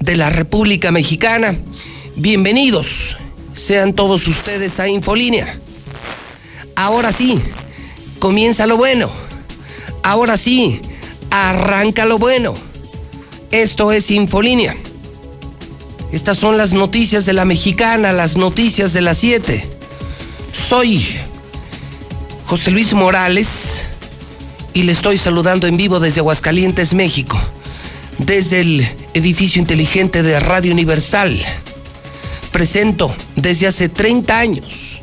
de la República Mexicana. Bienvenidos sean todos ustedes a Infolínea. Ahora sí, comienza lo bueno. Ahora sí, arranca lo bueno. Esto es Infolínea. Estas son las noticias de la mexicana, las noticias de las 7. Soy José Luis Morales y le estoy saludando en vivo desde Aguascalientes, México desde el edificio inteligente de Radio Universal. Presento desde hace 30 años,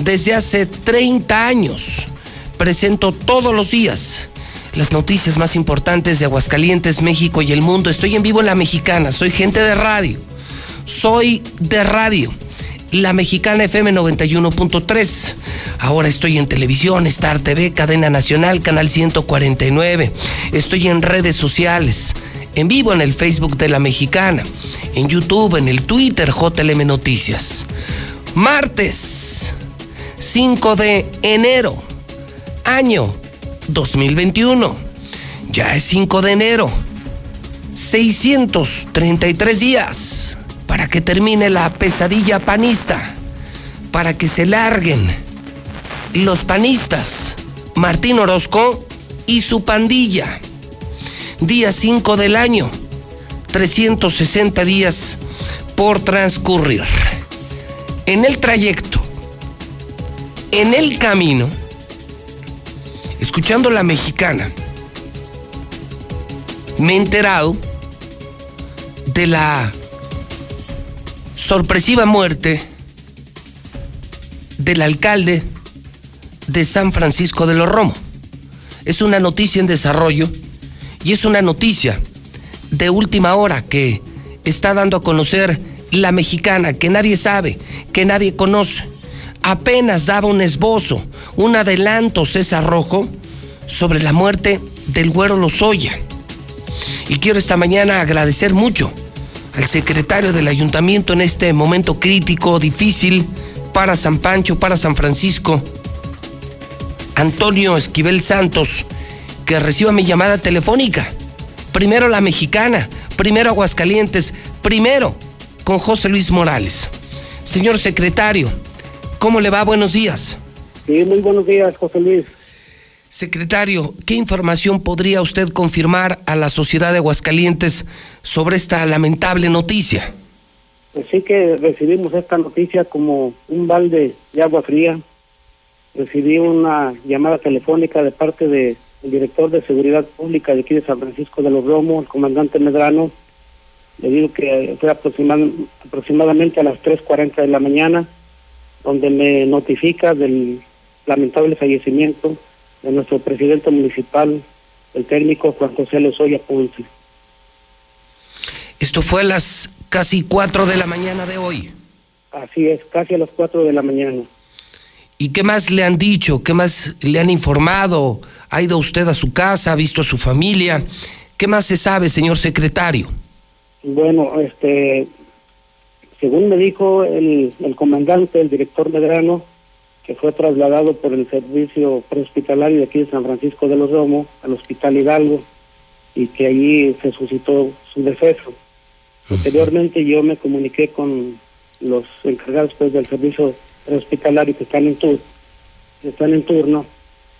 desde hace 30 años, presento todos los días las noticias más importantes de Aguascalientes, México y el mundo. Estoy en vivo en La Mexicana, soy gente de radio, soy de radio. La Mexicana FM 91.3. Ahora estoy en televisión, Star TV, Cadena Nacional, Canal 149. Estoy en redes sociales en vivo en el Facebook de La Mexicana, en YouTube, en el Twitter JLM Noticias. Martes 5 de enero, año 2021. Ya es 5 de enero. 633 días para que termine la pesadilla panista, para que se larguen los panistas, Martín Orozco y su pandilla día 5 del año, 360 días por transcurrir. En el trayecto, en el camino, escuchando la mexicana, me he enterado de la sorpresiva muerte del alcalde de San Francisco de los Romo. Es una noticia en desarrollo y es una noticia de última hora que está dando a conocer la mexicana, que nadie sabe, que nadie conoce. Apenas daba un esbozo, un adelanto César Rojo sobre la muerte del güero Lozoya. Y quiero esta mañana agradecer mucho al secretario del ayuntamiento en este momento crítico, difícil para San Pancho, para San Francisco, Antonio Esquivel Santos, que reciba mi llamada telefónica. Primero la mexicana, primero Aguascalientes, primero con José Luis Morales. Señor secretario, ¿cómo le va? Buenos días. Sí, muy buenos días, José Luis. Secretario, ¿qué información podría usted confirmar a la sociedad de Aguascalientes sobre esta lamentable noticia? Pues sí que recibimos esta noticia como un balde de agua fría. Recibí una llamada telefónica de parte de el director de Seguridad Pública de aquí de San Francisco de los Romos, el comandante Medrano, le digo que fue aproximadamente a las 3.40 de la mañana, donde me notifica del lamentable fallecimiento de nuestro presidente municipal, el técnico Juan José Lozoya Ponce. Esto fue a las casi 4 de la mañana de hoy. Así es, casi a las 4 de la mañana. ¿Y qué más le han dicho? ¿Qué más le han informado? ¿Ha ido usted a su casa? ¿Ha visto a su familia? ¿Qué más se sabe, señor secretario? Bueno, este, según me dijo el, el comandante, el director Medrano, que fue trasladado por el servicio prehospitalario de aquí de San Francisco de los Romos al Hospital Hidalgo y que allí se suscitó su deceso. Posteriormente yo me comuniqué con los encargados pues, del servicio prehospitalario que están en, tur que están en turno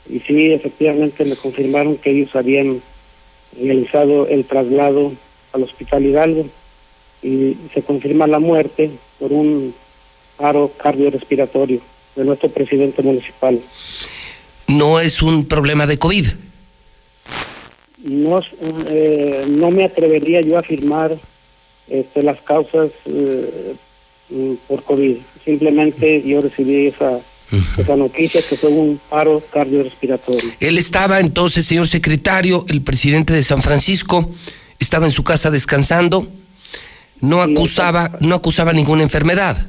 y sí, efectivamente me confirmaron que ellos habían realizado el traslado al Hospital Hidalgo y se confirma la muerte por un paro cardiorrespiratorio de nuestro presidente municipal. ¿No es un problema de COVID? No, eh, no me atrevería yo a afirmar este, las causas eh, por COVID. Simplemente yo recibí esa, esa noticia que fue un paro cardiorrespiratorio. Él estaba entonces, señor secretario, el presidente de San Francisco, estaba en su casa descansando, no acusaba, no acusaba ninguna enfermedad.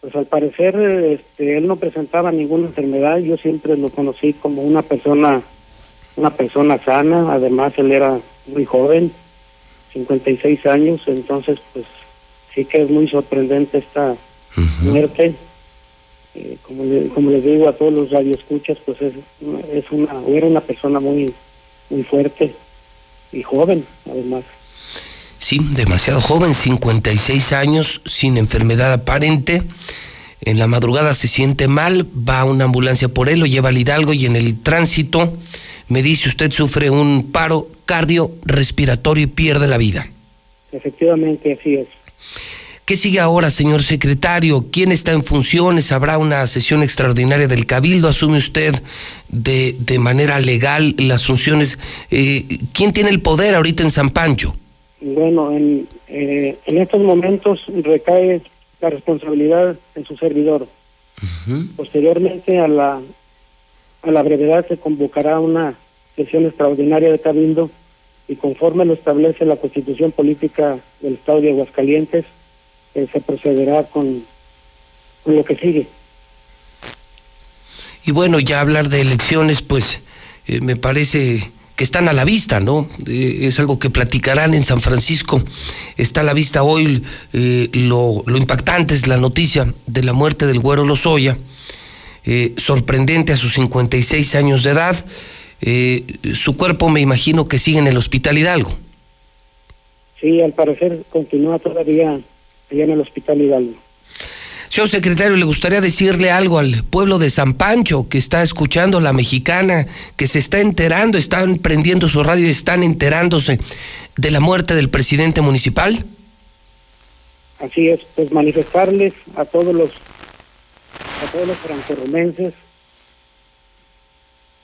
Pues al parecer este, él no presentaba ninguna enfermedad, yo siempre lo conocí como una persona, una persona sana, además él era muy joven, 56 años, entonces pues sí que es muy sorprendente esta muerte. Eh, como, como les digo a todos los radioescuchas, pues es, es una, era una persona muy, muy fuerte y joven, además. Sí, demasiado joven, 56 años, sin enfermedad aparente. En la madrugada se siente mal, va a una ambulancia por él, lo lleva al Hidalgo y en el tránsito me dice usted sufre un paro cardiorrespiratorio y pierde la vida. Efectivamente, así es. ¿Qué sigue ahora, señor secretario? ¿Quién está en funciones? ¿Habrá una sesión extraordinaria del Cabildo? ¿Asume usted de, de manera legal las funciones? Eh, ¿Quién tiene el poder ahorita en San Pancho? Bueno, en, eh, en estos momentos recae la responsabilidad en su servidor. Posteriormente a la, a la brevedad se convocará una sesión extraordinaria de Cabildo y conforme lo establece la Constitución Política del Estado de Aguascalientes, eh, se procederá con, con lo que sigue. Y bueno, ya hablar de elecciones, pues eh, me parece que están a la vista, ¿no? Eh, es algo que platicarán en San Francisco. Está a la vista hoy eh, lo, lo, impactante es la noticia de la muerte del güero Lozoya, sorprendente a sus 56 años de edad. su cuerpo me imagino que sigue en el Hospital Hidalgo. Sí, al parecer continúa todavía allá en el Hospital Hidalgo. Señor secretario, ¿le gustaría decirle algo al pueblo de San Pancho que está escuchando la mexicana, que se está enterando, están prendiendo su radio y están enterándose de la muerte del presidente municipal? Así es, pues manifestarles a todos los a todos los francorromenses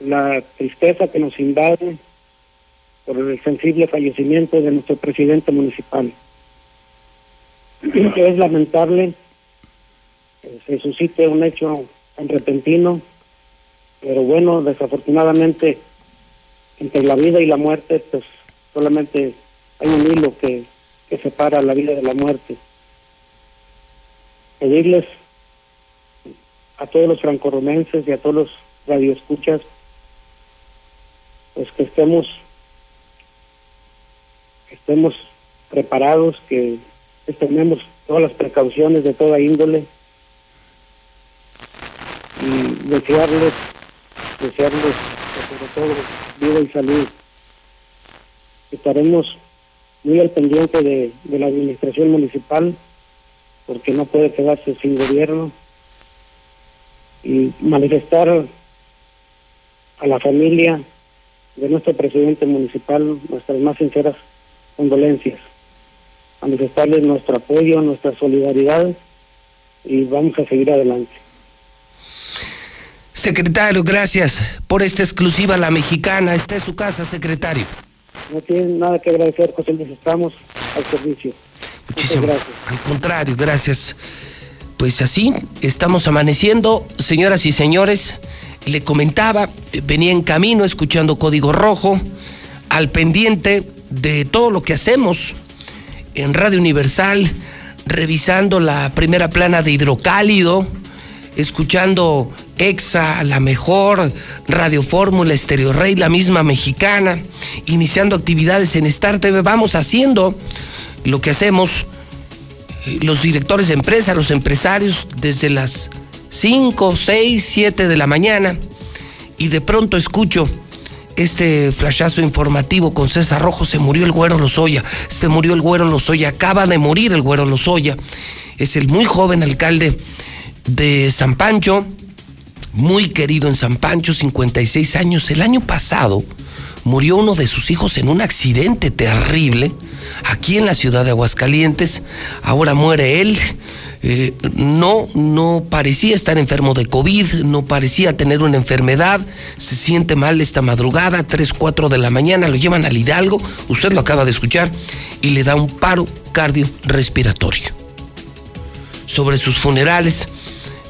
la tristeza que nos invade por el sensible fallecimiento de nuestro presidente municipal. Es lamentable se suscite un hecho tan repentino, pero bueno, desafortunadamente entre la vida y la muerte, pues solamente hay un hilo que, que separa la vida de la muerte. Pedirles a todos los francorromenses y a todos los radioescuchas, pues que estemos, que estemos preparados, que, que tomemos todas las precauciones de toda índole y desearles, desearles sobre todo vida y salud. Estaremos muy al pendiente de la administración municipal porque no puede quedarse sin gobierno y manifestar a la familia de nuestro presidente municipal nuestras más sinceras condolencias, manifestarles nuestro apoyo, nuestra solidaridad y vamos a seguir adelante. Secretario, gracias por esta exclusiva La Mexicana. Está en su casa, secretario. No tiene nada que agradecer, José Luis. Estamos al servicio. Muchísimas gracias. Al contrario, gracias. Pues así, estamos amaneciendo, señoras y señores. Le comentaba, venía en camino escuchando Código Rojo, al pendiente de todo lo que hacemos en Radio Universal, revisando la primera plana de Hidrocálido, escuchando EXA, la mejor, Radio Fórmula, Estereo Rey, la misma mexicana, iniciando actividades en Star TV. Vamos haciendo lo que hacemos, eh, los directores de empresa, los empresarios, desde las 5, 6, 7 de la mañana, y de pronto escucho este flashazo informativo con César Rojo, se murió el güero Lozoya, se murió el güero Lozoya, acaba de morir el güero Lozoya, es el muy joven alcalde de San Pancho, muy querido en San Pancho, 56 años. El año pasado murió uno de sus hijos en un accidente terrible aquí en la ciudad de Aguascalientes. Ahora muere él. Eh, no, no parecía estar enfermo de COVID, no parecía tener una enfermedad, se siente mal esta madrugada, 3, 4 de la mañana, lo llevan al Hidalgo, usted lo acaba de escuchar, y le da un paro cardiorrespiratorio. Sobre sus funerales,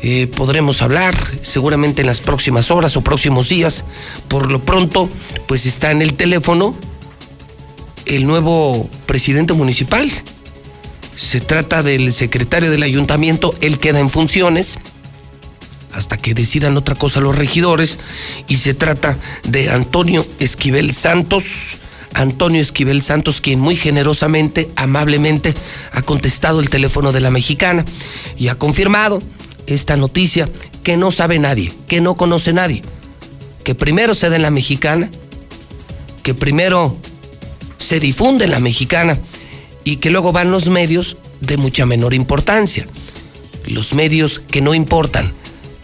eh, podremos hablar seguramente en las próximas horas o próximos días. Por lo pronto, pues está en el teléfono el nuevo presidente municipal. Se trata del secretario del ayuntamiento, él queda en funciones hasta que decidan otra cosa los regidores y se trata de Antonio Esquivel Santos. Antonio Esquivel Santos, quien muy generosamente, amablemente ha contestado el teléfono de la mexicana y ha confirmado esta noticia que no sabe nadie, que no conoce nadie, que primero se da en la mexicana, que primero se difunde en la mexicana y que luego van los medios de mucha menor importancia, los medios que no importan,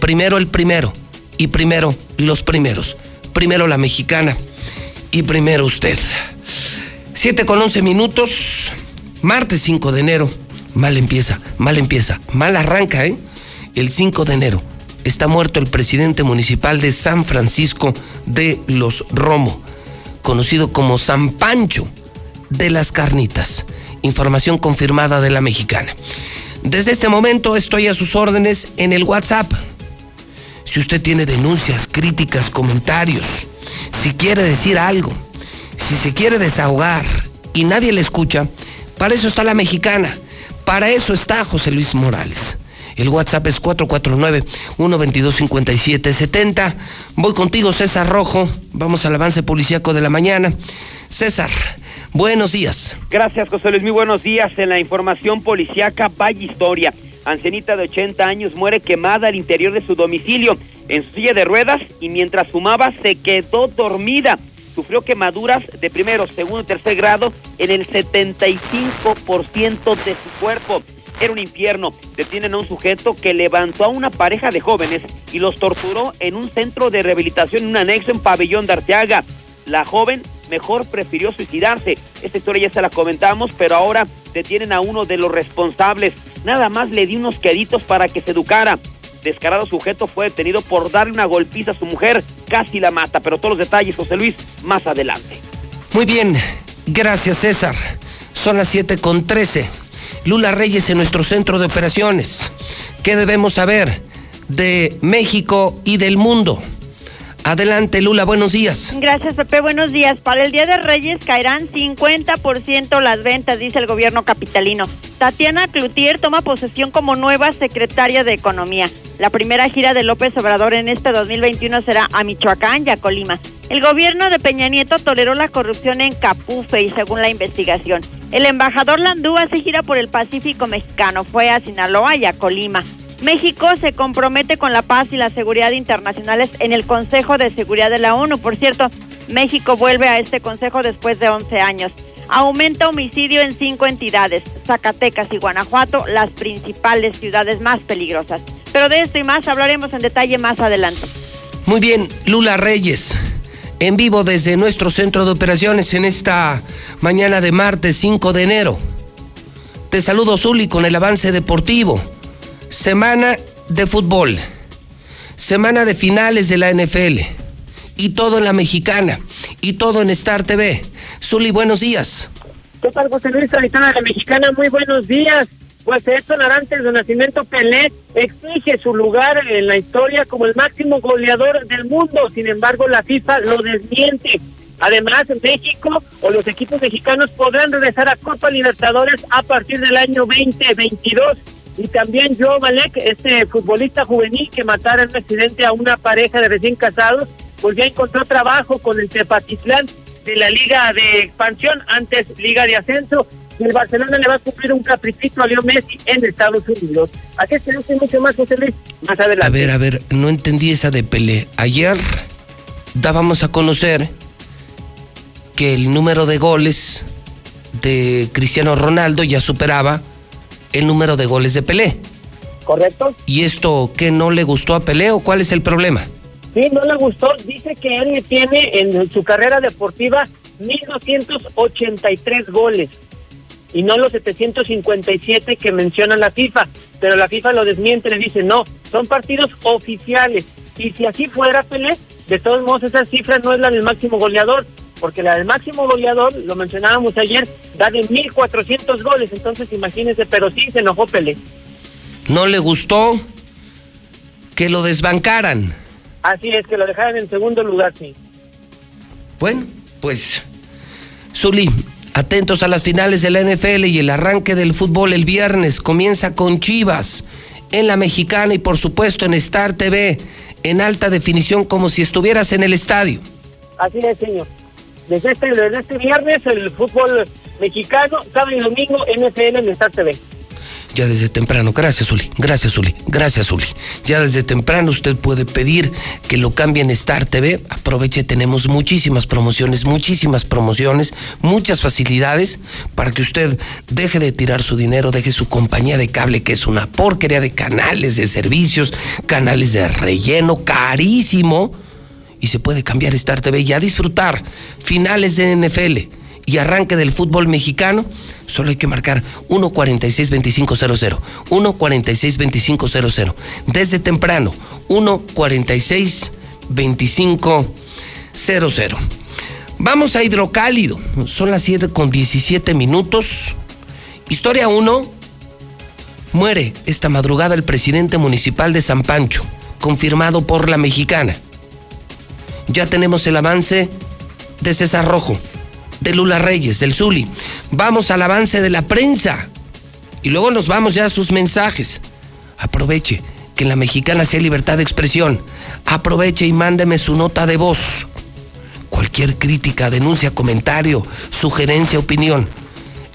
primero el primero y primero los primeros, primero la mexicana y primero usted. Siete con once minutos, martes 5 de enero, mal empieza, mal empieza, mal arranca, ¿eh? el 5 de enero. Está muerto el presidente municipal de San Francisco de los Romo, conocido como San Pancho de las Carnitas. Información confirmada de la mexicana. Desde este momento estoy a sus órdenes en el WhatsApp. Si usted tiene denuncias, críticas, comentarios, si quiere decir algo, si se quiere desahogar y nadie le escucha, para eso está la mexicana, para eso está José Luis Morales. El WhatsApp es 449-122-5770. Voy contigo, César Rojo. Vamos al avance policíaco de la mañana. César, buenos días. Gracias, José Luis. Muy buenos días. En la información policíaca, vaya historia. Ancianita de 80 años muere quemada al interior de su domicilio en su silla de ruedas y mientras fumaba se quedó dormida. Sufrió quemaduras de primero, segundo y tercer grado en el 75% de su cuerpo era un infierno. Detienen a un sujeto que levantó a una pareja de jóvenes y los torturó en un centro de rehabilitación en un anexo en Pabellón de Arteaga. La joven mejor prefirió suicidarse. Esta historia ya se la comentamos, pero ahora detienen a uno de los responsables. Nada más le di unos queditos para que se educara. Descarado sujeto fue detenido por darle una golpiza a su mujer, casi la mata, pero todos los detalles, José Luis, más adelante. Muy bien, gracias César. Son las 7 con 13. Lula Reyes en nuestro centro de operaciones. ¿Qué debemos saber de México y del mundo? Adelante, Lula, buenos días. Gracias, Pepe, buenos días. Para el Día de Reyes caerán 50% las ventas, dice el gobierno capitalino. Tatiana Cloutier toma posesión como nueva secretaria de Economía. La primera gira de López Obrador en este 2021 será a Michoacán y a Colima. El gobierno de Peña Nieto toleró la corrupción en Capufe y según la investigación. El embajador Landúa se gira por el Pacífico mexicano, fue a Sinaloa y a Colima. México se compromete con la paz y la seguridad internacionales en el Consejo de Seguridad de la ONU. Por cierto, México vuelve a este consejo después de 11 años. Aumenta homicidio en cinco entidades, Zacatecas y Guanajuato, las principales ciudades más peligrosas. Pero de esto y más hablaremos en detalle más adelante. Muy bien, Lula Reyes, en vivo desde nuestro centro de operaciones en esta mañana de martes 5 de enero. Te saludo, Zuli, con el avance deportivo. Semana de fútbol. Semana de finales de la NFL. Y todo en la mexicana. Y todo en Star TV. Zuli, buenos días. ¿Qué tal, José Luis de la mexicana? Muy buenos días. Pues Edson Arantes de Nacimiento Pelé exige su lugar en la historia como el máximo goleador del mundo. Sin embargo, la FIFA lo desmiente. Además, México o los equipos mexicanos podrán regresar a Copa Libertadores a partir del año 2022 y también Joe Malek, este futbolista juvenil que matara en un accidente a una pareja de recién casados, pues ya encontró trabajo con el Tepatitlán de la Liga de Expansión, antes Liga de Ascenso. y el Barcelona le va a cumplir un caprichito a Leo Messi en Estados Unidos. Así que no sé mucho más, José Luis, más adelante. A ver, a ver, no entendí esa de Pelé. Ayer dábamos a conocer que el número de goles de Cristiano Ronaldo ya superaba el número de goles de Pelé. ¿Correcto? ¿Y esto qué no le gustó a Pelé o cuál es el problema? Sí, no le gustó. Dice que él tiene en su carrera deportiva 1.283 goles y no los 757 que menciona la FIFA. Pero la FIFA lo desmiente, le dice, no, son partidos oficiales. Y si así fuera, Pelé, de todos modos esa cifra no es la del máximo goleador, porque la del máximo goleador, lo mencionábamos ayer, da de 1.400 goles. Entonces imagínense, pero sí se enojó Pelé. ¿No le gustó que lo desbancaran? Así es, que lo dejaran en segundo lugar, sí. Bueno, pues, Zuli, atentos a las finales de la NFL y el arranque del fútbol el viernes. Comienza con Chivas en la mexicana y por supuesto en Star TV en alta definición como si estuvieras en el estadio. Así es, señor. Desde este, desde este viernes el fútbol mexicano, sábado y domingo, NFL en Star TV. Ya desde temprano, gracias Uli, gracias Uli, gracias Uli. Ya desde temprano usted puede pedir que lo cambien Star TV. Aproveche, tenemos muchísimas promociones, muchísimas promociones, muchas facilidades para que usted deje de tirar su dinero, deje su compañía de cable, que es una porquería de canales, de servicios, canales de relleno, carísimo. Y se puede cambiar Star TV y a disfrutar finales de NFL y arranque del fútbol mexicano, solo hay que marcar 146-2500. 146-2500. Desde temprano, 146-2500. Vamos a Hidrocálido. Son las 7 con 17 minutos. Historia 1. Muere esta madrugada el presidente municipal de San Pancho, confirmado por la mexicana. Ya tenemos el avance de César Rojo de Lula Reyes, del Zuli. Vamos al avance de la prensa. Y luego nos vamos ya a sus mensajes. Aproveche que en la mexicana sea libertad de expresión. Aproveche y mándeme su nota de voz. Cualquier crítica, denuncia, comentario, sugerencia, opinión.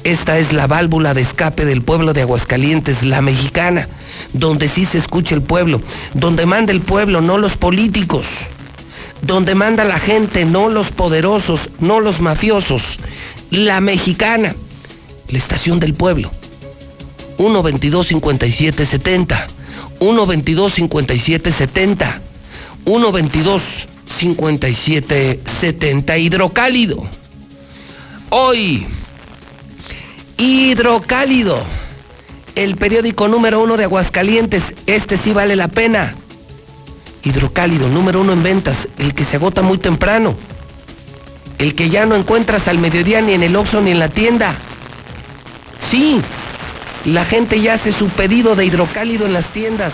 Esta es la válvula de escape del pueblo de Aguascalientes, la mexicana, donde sí se escucha el pueblo, donde manda el pueblo, no los políticos donde manda la gente, no los poderosos, no los mafiosos. La mexicana, la estación del pueblo. 122 57 70. 122 57 70. 122 57 70. Hidrocálido. Hoy, Hidrocálido. El periódico número uno de Aguascalientes. Este sí vale la pena hidrocálido, número uno en ventas, el que se agota muy temprano, el que ya no encuentras al mediodía ni en el Oxxo ni en la tienda. Sí, la gente ya hace su pedido de hidrocálido en las tiendas.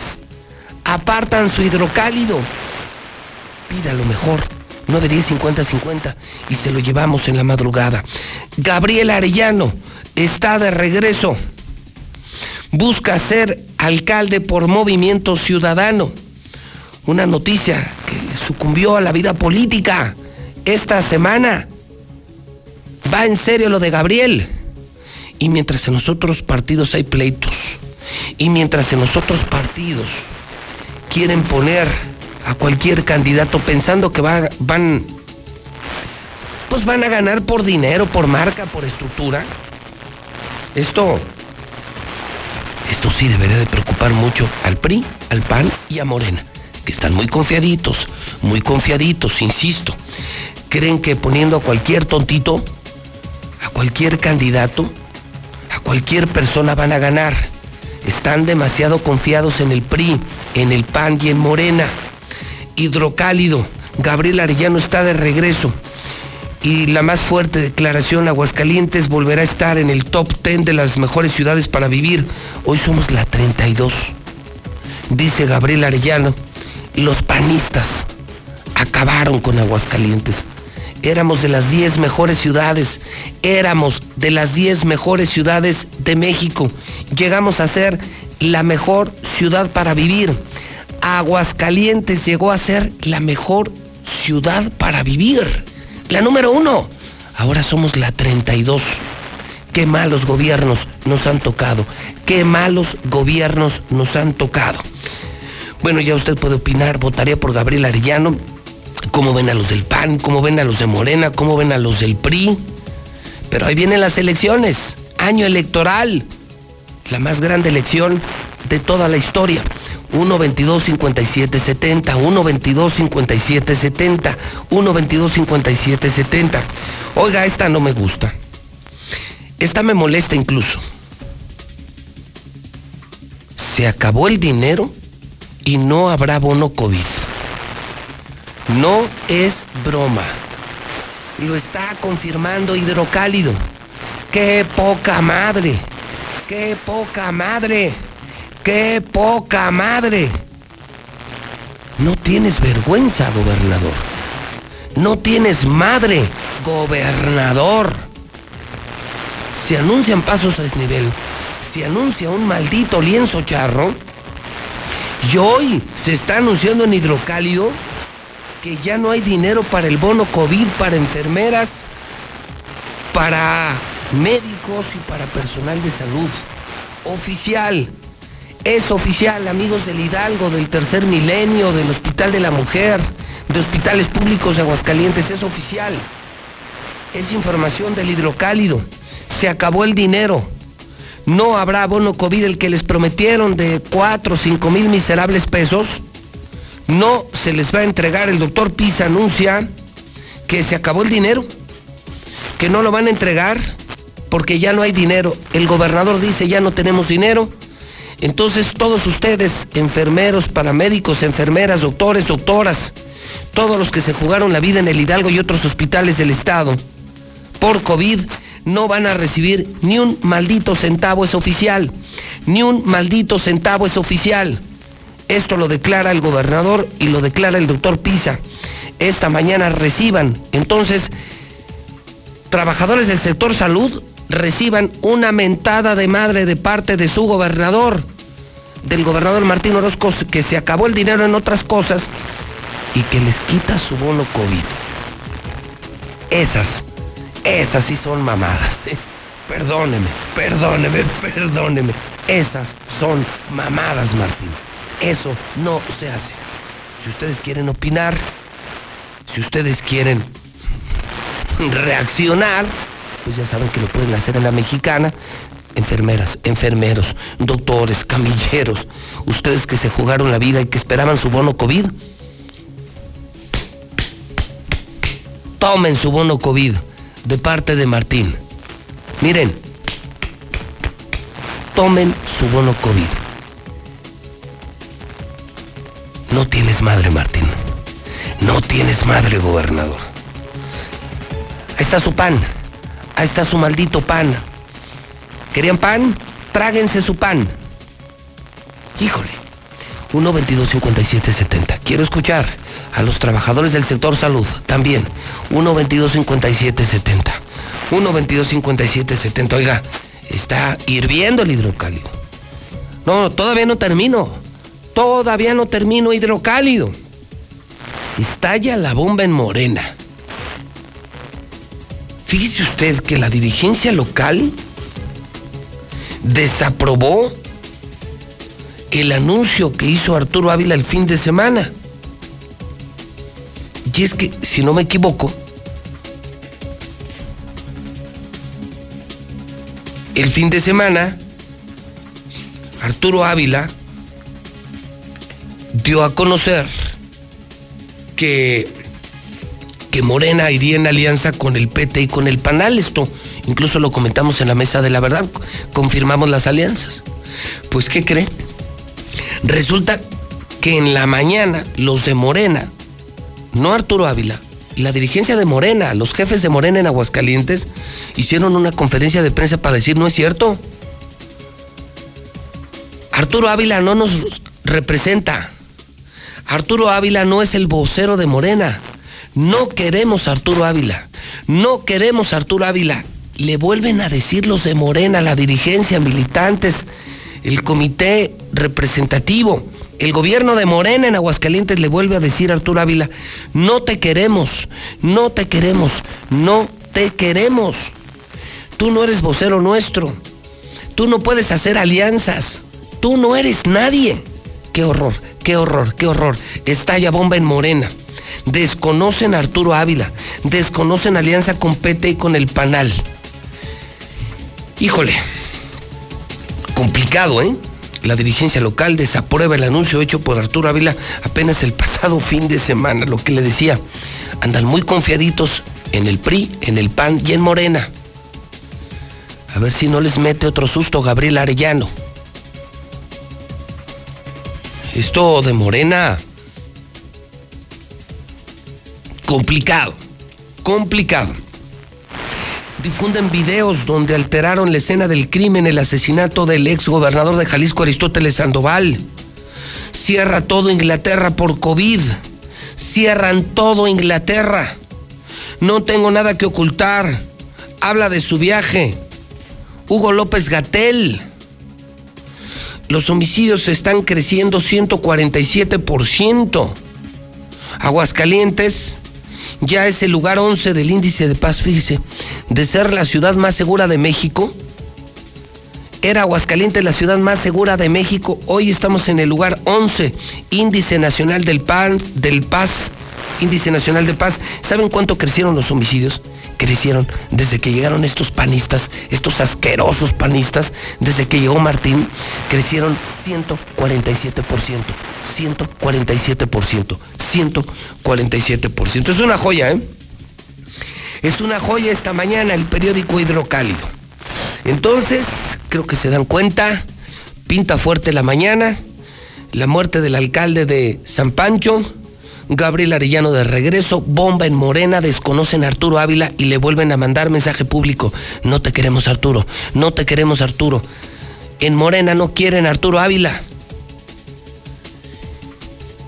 Apartan su hidrocálido. Pida lo mejor. 910 50 50 y se lo llevamos en la madrugada. Gabriel Arellano está de regreso. Busca ser alcalde por movimiento ciudadano una noticia que sucumbió a la vida política esta semana. Va en serio lo de Gabriel. Y mientras en los otros partidos hay pleitos, y mientras en los otros partidos quieren poner a cualquier candidato pensando que va, van, pues van a ganar por dinero, por marca, por estructura, esto, esto sí debería de preocupar mucho al PRI, al PAN y a Morena que están muy confiaditos, muy confiaditos, insisto. Creen que poniendo a cualquier tontito, a cualquier candidato, a cualquier persona van a ganar. Están demasiado confiados en el PRI, en el PAN y en Morena. Hidrocálido, Gabriel Arellano está de regreso. Y la más fuerte declaración, Aguascalientes volverá a estar en el top 10 de las mejores ciudades para vivir. Hoy somos la 32. Dice Gabriel Arellano los panistas acabaron con Aguascalientes. Éramos de las 10 mejores ciudades, éramos de las 10 mejores ciudades de México. Llegamos a ser la mejor ciudad para vivir. Aguascalientes llegó a ser la mejor ciudad para vivir. La número uno. Ahora somos la 32. qué malos gobiernos nos han tocado, qué malos gobiernos nos han tocado. Bueno, ya usted puede opinar, votaría por Gabriel Arellano, cómo ven a los del PAN, cómo ven a los de Morena, cómo ven a los del PRI. Pero ahí vienen las elecciones, año electoral, la más grande elección de toda la historia. 1 22 57 70 1 22 57 70 1 22 57 70 Oiga, esta no me gusta. Esta me molesta incluso. Se acabó el dinero y no habrá bono COVID. No es broma. Lo está confirmando Hidrocálido. ¡Qué poca madre! ¡Qué poca madre! ¡Qué poca madre! No tienes vergüenza, gobernador. No tienes madre, gobernador. Se anuncian pasos a desnivel. Se anuncia un maldito lienzo charro. Y hoy se está anunciando en Hidrocálido que ya no hay dinero para el bono COVID, para enfermeras, para médicos y para personal de salud. Oficial. Es oficial, amigos del Hidalgo, del Tercer Milenio, del Hospital de la Mujer, de Hospitales Públicos de Aguascalientes, es oficial. Es información del hidrocálido. Se acabó el dinero. No habrá bono COVID el que les prometieron de 4 o 5 mil miserables pesos. No se les va a entregar. El doctor Pisa anuncia que se acabó el dinero, que no lo van a entregar porque ya no hay dinero. El gobernador dice ya no tenemos dinero entonces todos ustedes, enfermeros, paramédicos, enfermeras, doctores, doctoras, todos los que se jugaron la vida en el Hidalgo y otros hospitales del Estado por COVID, no van a recibir ni un maldito centavo, es oficial. Ni un maldito centavo es oficial. Esto lo declara el gobernador y lo declara el doctor Pisa. Esta mañana reciban. Entonces, trabajadores del sector salud reciban una mentada de madre de parte de su gobernador, del gobernador Martín Orozco, que se acabó el dinero en otras cosas y que les quita su bono COVID. Esas, esas sí son mamadas. ¿eh? Perdóneme, perdóneme, perdóneme. Esas son mamadas, Martín. Eso no se hace. Si ustedes quieren opinar, si ustedes quieren reaccionar, pues ya saben que lo pueden hacer en la mexicana. Enfermeras, enfermeros, doctores, camilleros, ustedes que se jugaron la vida y que esperaban su bono COVID, tomen su bono COVID de parte de Martín. Miren, tomen su bono COVID. No tienes madre, Martín. No tienes madre, gobernador. Ahí está su pan. Ahí está su maldito pan. ¿Querían pan? Tráguense su pan. Híjole. 1 22 57 70. Quiero escuchar a los trabajadores del sector salud también. 1 22 57 70. 1 22 57 70. Oiga, está hirviendo el hidrocálido. No, todavía no termino. Todavía no termino hidrocálido. Estalla la bomba en Morena. Fíjese usted que la dirigencia local desaprobó el anuncio que hizo Arturo Ávila el fin de semana. Y es que, si no me equivoco, el fin de semana, Arturo Ávila dio a conocer que que Morena iría en alianza con el PT y con el PANAL. Esto incluso lo comentamos en la mesa de la verdad, confirmamos las alianzas. Pues, ¿qué creen? Resulta que en la mañana los de Morena, no Arturo Ávila, la dirigencia de Morena, los jefes de Morena en Aguascalientes, hicieron una conferencia de prensa para decir, no es cierto. Arturo Ávila no nos representa. Arturo Ávila no es el vocero de Morena. No queremos Arturo Ávila. No queremos Arturo Ávila. Le vuelven a decir los de Morena, la dirigencia, militantes, el comité representativo, el gobierno de Morena en Aguascalientes le vuelve a decir a Arturo Ávila, no te queremos, no te queremos, no te queremos. Tú no eres vocero nuestro. Tú no puedes hacer alianzas. Tú no eres nadie. Qué horror, qué horror, qué horror. Estalla bomba en Morena. Desconocen a Arturo Ávila. Desconocen alianza con PT y con el Panal. Híjole. Complicado, ¿eh? La dirigencia local desaprueba el anuncio hecho por Arturo Ávila apenas el pasado fin de semana. Lo que le decía, andan muy confiaditos en el PRI, en el PAN y en Morena. A ver si no les mete otro susto Gabriel Arellano. Esto de Morena. Complicado. Complicado. Difunden videos donde alteraron la escena del crimen, el asesinato del ex gobernador de Jalisco, Aristóteles Sandoval. Cierra todo Inglaterra por COVID. Cierran todo Inglaterra. No tengo nada que ocultar. Habla de su viaje. Hugo López Gatel. Los homicidios están creciendo 147%. Aguascalientes ya es el lugar 11 del índice de paz, fíjese, de ser la ciudad más segura de México. Era Aguascalientes la ciudad más segura de México. Hoy estamos en el lugar 11, índice nacional del del Paz, índice nacional de paz. ¿Saben cuánto crecieron los homicidios? Crecieron desde que llegaron estos panistas, estos asquerosos panistas, desde que llegó Martín, crecieron 147%. 147%, 147%. Es una joya, ¿eh? Es una joya esta mañana el periódico Hidrocálido. Entonces, creo que se dan cuenta, pinta fuerte la mañana, la muerte del alcalde de San Pancho, Gabriel Arellano de regreso, bomba en Morena, desconocen a Arturo Ávila y le vuelven a mandar mensaje público. No te queremos Arturo, no te queremos Arturo. En Morena no quieren Arturo Ávila.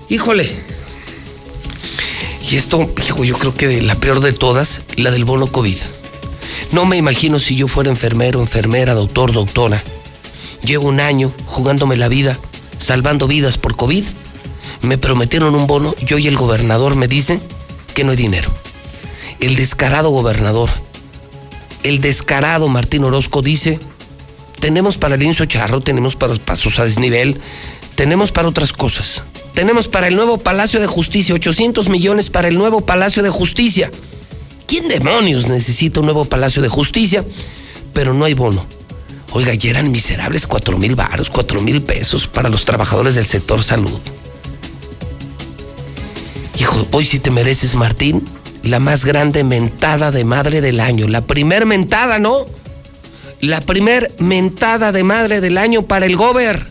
Híjole. Y esto, hijo, yo creo que la peor de todas, la del bono COVID. No me imagino si yo fuera enfermero, enfermera, doctor, doctora. Llevo un año jugándome la vida, salvando vidas por COVID. Me prometieron un bono, yo y el gobernador me dicen que no hay dinero. El descarado gobernador, el descarado Martín Orozco dice, tenemos para el charro, tenemos para los pasos a desnivel, tenemos para otras cosas. Tenemos para el nuevo Palacio de Justicia, 800 millones para el nuevo Palacio de Justicia. ¿Quién demonios necesita un nuevo Palacio de Justicia? Pero no hay bono. Oiga, ya eran miserables 4 mil baros, 4 mil pesos para los trabajadores del sector salud. Hijo, hoy sí te mereces, Martín, la más grande mentada de madre del año. La primer mentada, ¿no? La primer mentada de madre del año para el gober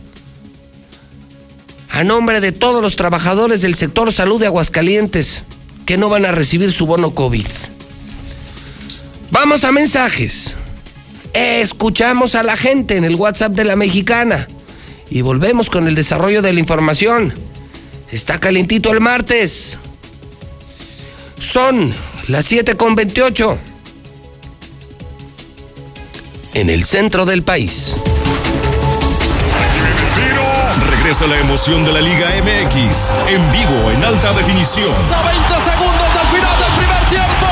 a nombre de todos los trabajadores del sector salud de Aguascalientes que no van a recibir su bono COVID. Vamos a mensajes. Escuchamos a la gente en el WhatsApp de la mexicana y volvemos con el desarrollo de la información. Está calentito el martes. Son las 7 con 28 en el centro del país regresa la emoción de la Liga MX en vivo en alta definición. A 20 segundos del final del primer tiempo.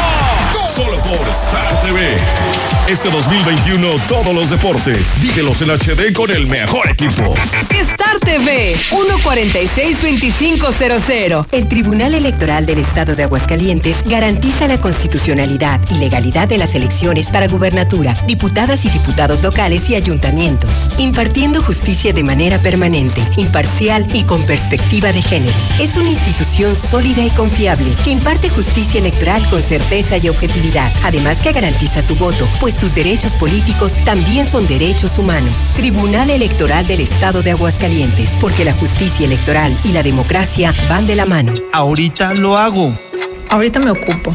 Solo por Star TV. Este 2021 todos los deportes. Vívelos en HD con el mejor equipo. Star TV 146-2500. El Tribunal Electoral del Estado de Aguascalientes garantiza la constitucionalidad y legalidad de las elecciones para gubernatura, diputadas y diputados locales y ayuntamientos, impartiendo justicia de manera permanente, imparcial y con perspectiva de género. Es una institución sólida y confiable que imparte justicia electoral con certeza y objetividad, además que garantiza tu voto, pues tus derechos políticos también son derechos humanos. Tribunal Electoral del Estado de Aguascalientes, porque la justicia electoral y la democracia van de la mano. Ahorita lo hago. Ahorita me ocupo.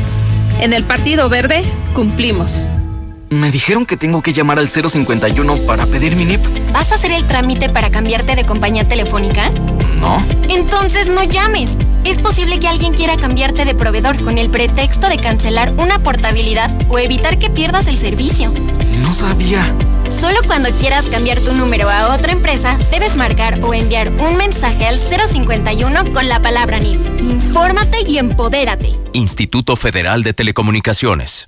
En el Partido Verde cumplimos. Me dijeron que tengo que llamar al 051 para pedir mi NIP. ¿Vas a hacer el trámite para cambiarte de compañía telefónica? No. Entonces no llames. Es posible que alguien quiera cambiarte de proveedor con el pretexto de cancelar una portabilidad o evitar que pierdas el servicio. No sabía. Solo cuando quieras cambiar tu número a otra empresa, debes marcar o enviar un mensaje al 051 con la palabra NIP. Infórmate y empodérate. Instituto Federal de Telecomunicaciones.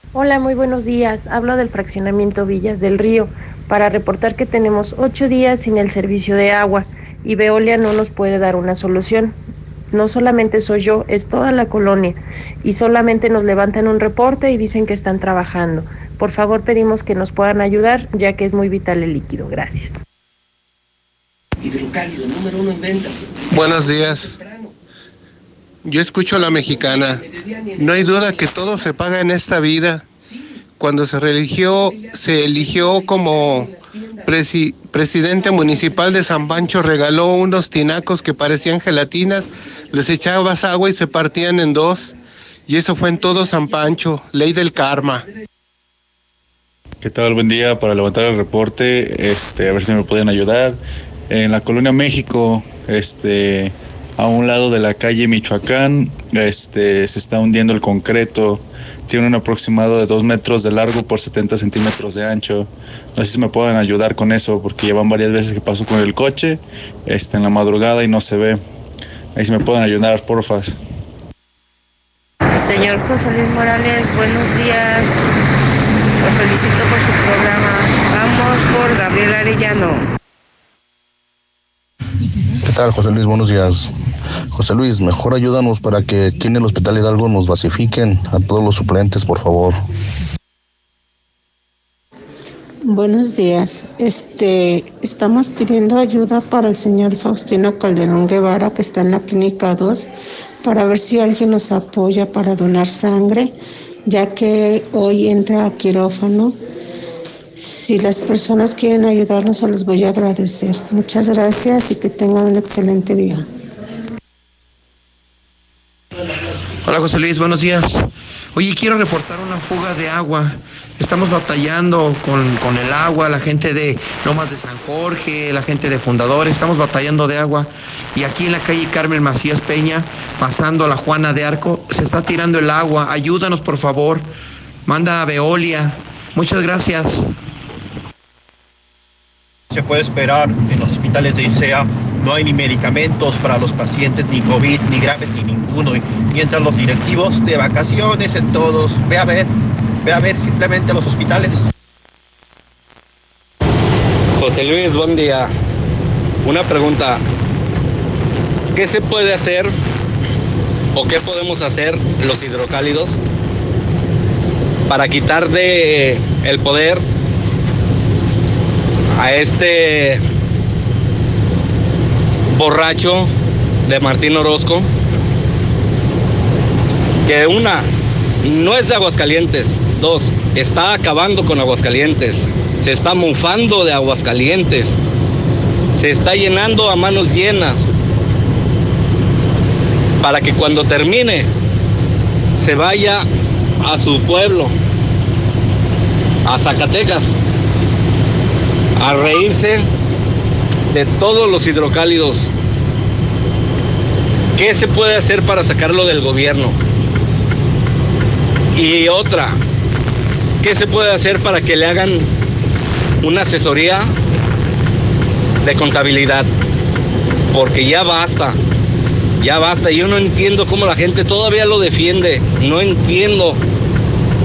Hola, muy buenos días. Hablo del fraccionamiento Villas del Río para reportar que tenemos ocho días sin el servicio de agua y Veolia no nos puede dar una solución. No solamente soy yo, es toda la colonia y solamente nos levantan un reporte y dicen que están trabajando. Por favor, pedimos que nos puedan ayudar ya que es muy vital el líquido. Gracias. Hidrocálido, número uno en ventas. Buenos días. Yo escucho a la mexicana. No hay duda que todo se paga en esta vida. Cuando se religió, se eligió como presi- presidente municipal de San Pancho, regaló unos tinacos que parecían gelatinas, les echabas agua y se partían en dos. Y eso fue en todo San Pancho, ley del karma. ¿Qué tal? Buen día para levantar el reporte, este, a ver si me pueden ayudar. En la colonia México, este, a un lado de la calle Michoacán, este, se está hundiendo el concreto. Tiene un aproximado de 2 metros de largo por 70 centímetros de ancho. No sé si me pueden ayudar con eso, porque llevan varias veces que paso con el coche este, en la madrugada y no se ve. Ahí si me pueden ayudar, porfa. Señor José Luis Morales, buenos días. Lo felicito por su programa. Vamos por Gabriel Arellano. ¿Qué tal, José Luis? Buenos días. José Luis, mejor ayúdanos para que aquí en el Hospital Hidalgo nos basifiquen a todos los suplentes, por favor. Buenos días. Este, estamos pidiendo ayuda para el señor Faustino Calderón Guevara, que está en la Clínica 2, para ver si alguien nos apoya para donar sangre, ya que hoy entra a quirófano. Si las personas quieren ayudarnos, se los voy a agradecer. Muchas gracias y que tengan un excelente día. Hola José Luis, buenos días. Oye, quiero reportar una fuga de agua. Estamos batallando con, con, el agua, la gente de Lomas de San Jorge, la gente de Fundadores, estamos batallando de agua. Y aquí en la calle Carmen Macías Peña, pasando a la Juana de Arco, se está tirando el agua. Ayúdanos, por favor. Manda a Veolia. Muchas gracias. Se puede esperar en los hospitales de ICEA no hay ni medicamentos para los pacientes, ni COVID, ni graves, ni ninguno. Y mientras los directivos de vacaciones en todos, ve a ver, ve a ver simplemente los hospitales. José Luis, buen día. Una pregunta. ¿Qué se puede hacer o qué podemos hacer los hidrocálidos para quitar de el poder a este borracho de Martín Orozco, que una, no es de Aguascalientes, dos, está acabando con Aguascalientes, se está mufando de Aguascalientes, se está llenando a manos llenas, para que cuando termine se vaya a su pueblo, a Zacatecas, a reírse de todos los hidrocálidos. ¿Qué se puede hacer para sacarlo del gobierno? Y otra, ¿qué se puede hacer para que le hagan una asesoría de contabilidad? Porque ya basta, ya basta. Yo no entiendo cómo la gente todavía lo defiende. No entiendo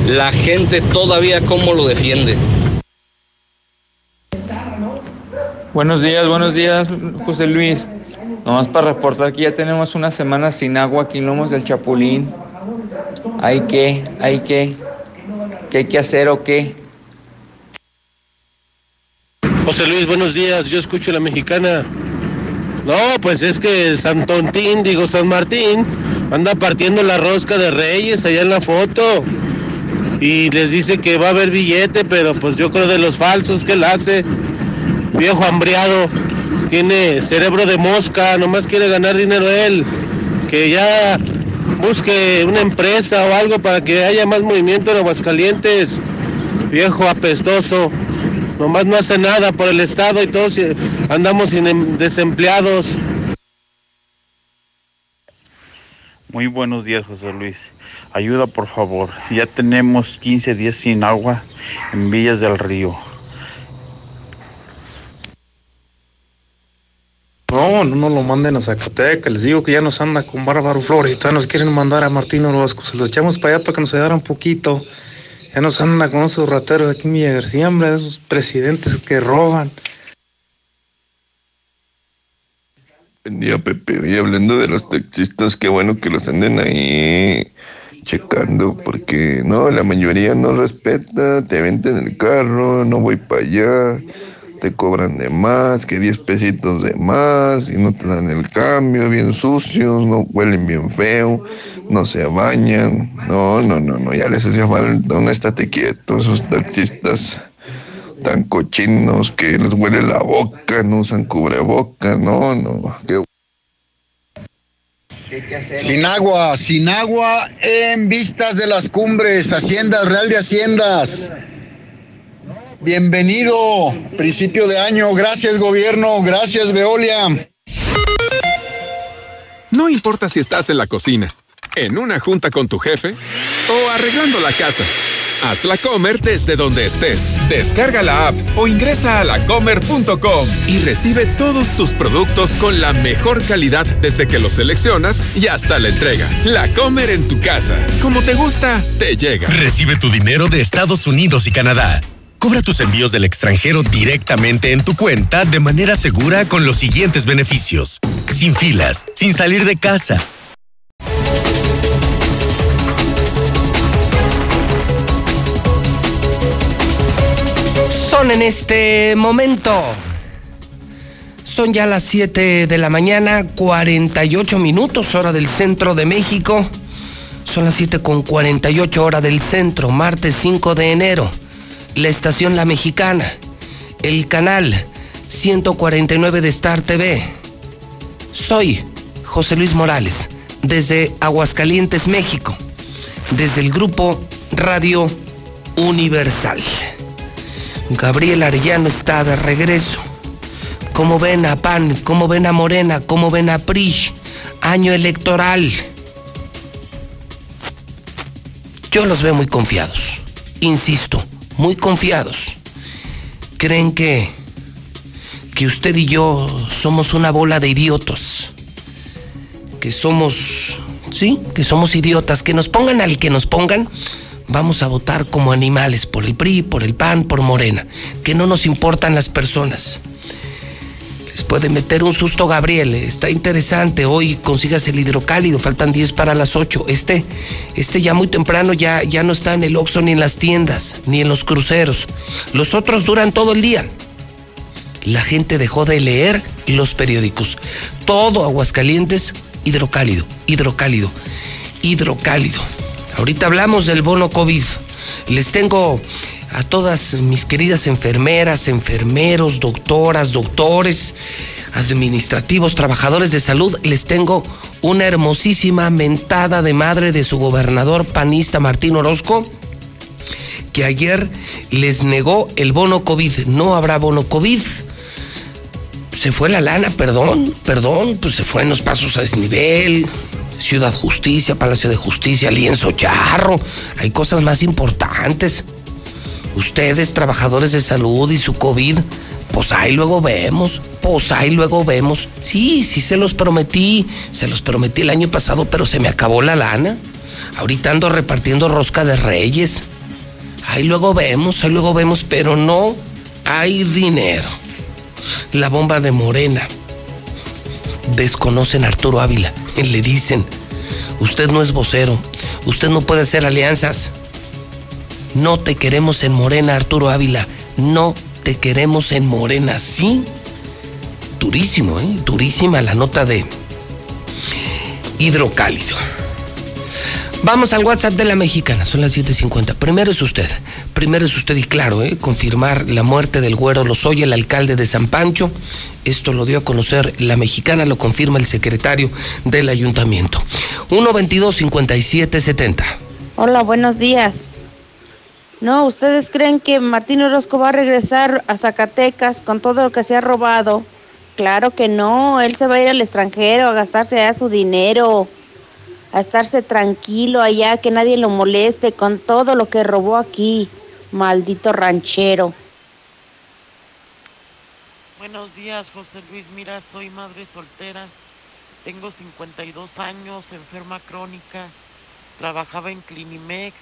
la gente todavía cómo lo defiende. Buenos días, buenos días, José Luis. Nomás para reportar que ya tenemos una semana sin agua aquí en Lomos del Chapulín. ¿Hay que? ¿Hay que? ¿Qué hay que hacer o qué? José Luis, buenos días. Yo escucho la mexicana. No, pues es que San Tontín, digo San Martín, anda partiendo la rosca de Reyes allá en la foto. Y les dice que va a haber billete, pero pues yo creo de los falsos que él hace viejo hambriado, tiene cerebro de mosca, nomás quiere ganar dinero él, que ya busque una empresa o algo para que haya más movimiento en Aguascalientes, viejo apestoso, nomás no hace nada por el Estado y todos andamos sin em, desempleados. Muy buenos días, José Luis. Ayuda, por favor. Ya tenemos 15 días sin agua en Villas del Río. No, no lo manden a Zacatecas. Les digo que ya nos anda con Bárbaro Flores y nos quieren mandar a Martín Orozco. Se los echamos para allá para que nos ayudara un poquito. Ya nos anda con esos rateros de aquí en Villa García, esos presidentes que roban. Buen día, Pepe. Y hablando de los taxistas, qué bueno que los anden ahí checando, porque no, la mayoría no respeta, te venden el carro, no voy para allá te cobran de más, que 10 pesitos de más y no te dan el cambio, bien sucios, no huelen bien feo, no se bañan. No, no, no, no, ya les hacía falta un estate quieto, esos taxistas tan cochinos que les huele la boca, no usan cubreboca, no, no. Sin agua, sin agua en vistas de las cumbres, Haciendas, Real de Haciendas. Bienvenido, principio de año. Gracias, gobierno. Gracias, Veolia. No importa si estás en la cocina, en una junta con tu jefe o arreglando la casa. Hazla comer desde donde estés. Descarga la app o ingresa a lacomer.com y recibe todos tus productos con la mejor calidad desde que los seleccionas y hasta la entrega. La Comer en tu casa. Como te gusta, te llega. Recibe tu dinero de Estados Unidos y Canadá. Cobra tus envíos del extranjero directamente en tu cuenta de manera segura con los siguientes beneficios. Sin filas, sin salir de casa. Son en este momento. Son ya las 7 de la mañana, 48 minutos, hora del centro de México. Son las 7 con 48 hora del centro, martes 5 de enero la estación La Mexicana, el canal 149 de Star TV. Soy José Luis Morales, desde Aguascalientes, México, desde el grupo Radio Universal. Gabriel Arellano está de regreso. ¿Cómo ven a PAN? ¿Cómo ven a Morena? ¿Cómo ven a PRI? Año electoral. Yo los veo muy confiados. Insisto, muy confiados. Creen que que usted y yo somos una bola de idiotos. Que somos, sí, que somos idiotas. Que nos pongan al que nos pongan, vamos a votar como animales por el PRI, por el PAN, por Morena. Que no nos importan las personas. Les puede meter un susto Gabriel, está interesante. Hoy consigas el hidrocálido, faltan 10 para las 8. Este, este ya muy temprano ya, ya no está en el Oxxo ni en las tiendas, ni en los cruceros. Los otros duran todo el día la gente dejó de leer los periódicos. Todo Aguascalientes, hidrocálido, hidrocálido, hidrocálido. Ahorita hablamos del bono COVID. Les tengo a todas mis queridas enfermeras, enfermeros, doctoras, doctores, administrativos, trabajadores de salud, les tengo una hermosísima mentada de madre de su gobernador panista Martín Orozco, que ayer les negó el bono COVID. No habrá bono COVID se fue la lana, perdón, perdón, pues se fue en los pasos a desnivel, Ciudad Justicia, Palacio de Justicia, Lienzo Charro, hay cosas más importantes. Ustedes, trabajadores de salud y su COVID, pues ahí luego vemos, pues ahí luego vemos. Sí, sí se los prometí, se los prometí el año pasado, pero se me acabó la lana. Ahorita ando repartiendo rosca de reyes. Ahí luego vemos, ahí luego vemos, pero no hay dinero la bomba de Morena. Desconocen a Arturo Ávila. Le dicen, usted no es vocero, usted no puede hacer alianzas. No te queremos en Morena, Arturo Ávila. No te queremos en Morena, ¿sí? Durísimo, ¿eh? Durísima la nota de hidrocálido. Vamos al WhatsApp de la mexicana, son las 7.50. Primero es usted, primero es usted y claro, ¿eh? confirmar la muerte del güero Lozoya, el alcalde de San Pancho. Esto lo dio a conocer la mexicana, lo confirma el secretario del ayuntamiento. 122-5770. Hola, buenos días. No, ¿ustedes creen que Martín Orozco va a regresar a Zacatecas con todo lo que se ha robado? Claro que no, él se va a ir al extranjero a gastarse a su dinero a estarse tranquilo allá, que nadie lo moleste con todo lo que robó aquí, maldito ranchero. Buenos días, José Luis. Mira, soy madre soltera, tengo 52 años, enferma crónica, trabajaba en Clinimex,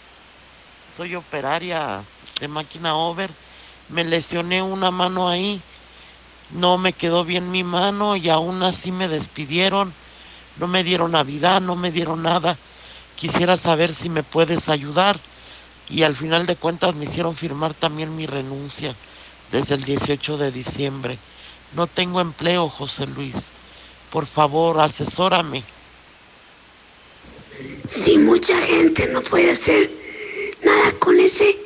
soy operaria de máquina over, me lesioné una mano ahí, no me quedó bien mi mano y aún así me despidieron no me dieron Navidad, no me dieron nada. Quisiera saber si me puedes ayudar. Y al final de cuentas me hicieron firmar también mi renuncia desde el 18 de diciembre. No tengo empleo, José Luis. Por favor, asesórame. Si mucha gente no puede hacer nada con ese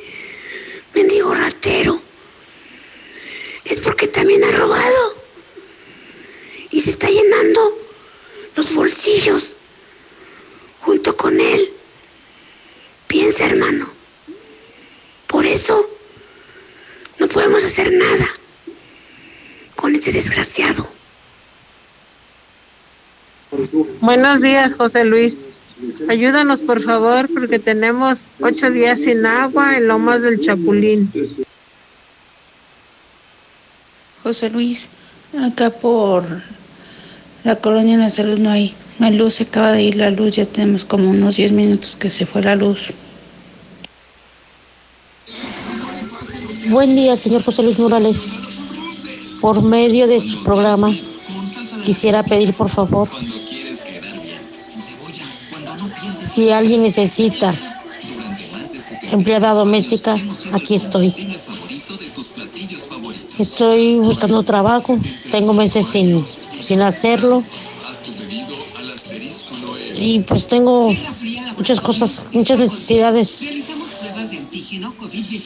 mendigo ratero, es porque también ha robado y se está llenando los bolsillos junto con él. Piensa, hermano. Por eso no podemos hacer nada con ese desgraciado. Buenos días, José Luis. Ayúdanos, por favor, porque tenemos ocho días sin agua en Lomas del Chapulín. José Luis, acá por la colonia en la salud no hay, no hay luz, se acaba de ir la luz, ya tenemos como unos 10 minutos que se fue la luz. Buen día, señor José Luis Morales. Por medio de su programa, quisiera pedir, por favor, si alguien necesita empleada doméstica, aquí estoy. Estoy buscando trabajo, tengo meses sin, sin hacerlo. Y pues tengo muchas cosas, muchas necesidades.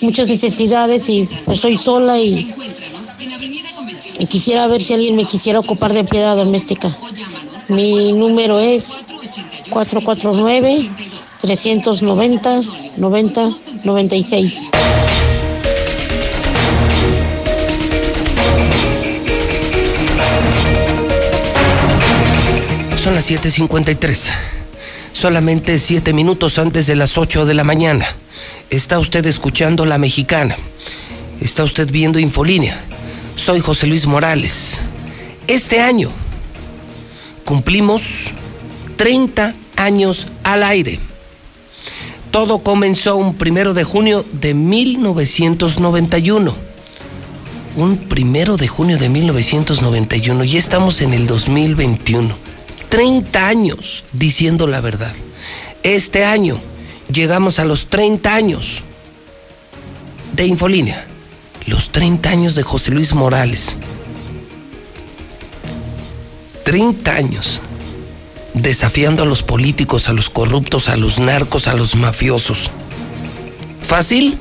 Muchas necesidades y pues soy sola y, y quisiera ver si alguien me quisiera ocupar de empleada doméstica. Mi número es 449-390-90-96. Son las 7:53. Solamente siete minutos antes de las 8 de la mañana. Está usted escuchando La Mexicana. Está usted viendo Infolínea. Soy José Luis Morales. Este año cumplimos 30 años al aire. Todo comenzó un primero de junio de 1991. Un primero de junio de 1991. Ya estamos en el 2021. 30 años diciendo la verdad. Este año llegamos a los 30 años de Infolínea. Los 30 años de José Luis Morales. 30 años desafiando a los políticos, a los corruptos, a los narcos, a los mafiosos. ¿Fácil?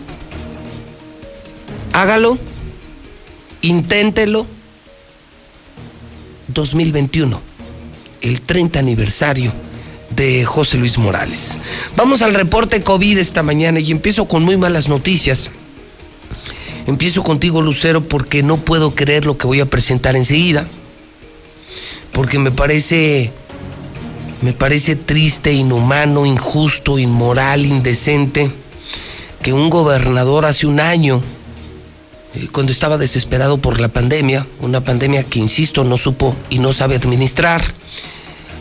Hágalo. Inténtelo. 2021, el 30 aniversario de José Luis Morales. Vamos al reporte COVID esta mañana y empiezo con muy malas noticias. Empiezo contigo, Lucero, porque no puedo creer lo que voy a presentar enseguida. Porque me parece me parece triste, inhumano, injusto, inmoral, indecente que un gobernador hace un año, eh, cuando estaba desesperado por la pandemia, una pandemia que, insisto, no supo y no sabe administrar,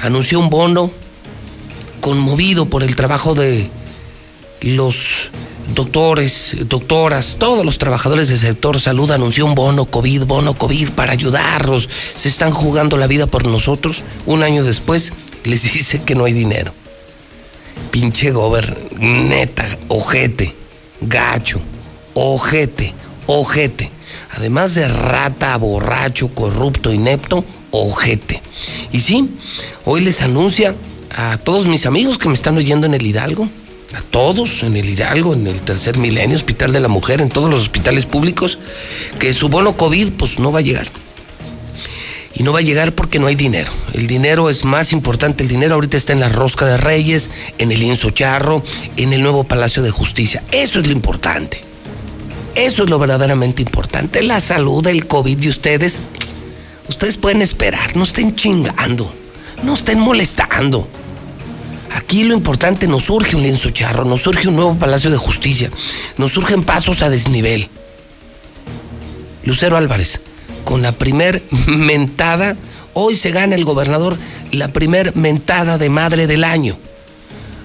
anunció un bono conmovido por el trabajo de los doctores, doctoras, todos los trabajadores del sector salud anunció un bono COVID, bono COVID para ayudarlos. Se están jugando la vida por nosotros. Un año después les dice que no hay dinero. Pinche gober, neta, ojete, gacho, ojete, ojete. Además de rata, borracho, corrupto, inepto, ojete. Y sí, hoy les anuncia a todos mis amigos que me están oyendo en el Hidalgo, a todos en el Hidalgo, en el tercer milenio, Hospital de la Mujer, en todos los hospitales públicos, que su bono COVID pues no va a llegar y no va a llegar porque no hay dinero. El dinero es más importante. El dinero ahorita está en la Rosca de Reyes, en el Lienzo Charro, en el nuevo Palacio de Justicia. Eso es lo importante. Eso es lo verdaderamente importante. La salud, el COVID de ustedes. Ustedes pueden esperar, no estén chingando, no estén molestando. Aquí lo importante nos surge un lienzo charro, nos surge un nuevo Palacio de Justicia, nos surgen pasos a desnivel. Lucero Álvarez, con la primer mentada. Hoy se gana el gobernador la primer mentada de madre del año.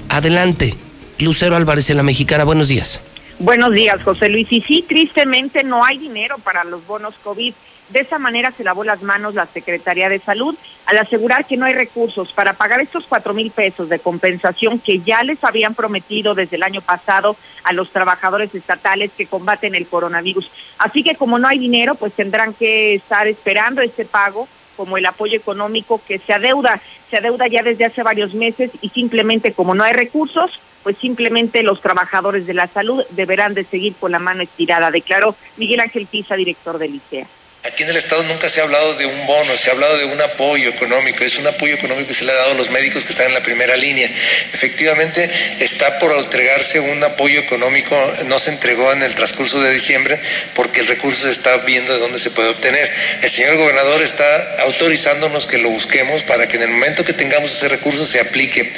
Adelante, Lucero Álvarez en la Mexicana, buenos días. Buenos días, José Luis. Y sí, tristemente no hay dinero para los bonos COVID. De esa manera se lavó las manos la Secretaría de Salud al asegurar que no hay recursos para pagar estos cuatro mil pesos de compensación que ya les habían prometido desde el año pasado a los trabajadores estatales que combaten el coronavirus. Así que como no hay dinero, pues tendrán que estar esperando este pago como el apoyo económico que se adeuda, se adeuda ya desde hace varios meses y simplemente como no hay recursos, pues simplemente los trabajadores de la salud deberán de seguir con la mano estirada, declaró Miguel Ángel Pisa, director del ICEA. Aquí en el Estado nunca se ha hablado de un bono, se ha hablado de un apoyo económico. Es un apoyo económico que se le ha dado a los médicos que están en la primera línea. Efectivamente, está por entregarse un apoyo económico, no se entregó en el transcurso de diciembre porque el recurso se está viendo de dónde se puede obtener. El señor gobernador está autorizándonos que lo busquemos para que en el momento que tengamos ese recurso se aplique.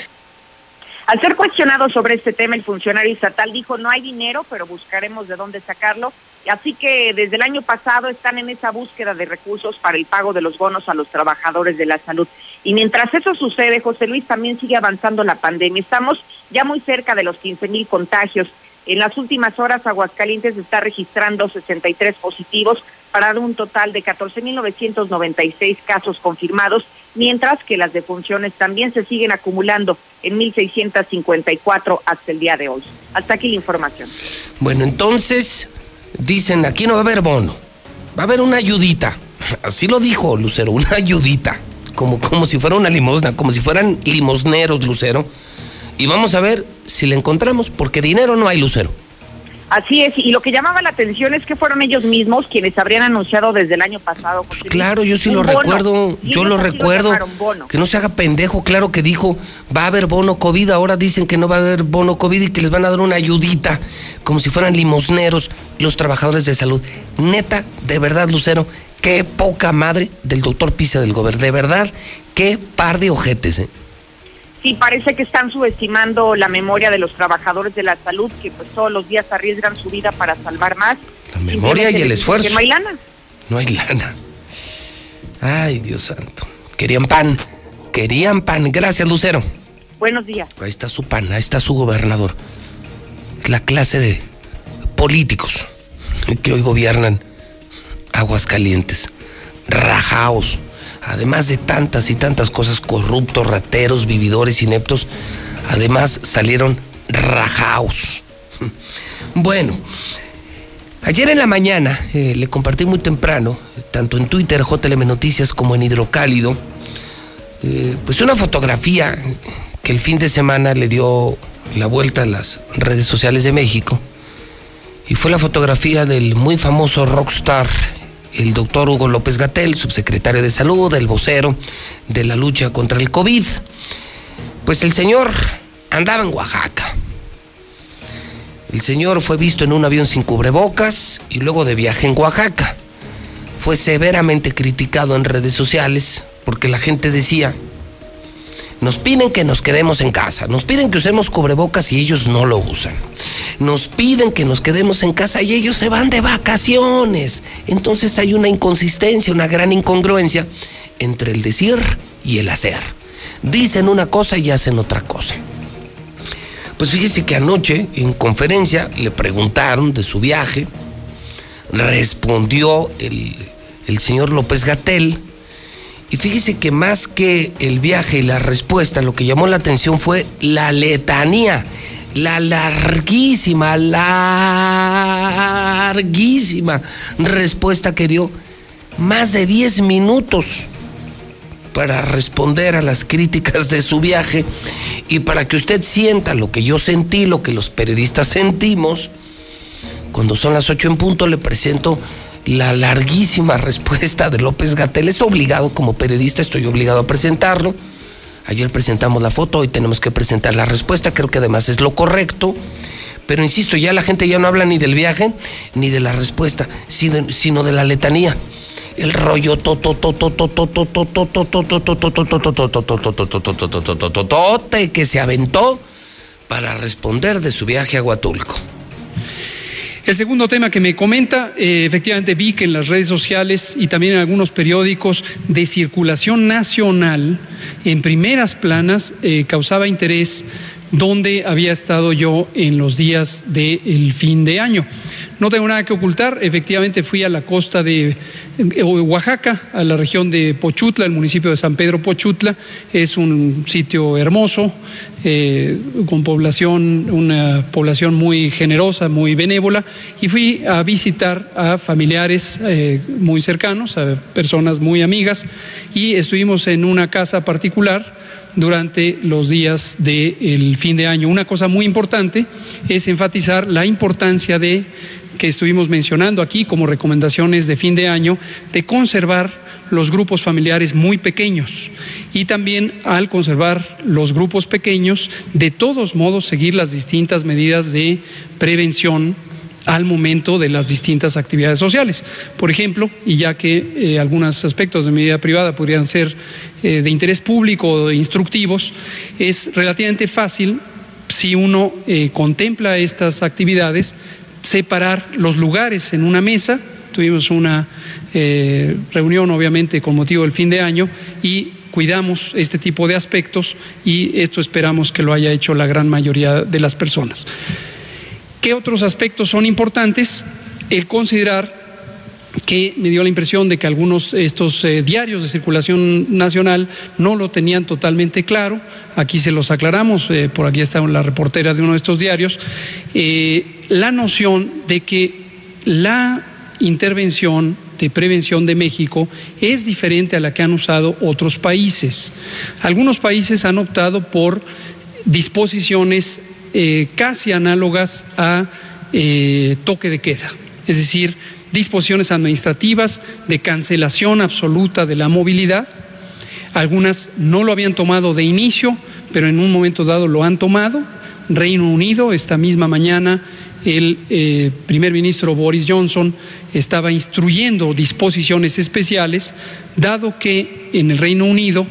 Al ser cuestionado sobre este tema, el funcionario estatal dijo no hay dinero, pero buscaremos de dónde sacarlo. Así que desde el año pasado están en esa búsqueda de recursos para el pago de los bonos a los trabajadores de la salud. Y mientras eso sucede, José Luis, también sigue avanzando la pandemia. Estamos ya muy cerca de los 15 mil contagios. En las últimas horas, Aguascalientes está registrando 63 positivos un total de 14.996 casos confirmados, mientras que las defunciones también se siguen acumulando en 1.654 hasta el día de hoy. Hasta aquí la información. Bueno, entonces dicen, aquí no va a haber bono, va a haber una ayudita. Así lo dijo Lucero, una ayudita, como, como si fuera una limosna, como si fueran limosneros, Lucero. Y vamos a ver si le encontramos, porque dinero no hay, Lucero. Así es, y lo que llamaba la atención es que fueron ellos mismos quienes habrían anunciado desde el año pasado. Luis, Claro, yo sí lo bono. recuerdo, yo lo recuerdo. Que no se haga pendejo, claro que dijo, va a haber bono COVID, ahora dicen que no va a haber bono COVID y que les van a dar una ayudita, como si fueran limosneros los trabajadores de salud. Neta, de verdad, Lucero, qué poca madre del doctor Pisa del Gober, de verdad, qué par de ojetes, ¿eh? Sí, parece que están subestimando la memoria de los trabajadores de la salud que pues todos los días arriesgan su vida para salvar más. La memoria y el esfuerzo. Que no hay lana. No hay lana. Ay, Dios santo. Querían pan, querían pan. Gracias, Lucero. Buenos días. Ahí está su pan, ahí está su gobernador. Es la clase de políticos que hoy gobiernan Aguascalientes. Rajaos. Además de tantas y tantas cosas, corruptos, rateros, vividores, ineptos, además salieron rajaos. Bueno, ayer en la mañana eh, le compartí muy temprano, tanto en Twitter, JLM Noticias, como en Hidrocálido, eh, pues una fotografía que el fin de semana le dio la vuelta a las redes sociales de México. Y fue la fotografía del muy famoso rockstar, el doctor Hugo López Gatel, subsecretario de Salud, el vocero de la lucha contra el COVID. Pues el señor andaba en Oaxaca. El señor fue visto en un avión sin cubrebocas y luego de viaje en Oaxaca. Fue severamente criticado en redes sociales porque la gente decía, nos piden que nos quedemos en casa, nos piden que usemos cubrebocas y ellos no lo usan. Nos piden que nos quedemos en casa y ellos se van de vacaciones. Entonces hay una inconsistencia, una gran incongruencia entre el decir y el hacer. Dicen una cosa y hacen otra cosa. Pues fíjese que anoche en conferencia le preguntaron de su viaje, respondió el, el señor López Gatel, y fíjese que más que el viaje y la respuesta, lo que llamó la atención fue la letanía, la larguísima, larguísima respuesta que dio, más de 10 minutos para responder a las críticas de su viaje y para que usted sienta lo que yo sentí, lo que los periodistas sentimos. Cuando son las 8 en punto le presento la larguísima respuesta de López Gatel. Es obligado como periodista, estoy obligado a presentarlo. Ayer presentamos la foto, hoy tenemos que presentar la respuesta, creo que además es lo correcto. Pero insisto, ya la gente ya no habla ni del viaje ni de la respuesta, sino de la letanía. El rollo que se aventó para responder de su viaje a Huatulco. El segundo tema que me comenta, eh, efectivamente vi que en las redes sociales y también en algunos periódicos de circulación nacional, en primeras planas, eh, causaba interés dónde había estado yo en los días del fin de año. No tengo nada que ocultar, efectivamente fui a la costa de eh, Oaxaca, a la región de Pochutla, el municipio de San Pedro Pochutla. Es un sitio hermoso, eh, con población, una población muy generosa, muy benévola, y fui a visitar a familiares eh, muy cercanos, a personas muy amigas, y estuvimos en una casa particular durante los días del fin de año. Una cosa muy importante es enfatizar la importancia de que estuvimos mencionando aquí como recomendaciones de fin de año, de conservar los grupos familiares muy pequeños y también al conservar los grupos pequeños, de todos modos seguir las distintas medidas de prevención al momento de las distintas actividades sociales. Por ejemplo, y ya que eh, algunos aspectos de medida privada podrían ser eh, de interés público o instructivos, es relativamente fácil si uno eh, contempla estas actividades separar los lugares en una mesa. Tuvimos una reunión, obviamente, con motivo del fin de año y cuidamos este tipo de aspectos y esto esperamos que lo haya hecho la gran mayoría de las personas. ¿Qué otros aspectos son importantes? El considerar que me dio la impresión de que algunos estos eh, diarios de circulación nacional no lo tenían totalmente claro. Aquí se los aclaramos, eh, por aquí está la reportera de uno de estos diarios. Eh, la noción de que la intervención de prevención de México es diferente a la que han usado otros países. Algunos países han optado por disposiciones eh, casi análogas a eh, toque de queda, es decir, disposiciones administrativas de cancelación absoluta de la movilidad. Algunas no lo habían tomado de inicio, pero en un momento dado lo han tomado. Reino Unido, esta misma mañana, el eh, primer ministro Boris Johnson estaba instruyendo disposiciones especiales, dado que en el Reino Unido,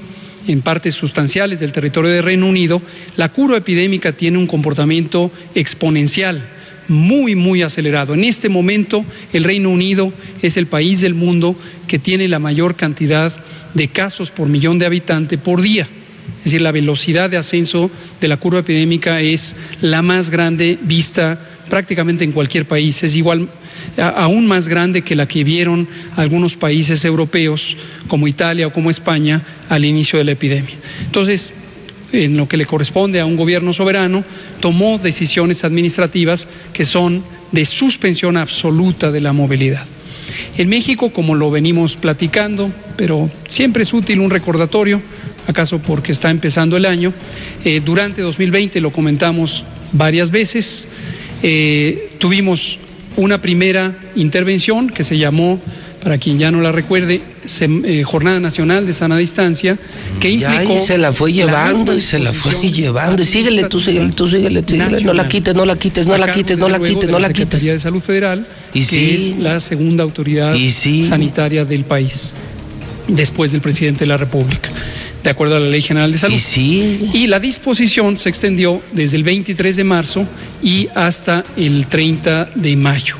en partes sustanciales del territorio del Reino Unido, la curva epidémica tiene un comportamiento exponencial muy, muy acelerado. En este momento, el Reino Unido es el país del mundo que tiene la mayor cantidad de casos por millón de habitantes por día. Es decir, la velocidad de ascenso de la curva epidémica es la más grande vista prácticamente en cualquier país. Es igual, aún más grande que la que vieron algunos países europeos como Italia o como España al inicio de la epidemia. Entonces, en lo que le corresponde a un gobierno soberano, tomó decisiones administrativas que son de suspensión absoluta de la movilidad. En México, como lo venimos platicando, pero siempre es útil un recordatorio, acaso porque está empezando el año, eh, durante 2020 lo comentamos varias veces, eh, tuvimos una primera intervención que se llamó para quien ya no la recuerde, eh, Jornada Nacional de Sana Distancia, que implicó... y se la fue llevando y se la fue llevando. Y síguele, tú síguele, tú síguele, síguele. No la quites, no la quites, no la quites, no la quites, no la quites. Secretaría de Salud Federal, que es la segunda autoridad sanitaria del país, después del presidente de la República de acuerdo a la Ley General de Salud. Y, y la disposición se extendió desde el 23 de marzo y hasta el 30 de mayo.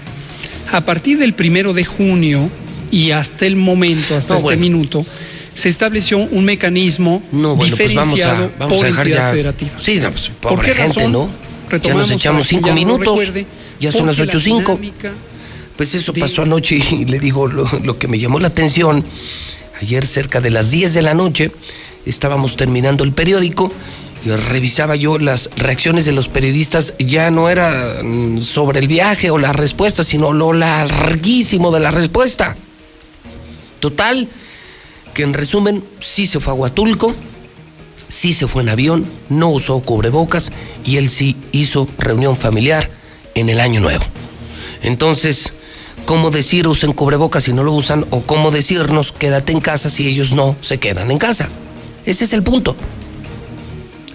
A partir del primero de junio y hasta el momento, hasta este minuto, se estableció un mecanismo pues diferenciado por entidad federativa. Sí, pues, ¿Por qué gente, razón? ¿no? Ya nos echamos cinco minutos, ya son las ocho cinco. Pues eso pasó anoche y le digo lo, lo, que me llamó la atención. Ayer cerca de las 10 de la noche estábamos terminando el periódico y revisaba yo las reacciones de los periodistas, ya no era mm, sobre el viaje o la respuesta, sino lo larguísimo de la respuesta. Total, que en resumen, sí se fue a Huatulco, sí se fue en avión, no usó cubrebocas y él sí hizo reunión familiar en el año nuevo. Entonces, ¿cómo decir usen cubrebocas si no lo usan? O cómo decirnos quédate en casa si ellos no se quedan en casa. Ese es el punto.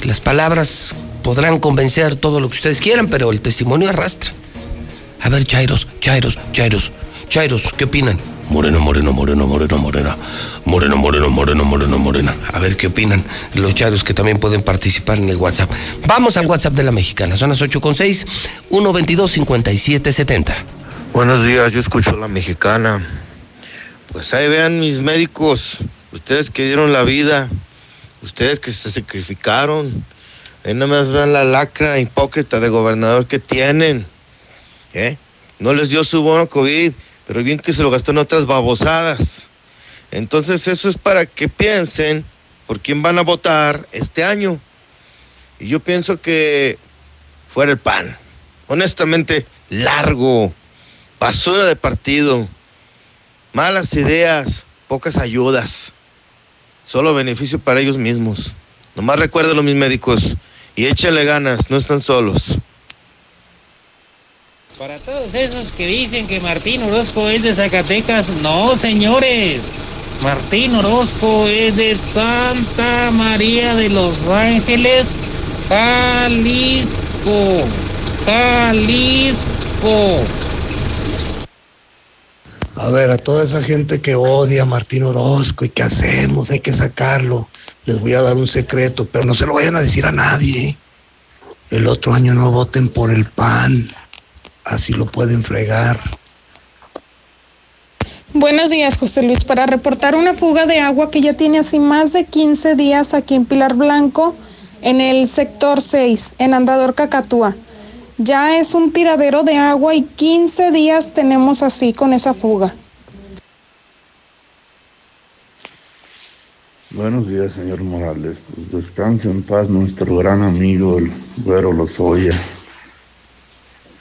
Las palabras podrán convencer todo lo que ustedes quieran, pero el testimonio arrastra. A ver, Chairos, Chairos, Chairos, Chairos, ¿qué opinan? Moreno, moreno, moreno, moreno, morena. Moreno, moreno, moreno, moreno, morena. A ver qué opinan los Chairos que también pueden participar en el WhatsApp. Vamos al WhatsApp de la mexicana. Son las 8 con 6, 122 5770. Buenos días, yo escucho a la mexicana. Pues ahí vean mis médicos, ustedes que dieron la vida, ustedes que se sacrificaron, ahí no me vean la lacra hipócrita de gobernador que tienen. ¿eh? No les dio su bono COVID, pero bien que se lo gastó en otras babosadas. Entonces eso es para que piensen por quién van a votar este año. Y yo pienso que fuera el PAN. Honestamente, largo, basura de partido, malas ideas, pocas ayudas. Solo beneficio para ellos mismos. Nomás recuérdenlo, mis médicos. Y échenle ganas, no están solos. Para todos esos que dicen que Martín Orozco es de Zacatecas, no, señores. Martín Orozco es de Santa María de los Ángeles, Jalisco. Jalisco. A ver, a toda esa gente que odia a Martín Orozco y qué hacemos, hay que sacarlo. Les voy a dar un secreto, pero no se lo vayan a decir a nadie. El otro año no voten por el PAN, así lo pueden fregar. Buenos días, José Luis. Para reportar una fuga de agua que ya tiene así más de 15 días aquí en Pilar Blanco, en el sector 6, en Andador Cacatúa. Ya es un tiradero de agua y 15 días tenemos así con esa fuga. Buenos días, señor Morales. Pues descanse en paz nuestro gran amigo, el güero Lozoya.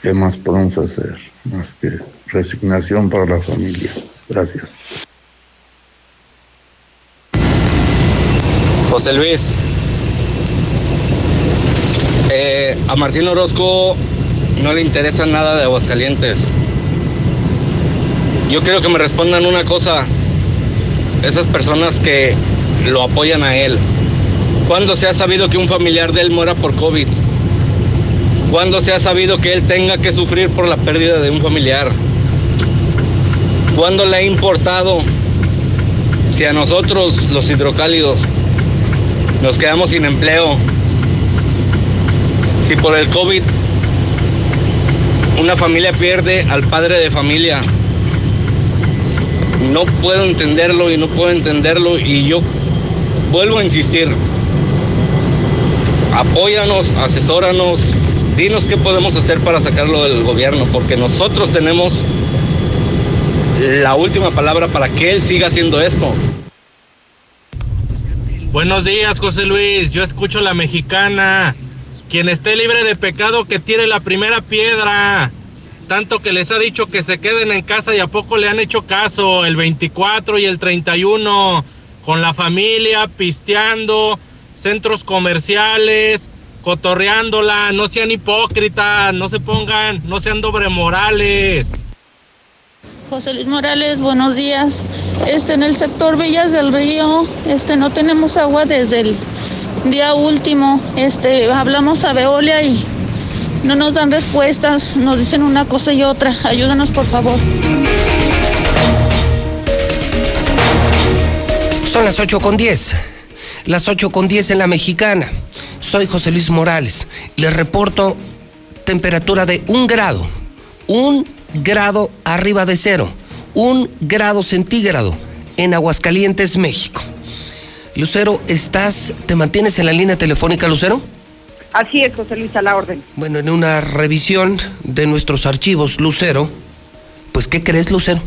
¿Qué más podemos hacer? Más que resignación para la familia. Gracias. José Luis, eh, a Martín Orozco no le interesa nada de Aguascalientes. Yo quiero que me respondan una cosa, esas personas que lo apoyan a él. ¿Cuándo se ha sabido que un familiar de él muera por COVID? ¿Cuándo se ha sabido que él tenga que sufrir por la pérdida de un familiar? ¿Cuándo le ha importado si a nosotros, los hidrocálidos, nos quedamos sin empleo? Si por el COVID una familia pierde al padre de familia. No puedo entenderlo y no puedo entenderlo y yo vuelvo a insistir. Apóyanos, asesóranos, dinos qué podemos hacer para sacarlo del gobierno, porque nosotros tenemos la última palabra para que él siga haciendo esto. Buenos días, José Luis. Yo escucho la mexicana. Quien esté libre de pecado que tire la primera piedra. Tanto que les ha dicho que se queden en casa y a poco le han hecho caso. El 24 y el 31. Con la familia, pisteando, centros comerciales, cotorreándola. No sean hipócritas, no se pongan, no sean doble morales. José Luis Morales, buenos días. Este en el sector Villas del Río, este no tenemos agua desde el día último. Este hablamos a Veolia y no nos dan respuestas, nos dicen una cosa y otra. Ayúdanos por favor. Son las 8 con 10. Las 8 con 10 en la mexicana. Soy José Luis Morales. Les reporto temperatura de un grado. Un grado arriba de cero. Un grado centígrado en Aguascalientes, México. Lucero, ¿estás, te mantienes en la línea telefónica, Lucero? Así es, José Luis, a la orden. Bueno, en una revisión de nuestros archivos, Lucero, pues ¿qué crees, Lucero?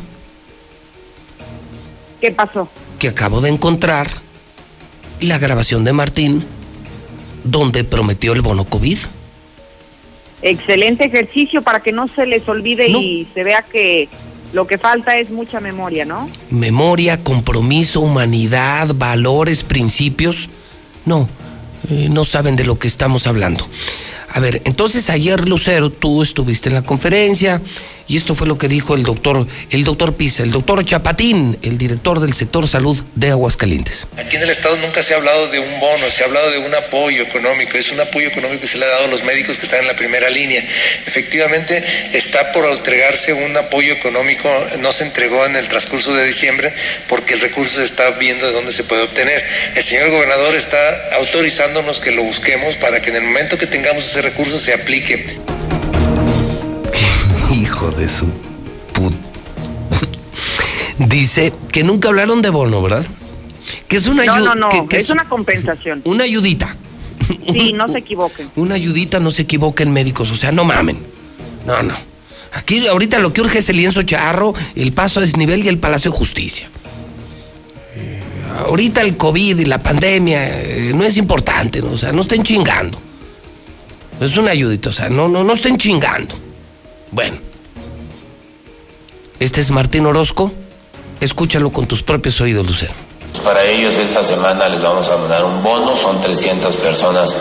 ¿Qué pasó? Que acabo de encontrar la grabación de Martín donde prometió el bono COVID. Excelente ejercicio para que no se les olvide y se vea que lo que falta es mucha memoria, ¿no? Memoria, compromiso, humanidad, valores, principios. No, eh, no saben de lo que estamos hablando. A ver, entonces ayer Lucero, tú estuviste en la conferencia y esto fue lo que dijo el doctor, el doctor Pisa, el doctor Chapatín, el director del sector salud de Aguascalientes. Aquí en el Estado nunca se ha hablado de un bono, se ha hablado de un apoyo económico. Es un apoyo económico que se le ha dado a los médicos que están en la primera línea. Efectivamente, está por entregarse un apoyo económico, no se entregó en el transcurso de diciembre porque el recurso se está viendo de dónde se puede obtener. El señor gobernador está autorizándonos que lo busquemos para que en el momento que tengamos ese recurso se aplique. Hijo de su put... Dice que nunca hablaron de bono, ¿verdad? Que es una No, no, no, que- que es una compensación. una ayudita. Sí, no se equivoquen. Una ayudita, no se equivoquen médicos, o sea, no mamen. No, no. Aquí ahorita lo que urge es el lienzo charro, el paso a desnivel y el Palacio de Justicia. Eh, ahorita el COVID y la pandemia eh, no es importante, ¿no? o sea, no estén chingando. Es una ayudita, o sea, no, no, no estén chingando. Bueno. Este es Martín Orozco. Escúchalo con tus propios oídos, Lucero. Para ellos esta semana les vamos a mandar un bono, son 300 personas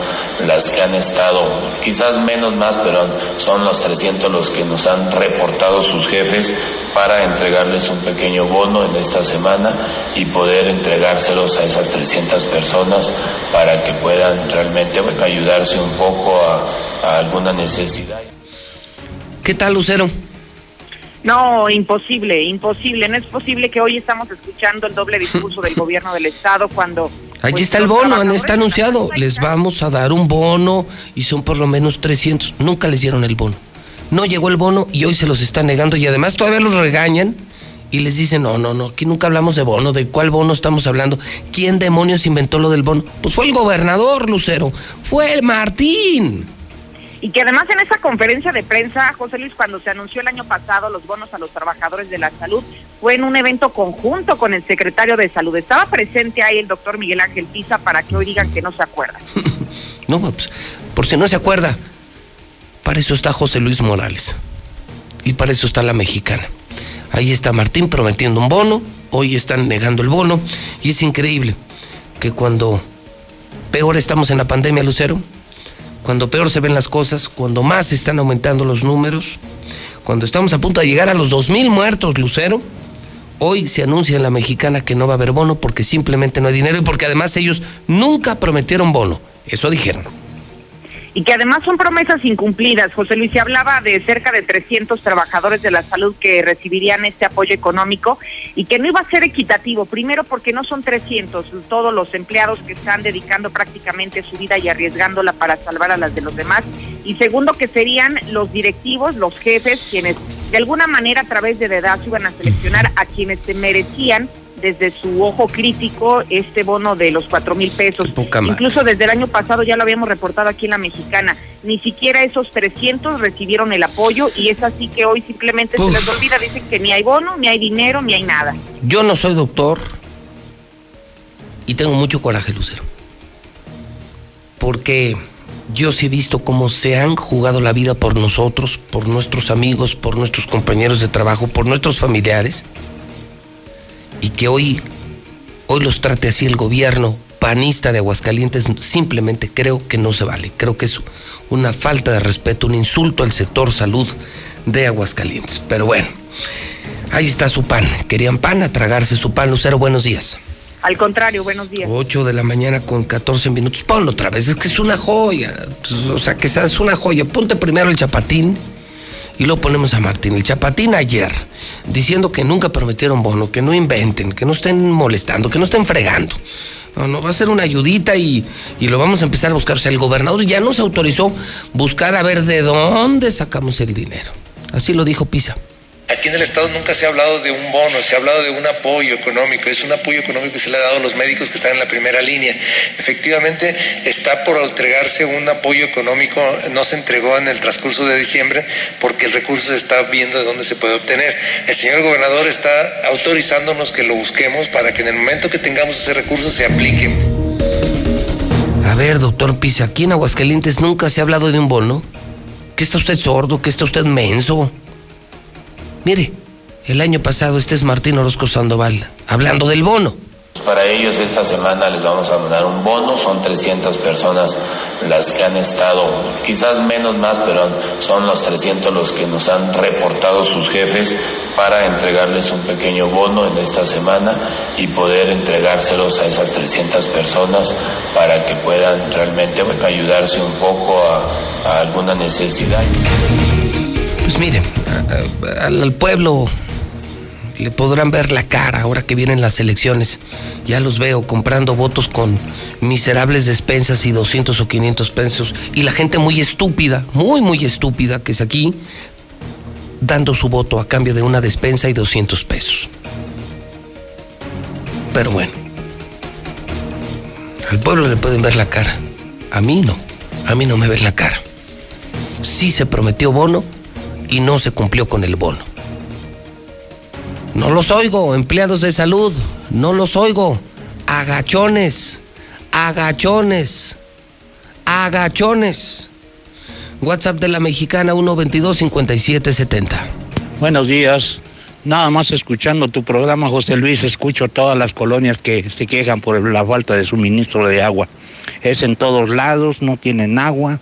las que han estado, quizás menos más, pero son los 300 los que nos han reportado sus jefes para entregarles un pequeño bono en esta semana y poder entregárselos a esas 300 personas para que puedan realmente bueno, ayudarse un poco a, a alguna necesidad. ¿Qué tal, Lucero? No, imposible, imposible. No es posible que hoy estamos escuchando el doble discurso del gobierno del Estado cuando... Allí pues, está el bono, está anunciado. Les vamos a dar un bono y son por lo menos 300. Nunca les dieron el bono. No llegó el bono y hoy se los están negando y además todavía los regañan y les dicen, no, no, no, aquí nunca hablamos de bono. ¿De cuál bono estamos hablando? ¿Quién demonios inventó lo del bono? Pues fue el gobernador, Lucero. Fue el Martín. Y que además en esa conferencia de prensa, José Luis, cuando se anunció el año pasado los bonos a los trabajadores de la salud, fue en un evento conjunto con el secretario de salud. Estaba presente ahí el doctor Miguel Ángel Pisa para que hoy digan que no se acuerdan. No, pues, por si no se acuerda, para eso está José Luis Morales. Y para eso está la mexicana. Ahí está Martín prometiendo un bono, hoy están negando el bono. Y es increíble que cuando peor estamos en la pandemia, Lucero, cuando peor se ven las cosas, cuando más están aumentando los números, cuando estamos a punto de llegar a los 2.000 muertos, Lucero, hoy se anuncia en la mexicana que no va a haber bono porque simplemente no hay dinero y porque además ellos nunca prometieron bono. Eso dijeron y que además son promesas incumplidas. José Luis se hablaba de cerca de 300 trabajadores de la salud que recibirían este apoyo económico y que no iba a ser equitativo. Primero porque no son 300 todos los empleados que están dedicando prácticamente su vida y arriesgándola para salvar a las de los demás. Y segundo que serían los directivos, los jefes, quienes de alguna manera a través de edad iban a seleccionar a quienes se merecían desde su ojo crítico este bono de los cuatro mil pesos. Incluso desde el año pasado ya lo habíamos reportado aquí en la mexicana. Ni siquiera esos 300 recibieron el apoyo y es así que hoy simplemente se les olvida, dicen que ni hay bono, ni hay dinero, ni hay nada. Yo no soy doctor y tengo mucho coraje, Lucero. Porque yo sí he visto cómo se han jugado la vida por nosotros, por nuestros amigos, por nuestros compañeros de trabajo, por nuestros familiares y que hoy, hoy los trate así el gobierno panista de Aguascalientes, simplemente creo que no se vale. Creo que es una falta de respeto, un insulto al sector salud de Aguascalientes. Pero bueno, ahí está su pan. Querían pan, a tragarse su pan. Lucero, buenos días. Al contrario, buenos días. 8 de la mañana con 14 minutos. Ponlo otra vez, es que es una joya. O sea, que es una joya. Ponte primero el chapatín y luego ponemos a Martín. El Chapatín ayer, diciendo que nunca prometieron bono, que no inventen, que no estén molestando, que no estén fregando. No, no, va a ser una ayudita y, y, lo vamos a empezar a buscar. O sea, el gobernador ya nos autorizó buscar a ver de dónde sacamos el dinero. Así lo dijo Pisa. Aquí en el Estado nunca se ha hablado de un bono, se ha hablado de un apoyo económico. Es un apoyo económico que se le ha dado a los médicos que están en la primera línea. Efectivamente, está por entregarse un apoyo económico, no se entregó en el transcurso de diciembre porque el recurso se está viendo de dónde se puede obtener. El señor gobernador está autorizándonos que lo busquemos para que en el momento que tengamos ese recurso se aplique. A ver, doctor Pisa, aquí en Aguascalientes nunca se ha hablado de un bono. ¿Qué está usted sordo? ¿Qué está usted menso? Mire, el año pasado este es Martín Orozco Sandoval, hablando del bono. Para ellos esta semana les vamos a mandar un bono, son 300 personas las que han estado, quizás menos más, pero son los 300 los que nos han reportado sus jefes para entregarles un pequeño bono en esta semana y poder entregárselos a esas 300 personas para que puedan realmente ayudarse un poco a, a alguna necesidad. Pues miren, al pueblo le podrán ver la cara ahora que vienen las elecciones. Ya los veo comprando votos con miserables despensas y 200 o 500 pesos. Y la gente muy estúpida, muy, muy estúpida que es aquí, dando su voto a cambio de una despensa y 200 pesos. Pero bueno, al pueblo le pueden ver la cara. A mí no, a mí no me ven la cara. Sí se prometió bono, y no se cumplió con el bono. No los oigo, empleados de salud, no los oigo. Agachones, agachones, agachones. WhatsApp de la mexicana 122-5770. Buenos días. Nada más escuchando tu programa, José Luis, escucho todas las colonias que se quejan por la falta de suministro de agua. Es en todos lados, no tienen agua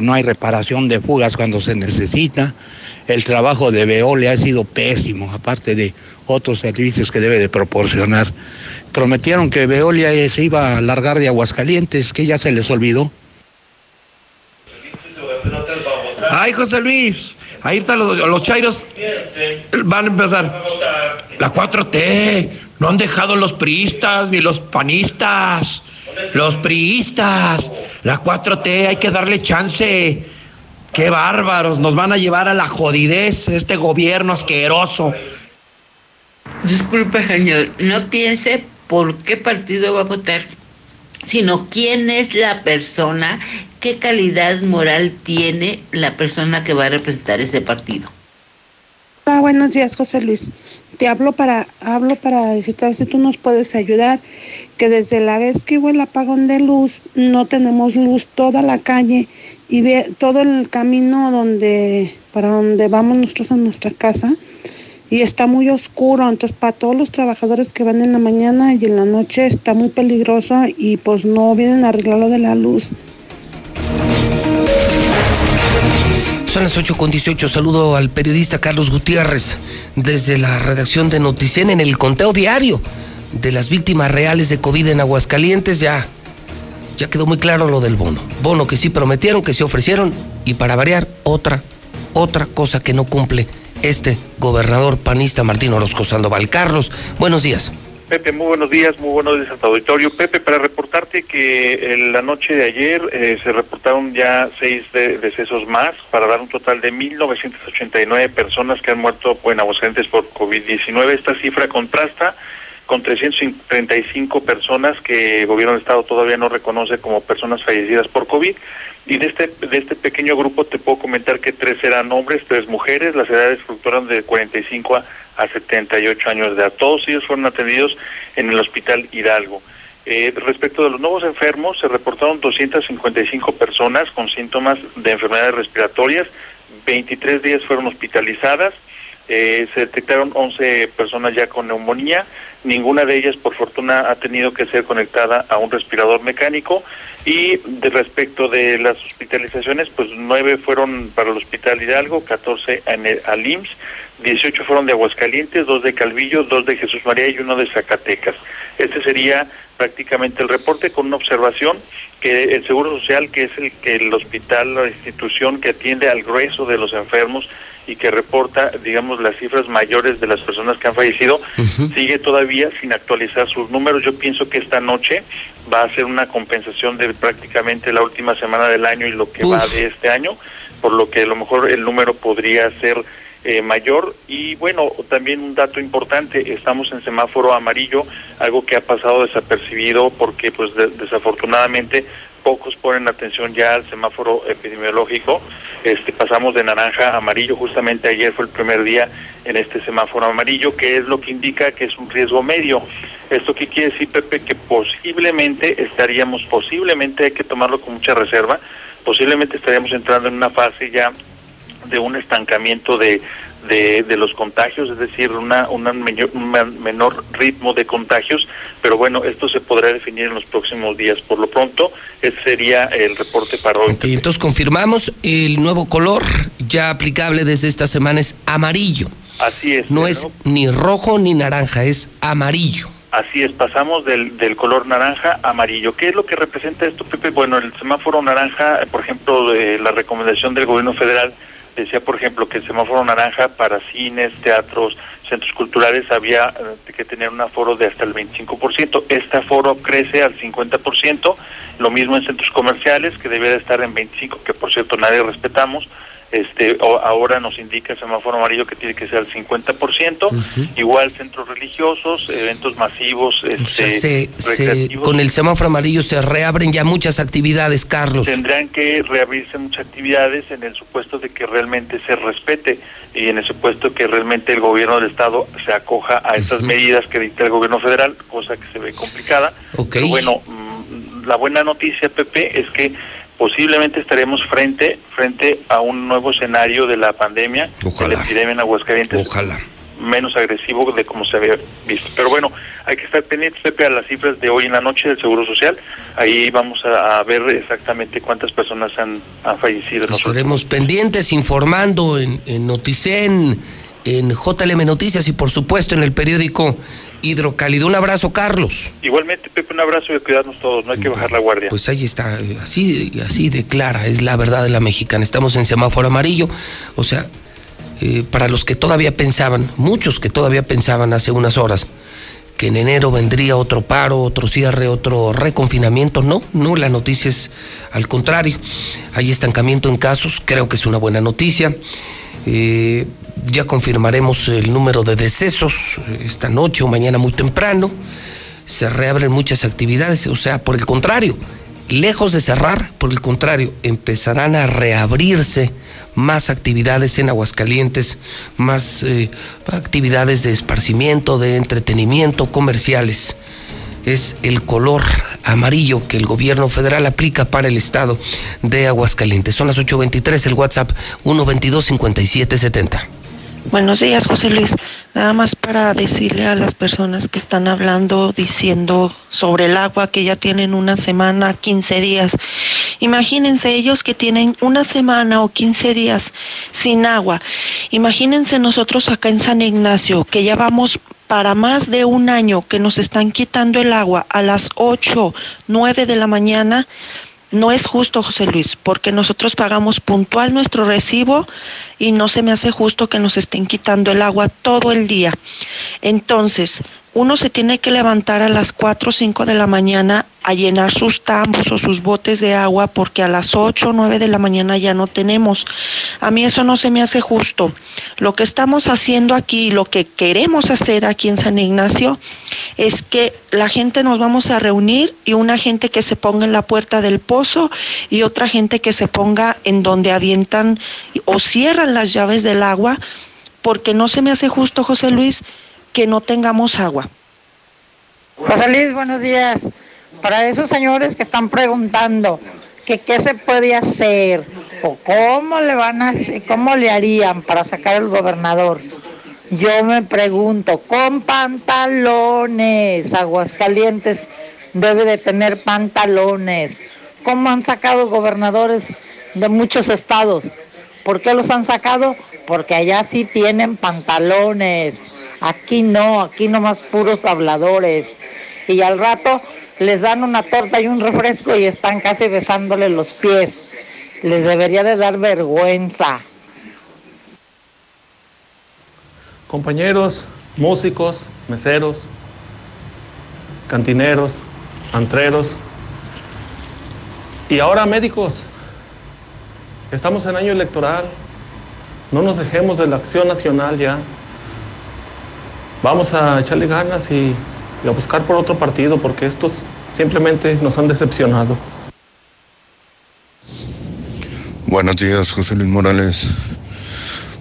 no hay reparación de fugas cuando se necesita. El trabajo de Veolia ha sido pésimo, aparte de otros servicios que debe de proporcionar. Prometieron que Veolia se iba a largar de Aguascalientes, que ya se les olvidó. Ay, José Luis, ahí están los, los chairos. Van a empezar. La 4T, no han dejado los priistas ni los panistas. Los priistas, la 4T, hay que darle chance. Qué bárbaros, nos van a llevar a la jodidez este gobierno asqueroso. Disculpe, señor, no piense por qué partido va a votar, sino quién es la persona, qué calidad moral tiene la persona que va a representar ese partido. Hola, buenos días, José Luis. Te hablo para, hablo para decirte si tú nos puedes ayudar, que desde la vez que hubo el apagón de luz, no tenemos luz toda la calle y ve todo el camino donde, para donde vamos nosotros a nuestra casa, y está muy oscuro, entonces para todos los trabajadores que van en la mañana y en la noche está muy peligroso y pues no vienen a arreglar lo de la luz. Son las 8 con 18. Saludo al periodista Carlos Gutiérrez desde la redacción de Noticen en el conteo diario de las víctimas reales de COVID en Aguascalientes. Ya, ya quedó muy claro lo del bono. Bono que sí prometieron, que sí ofrecieron y para variar otra, otra cosa que no cumple este gobernador panista Martín Orozco Sandoval. Carlos, buenos días. Pepe, muy buenos días, muy buenos días a tu auditorio. Pepe, para reportarte que en la noche de ayer eh, se reportaron ya seis decesos más, para dar un total de 1.989 personas que han muerto en Aguascalientes por COVID-19. Esta cifra contrasta con 335 personas que el gobierno del estado todavía no reconoce como personas fallecidas por COVID. Y de este, de este pequeño grupo te puedo comentar que tres eran hombres, tres mujeres, las edades fluctuaron de 45 a, a 78 años de edad. Todos ellos fueron atendidos en el Hospital Hidalgo. Eh, respecto de los nuevos enfermos, se reportaron 255 personas con síntomas de enfermedades respiratorias, 23 días fueron hospitalizadas, eh, se detectaron 11 personas ya con neumonía, ninguna de ellas por fortuna ha tenido que ser conectada a un respirador mecánico y de respecto de las hospitalizaciones, pues nueve fueron para el Hospital Hidalgo, 14 en el, al IMSS, 18 fueron de Aguascalientes, dos de Calvillo, dos de Jesús María y uno de Zacatecas. Este sería prácticamente el reporte con una observación que el Seguro Social, que es el que el hospital, la institución que atiende al grueso de los enfermos, y que reporta, digamos, las cifras mayores de las personas que han fallecido, sigue todavía sin actualizar sus números. Yo pienso que esta noche va a ser una compensación de prácticamente la última semana del año y lo que va de este año, por lo que a lo mejor el número podría ser eh, mayor. Y bueno, también un dato importante, estamos en semáforo amarillo, algo que ha pasado desapercibido porque pues desafortunadamente pocos ponen atención ya al semáforo epidemiológico. Este, pasamos de naranja a amarillo, justamente ayer fue el primer día en este semáforo amarillo, que es lo que indica que es un riesgo medio. ¿Esto qué quiere decir, Pepe? Que posiblemente estaríamos, posiblemente hay que tomarlo con mucha reserva, posiblemente estaríamos entrando en una fase ya de un estancamiento de, de, de los contagios, es decir, una, una un menor ritmo de contagios, pero bueno, esto se podrá definir en los próximos días. Por lo pronto, ese sería el reporte para hoy. Entonces confirmamos el nuevo color ya aplicable desde esta semana es amarillo. Así es. No es ni rojo ni naranja, es amarillo. Así es, pasamos del, del color naranja a amarillo. ¿Qué es lo que representa esto, Pepe? Bueno, el semáforo naranja, por ejemplo, de la recomendación del gobierno federal decía, por ejemplo, que el semáforo naranja para cines, teatros, centros culturales había eh, que tener un aforo de hasta el 25%. Este aforo crece al 50%, lo mismo en centros comerciales, que debe de estar en 25%, que por cierto nadie respetamos, este ahora nos indica el semáforo amarillo que tiene que ser al 50%, igual centros religiosos, eventos masivos, este, con el semáforo amarillo se reabren ya muchas actividades, Carlos. Tendrán que reabrirse muchas actividades en el supuesto de que realmente se respete y en el supuesto que realmente el gobierno del estado se acoja a estas medidas que dicta el gobierno federal, cosa que se ve complicada. Pero bueno, mm, la buena noticia, Pepe, es que posiblemente estaremos frente frente a un nuevo escenario de la pandemia, de la epidemia en Aguascalientes. Ojalá. Menos agresivo de como se había visto. Pero bueno, hay que estar pendientes, Pepe, a las cifras de hoy en la noche del Seguro Social. Ahí vamos a, ver exactamente cuántas personas han, han fallecido. Estaremos pendientes, informando en, en Noticen, en JLM Noticias y por supuesto en el periódico hidrocálido. Un abrazo, Carlos. Igualmente, Pepe, un abrazo y cuidarnos todos, no hay que bajar la guardia. Pues ahí está, así, así de clara es la verdad de la mexicana. Estamos en semáforo amarillo, o sea, eh, para los que todavía pensaban, muchos que todavía pensaban hace unas horas, que en enero vendría otro paro, otro cierre, otro reconfinamiento. No, no, la noticia es al contrario. Hay estancamiento en casos, creo que es una buena noticia. Eh, ya confirmaremos el número de decesos esta noche o mañana muy temprano. Se reabren muchas actividades, o sea, por el contrario, lejos de cerrar, por el contrario, empezarán a reabrirse más actividades en Aguascalientes, más eh, actividades de esparcimiento, de entretenimiento, comerciales. Es el color amarillo que el gobierno federal aplica para el estado de Aguascalientes. Son las 8.23, el WhatsApp 122-5770. Buenos días, José Luis. Nada más para decirle a las personas que están hablando, diciendo sobre el agua, que ya tienen una semana, 15 días. Imagínense ellos que tienen una semana o 15 días sin agua. Imagínense nosotros acá en San Ignacio, que ya vamos para más de un año que nos están quitando el agua a las 8, 9 de la mañana. No es justo, José Luis, porque nosotros pagamos puntual nuestro recibo y no se me hace justo que nos estén quitando el agua todo el día. Entonces, uno se tiene que levantar a las 4 o 5 de la mañana a llenar sus tambos o sus botes de agua porque a las 8 o 9 de la mañana ya no tenemos. A mí eso no se me hace justo. Lo que estamos haciendo aquí, lo que queremos hacer aquí en San Ignacio, es que la gente nos vamos a reunir y una gente que se ponga en la puerta del pozo y otra gente que se ponga en donde avientan o cierran las llaves del agua, porque no se me hace justo, José Luis, que no tengamos agua. José Luis, buenos días. Para esos señores que están preguntando qué se puede hacer o cómo le van a cómo le harían para sacar al gobernador. Yo me pregunto, con pantalones, Aguascalientes debe de tener pantalones. ¿Cómo han sacado gobernadores de muchos estados? ¿Por qué los han sacado? Porque allá sí tienen pantalones. Aquí no, aquí nomás puros habladores. Y al rato les dan una torta y un refresco y están casi besándole los pies. Les debería de dar vergüenza. Compañeros, músicos, meseros, cantineros, antreros y ahora médicos. Estamos en año electoral. No nos dejemos de la acción nacional ya. Vamos a echarle ganas y, a buscar por otro partido porque estos simplemente nos han decepcionado. Buenos días, José Luis Morales.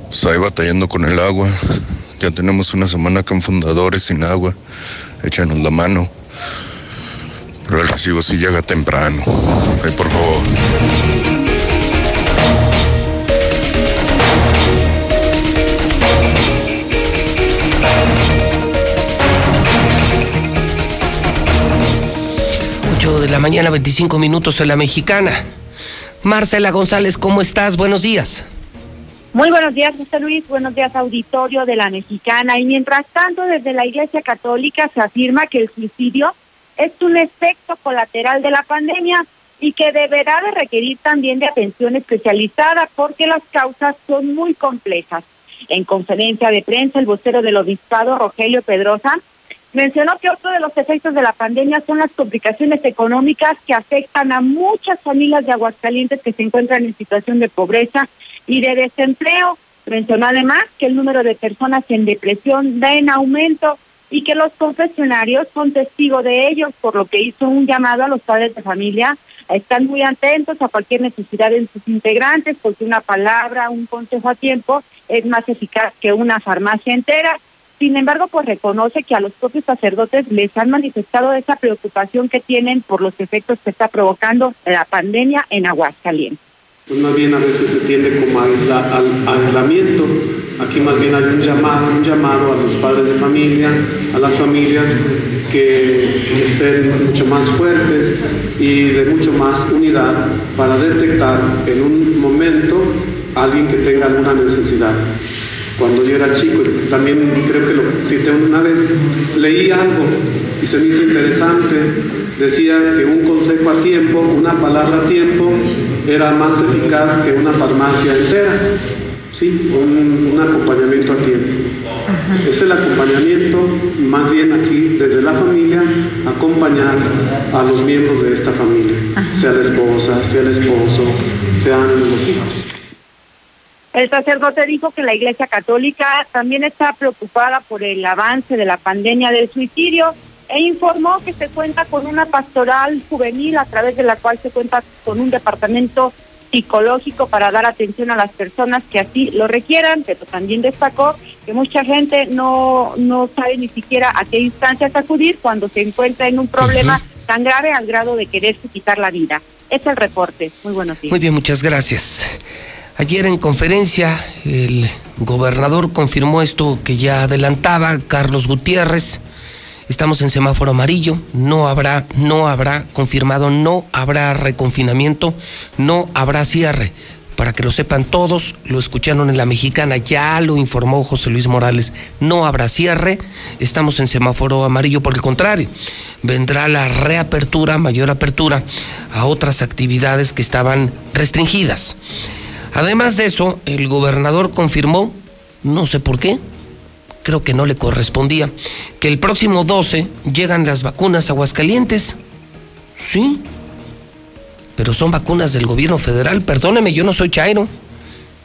Pues ahí batallando con el agua. Ya tenemos una semana con fundadores sin agua. Échanos la mano. Pero el recibo sí llega temprano. Ay, por favor. De la mañana, 25 minutos en la mexicana. Marcela González, ¿cómo estás? Buenos días. Muy buenos días, José Luis. Buenos días, auditorio de la Mexicana. Y mientras tanto, desde la Iglesia Católica se afirma que el suicidio es un efecto colateral de la pandemia y que deberá de requerir también de atención especializada porque las causas son muy complejas. En conferencia de prensa, el vocero del obispado, Rogelio Pedrosa, Mencionó que otro de los efectos de la pandemia son las complicaciones económicas que afectan a muchas familias de Aguascalientes que se encuentran en situación de pobreza y de desempleo. Mencionó además que el número de personas en depresión va en aumento y que los confesionarios son testigos de ellos, por lo que hizo un llamado a los padres de familia a estar muy atentos a cualquier necesidad en sus integrantes, porque una palabra, un consejo a tiempo es más eficaz que una farmacia entera. Sin embargo, pues reconoce que a los propios sacerdotes les han manifestado esa preocupación que tienen por los efectos que está provocando la pandemia en Aguascalientes. Pues más bien a veces se tiende como al, aislamiento. Aquí más bien hay un llamado, un llamado a los padres de familia, a las familias que estén mucho más fuertes y de mucho más unidad para detectar en un momento a alguien que tenga alguna necesidad cuando yo era chico, también creo que lo cité una vez, leí algo y se me hizo interesante, decía que un consejo a tiempo, una palabra a tiempo, era más eficaz que una farmacia entera, ¿sí? Un, acompañamiento a tiempo. Es el acompañamiento, más bien aquí, desde la familia, acompañar a los miembros de esta familia, sea la esposa, sea el esposo, sean los hijos. El sacerdote dijo que la Iglesia Católica también está preocupada por el avance de la pandemia del suicidio e informó que se cuenta con una pastoral juvenil a través de la cual se cuenta con un departamento psicológico para dar atención a las personas que así lo requieran, pero también destacó que mucha gente no, no sabe ni siquiera a qué instancias acudir cuando se encuentra en un problema tan grave al grado de quererse quitar la vida. Es el reporte. Muy buenos días. Muy bien, muchas gracias. Ayer en conferencia, el gobernador confirmó esto que ya adelantaba Carlos Gutiérrez. Estamos en semáforo amarillo, no habrá, no habrá confirmado, no habrá reconfinamiento, no habrá cierre. Para que lo sepan todos, lo escucharon en la mexicana, ya lo informó José Luis Morales, no habrá cierre, estamos en semáforo amarillo, por el contrario, vendrá la reapertura, mayor apertura a otras actividades que estaban restringidas. Además de eso, el gobernador confirmó, no sé por qué, creo que no le correspondía, que el próximo 12 llegan las vacunas a Aguascalientes. Sí, pero son vacunas del gobierno federal. Perdóneme, yo no soy Chairo,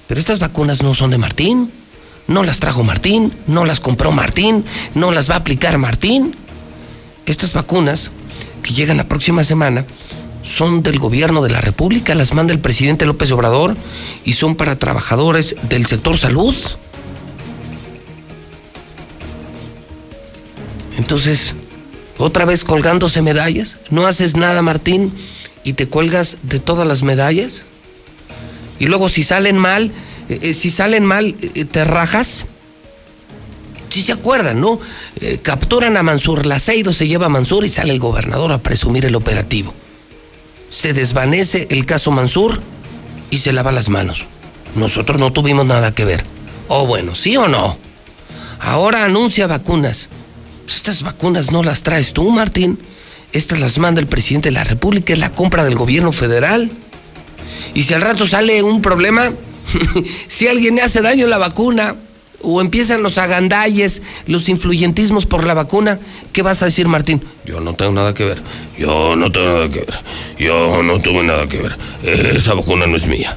pero estas vacunas no son de Martín. No las trajo Martín, no las compró Martín, no las va a aplicar Martín. Estas vacunas que llegan la próxima semana son del gobierno de la República, las manda el presidente López Obrador y son para trabajadores del sector salud. Entonces, otra vez colgándose medallas, no haces nada, Martín, y te cuelgas de todas las medallas. Y luego si salen mal, eh, eh, si salen mal, eh, te rajas. Si se acuerdan, ¿no? capturan a Mansur, la Seido se lleva a Mansur y sale el gobernador a presumir el operativo se desvanece el caso Mansur y se lava las manos. Nosotros no tuvimos nada que ver. Oh, bueno, ¿sí o no? Ahora anuncia vacunas. Pues estas vacunas no las traes tú, Martín. Estas las manda el presidente de la República, es la compra del gobierno federal. Y si al rato sale un problema, si alguien le hace daño la vacuna, o empiezan los agandalles, los influyentismos por la vacuna, ¿qué vas a decir, Martín? Yo no tengo nada que ver, yo no tengo nada que ver, yo no tuve nada que ver, esa vacuna no es mía.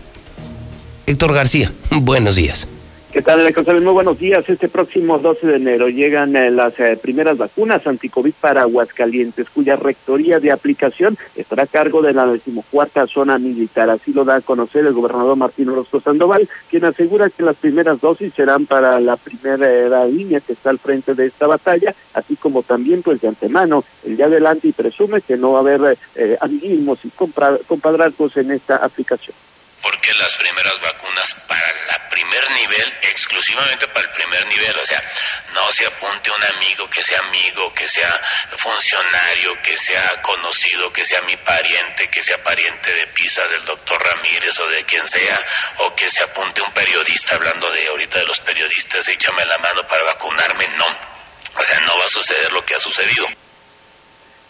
Héctor García, buenos días. ¿Qué tal, José Muy buenos días. Este próximo 12 de enero llegan eh, las eh, primeras vacunas anticovid para Aguascalientes, cuya rectoría de aplicación estará a cargo de la decimocuarta zona militar. Así lo da a conocer el gobernador Martín Orozco Sandoval, quien asegura que las primeras dosis serán para la primera línea que está al frente de esta batalla, así como también, pues de antemano, el día adelante y presume que no va a haber eh, amiguismos y compadrazgos en esta aplicación porque las primeras vacunas para el primer nivel, exclusivamente para el primer nivel, o sea, no se apunte un amigo que sea amigo, que sea funcionario, que sea conocido, que sea mi pariente, que sea pariente de Pisa del doctor Ramírez o de quien sea, o que se apunte un periodista hablando de ahorita de los periodistas, échame la mano para vacunarme, no. O sea, no va a suceder lo que ha sucedido.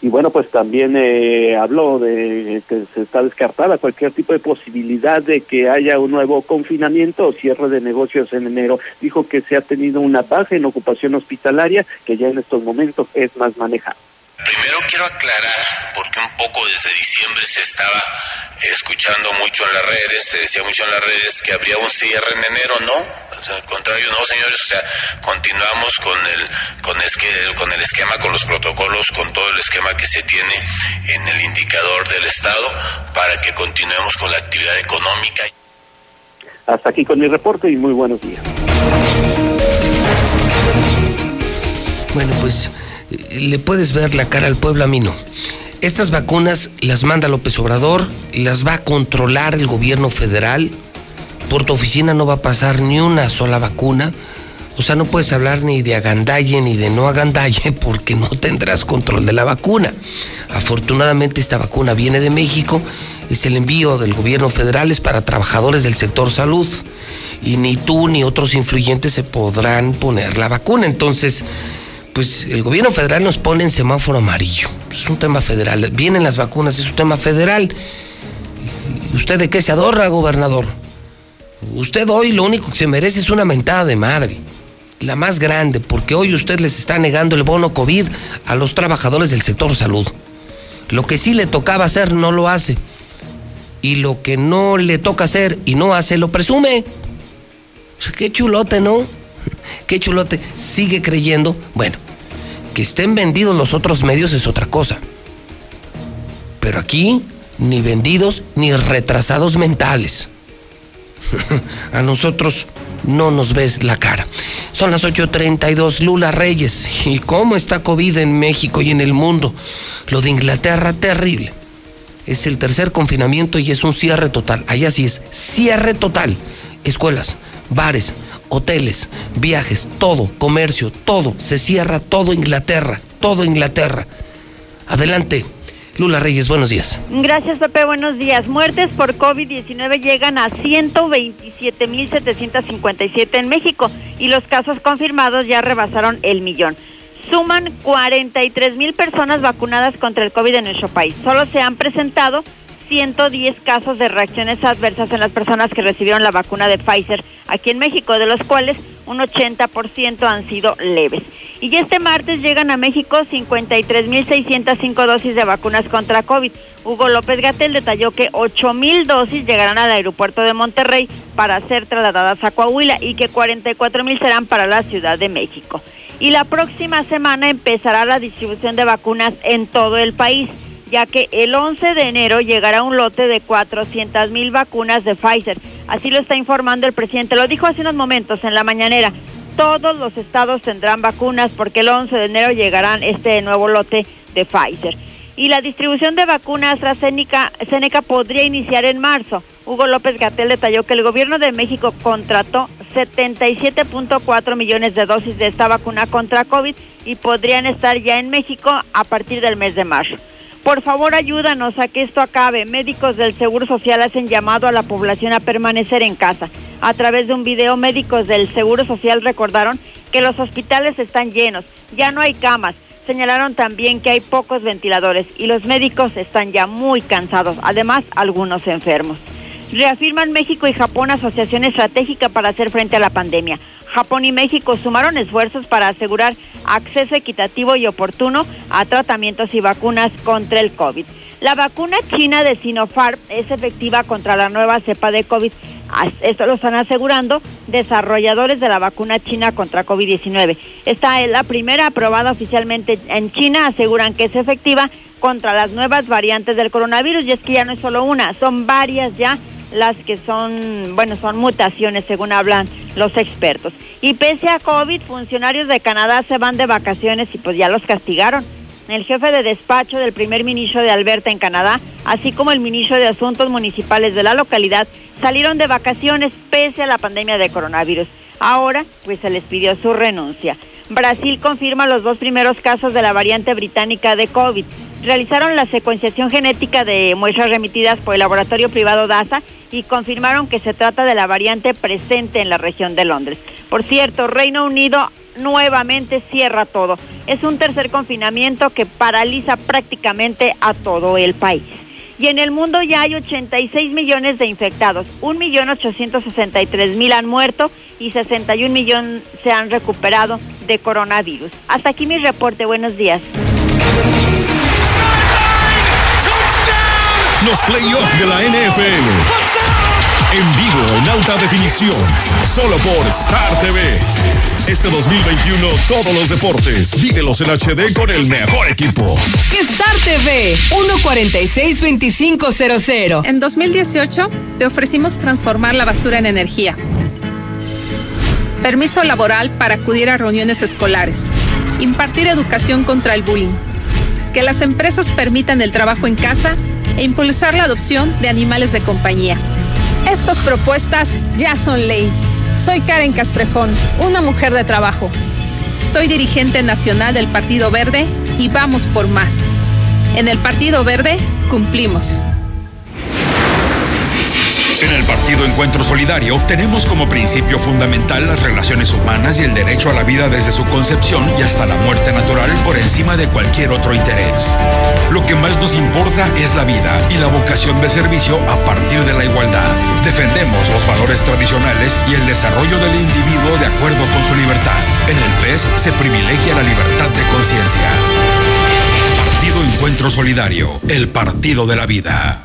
Y bueno, pues también eh, habló de que se está descartada cualquier tipo de posibilidad de que haya un nuevo confinamiento o cierre de negocios en enero. Dijo que se ha tenido una baja en ocupación hospitalaria que ya en estos momentos es más manejada. Primero quiero aclarar, porque un poco desde diciembre se estaba escuchando mucho en las redes, se decía mucho en las redes que habría un cierre en enero, no, al contrario, no señores, o sea, continuamos con el, con, con el esquema, con los protocolos, con todo el esquema que se tiene en el indicador del Estado para que continuemos con la actividad económica. Hasta aquí con mi reporte y muy buenos días. Bueno, pues le puedes ver la cara al pueblo, a mí no. Estas vacunas las manda López Obrador, las va a controlar el gobierno federal. Por tu oficina no va a pasar ni una sola vacuna. O sea, no puedes hablar ni de agandalle ni de no agandalle porque no tendrás control de la vacuna. Afortunadamente esta vacuna viene de México, es el envío del gobierno federal, es para trabajadores del sector salud. Y ni tú ni otros influyentes se podrán poner la vacuna. Entonces, pues el gobierno federal nos pone en semáforo amarillo. Es un tema federal. Vienen las vacunas, es un tema federal. ¿Usted de qué se adorra, gobernador? Usted hoy lo único que se merece es una mentada de madre. La más grande, porque hoy usted les está negando el bono COVID a los trabajadores del sector salud. Lo que sí le tocaba hacer no lo hace. Y lo que no le toca hacer y no hace lo presume. Qué chulote, ¿no? Qué chulote. Sigue creyendo. Bueno, que estén vendidos los otros medios es otra cosa. Pero aquí, ni vendidos ni retrasados mentales. A nosotros no nos ves la cara. Son las 8.32, Lula Reyes. ¿Y cómo está COVID en México y en el mundo? Lo de Inglaterra, terrible. Es el tercer confinamiento y es un cierre total. Allá sí es cierre total. Escuelas, bares, hoteles, viajes, todo, comercio, todo, se cierra todo Inglaterra, todo Inglaterra. Adelante. Lula Reyes, buenos días. Gracias, Pepe. Buenos días. Muertes por COVID-19 llegan a 127.757 en México y los casos confirmados ya rebasaron el millón. Suman 43 mil personas vacunadas contra el COVID en nuestro país. Solo se han presentado 110 casos de reacciones adversas en las personas que recibieron la vacuna de Pfizer aquí en México, de los cuales un 80% han sido leves. Y este martes llegan a México 53.605 dosis de vacunas contra COVID. Hugo López Gatel detalló que 8.000 dosis llegarán al aeropuerto de Monterrey para ser trasladadas a Coahuila y que 44.000 serán para la Ciudad de México. Y la próxima semana empezará la distribución de vacunas en todo el país ya que el 11 de enero llegará un lote de 400 mil vacunas de Pfizer. Así lo está informando el presidente. Lo dijo hace unos momentos en la mañanera. Todos los estados tendrán vacunas porque el 11 de enero llegarán este nuevo lote de Pfizer. Y la distribución de vacunas AstraZeneca Seneca podría iniciar en marzo. Hugo López Gatel detalló que el gobierno de México contrató 77.4 millones de dosis de esta vacuna contra COVID y podrían estar ya en México a partir del mes de marzo. Por favor, ayúdanos a que esto acabe. Médicos del Seguro Social hacen llamado a la población a permanecer en casa. A través de un video, médicos del Seguro Social recordaron que los hospitales están llenos, ya no hay camas. Señalaron también que hay pocos ventiladores y los médicos están ya muy cansados, además algunos enfermos. Reafirman México y Japón asociación estratégica para hacer frente a la pandemia. Japón y México sumaron esfuerzos para asegurar acceso equitativo y oportuno a tratamientos y vacunas contra el COVID. La vacuna china de Sinopharm es efectiva contra la nueva cepa de COVID. Esto lo están asegurando desarrolladores de la vacuna china contra COVID-19. Esta es la primera aprobada oficialmente en China. Aseguran que es efectiva contra las nuevas variantes del coronavirus. Y es que ya no es solo una, son varias ya las que son, bueno, son mutaciones según hablan los expertos. Y pese a COVID, funcionarios de Canadá se van de vacaciones y pues ya los castigaron. El jefe de despacho del primer ministro de Alberta en Canadá, así como el ministro de Asuntos Municipales de la localidad, salieron de vacaciones pese a la pandemia de coronavirus. Ahora, pues se les pidió su renuncia. Brasil confirma los dos primeros casos de la variante británica de COVID. Realizaron la secuenciación genética de muestras remitidas por el laboratorio privado DASA y confirmaron que se trata de la variante presente en la región de Londres. Por cierto, Reino Unido nuevamente cierra todo. Es un tercer confinamiento que paraliza prácticamente a todo el país. Y en el mundo ya hay 86 millones de infectados, 1.863.000 han muerto y 61 millones se han recuperado de coronavirus. Hasta aquí mi reporte, buenos días. Los playoffs de la NFL en vivo, en alta definición, solo por Star TV. Este 2021, todos los deportes, vívelos en HD con el mejor equipo. Star TV, 146-2500. En 2018, te ofrecimos transformar la basura en energía. Permiso laboral para acudir a reuniones escolares. Impartir educación contra el bullying. Que las empresas permitan el trabajo en casa e impulsar la adopción de animales de compañía. Estas propuestas ya son ley. Soy Karen Castrejón, una mujer de trabajo. Soy dirigente nacional del Partido Verde y vamos por más. En el Partido Verde cumplimos. En el Partido Encuentro Solidario tenemos como principio fundamental las relaciones humanas y el derecho a la vida desde su concepción y hasta la muerte natural por encima de cualquier otro interés. Lo que más nos importa es la vida y la vocación de servicio a partir de la igualdad. Defendemos los valores tradicionales y el desarrollo del individuo de acuerdo con su libertad. En el PES se privilegia la libertad de conciencia. Partido Encuentro Solidario, el partido de la vida.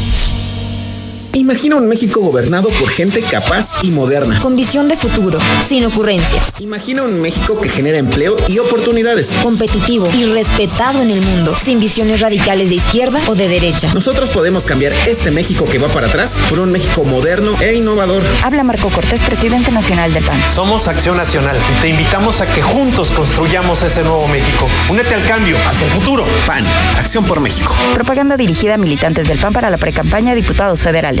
Imagina un México gobernado por gente capaz y moderna. Con visión de futuro, sin ocurrencias. Imagina un México que genera empleo y oportunidades. Competitivo y respetado en el mundo, sin visiones radicales de izquierda o de derecha. Nosotros podemos cambiar este México que va para atrás por un México moderno e innovador. Habla Marco Cortés, presidente nacional del PAN. Somos Acción Nacional y te invitamos a que juntos construyamos ese nuevo México. Únete al cambio, hacia el futuro. PAN, Acción por México. Propaganda dirigida a militantes del PAN para la precampaña de diputados federales.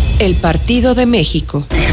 el Partido de México.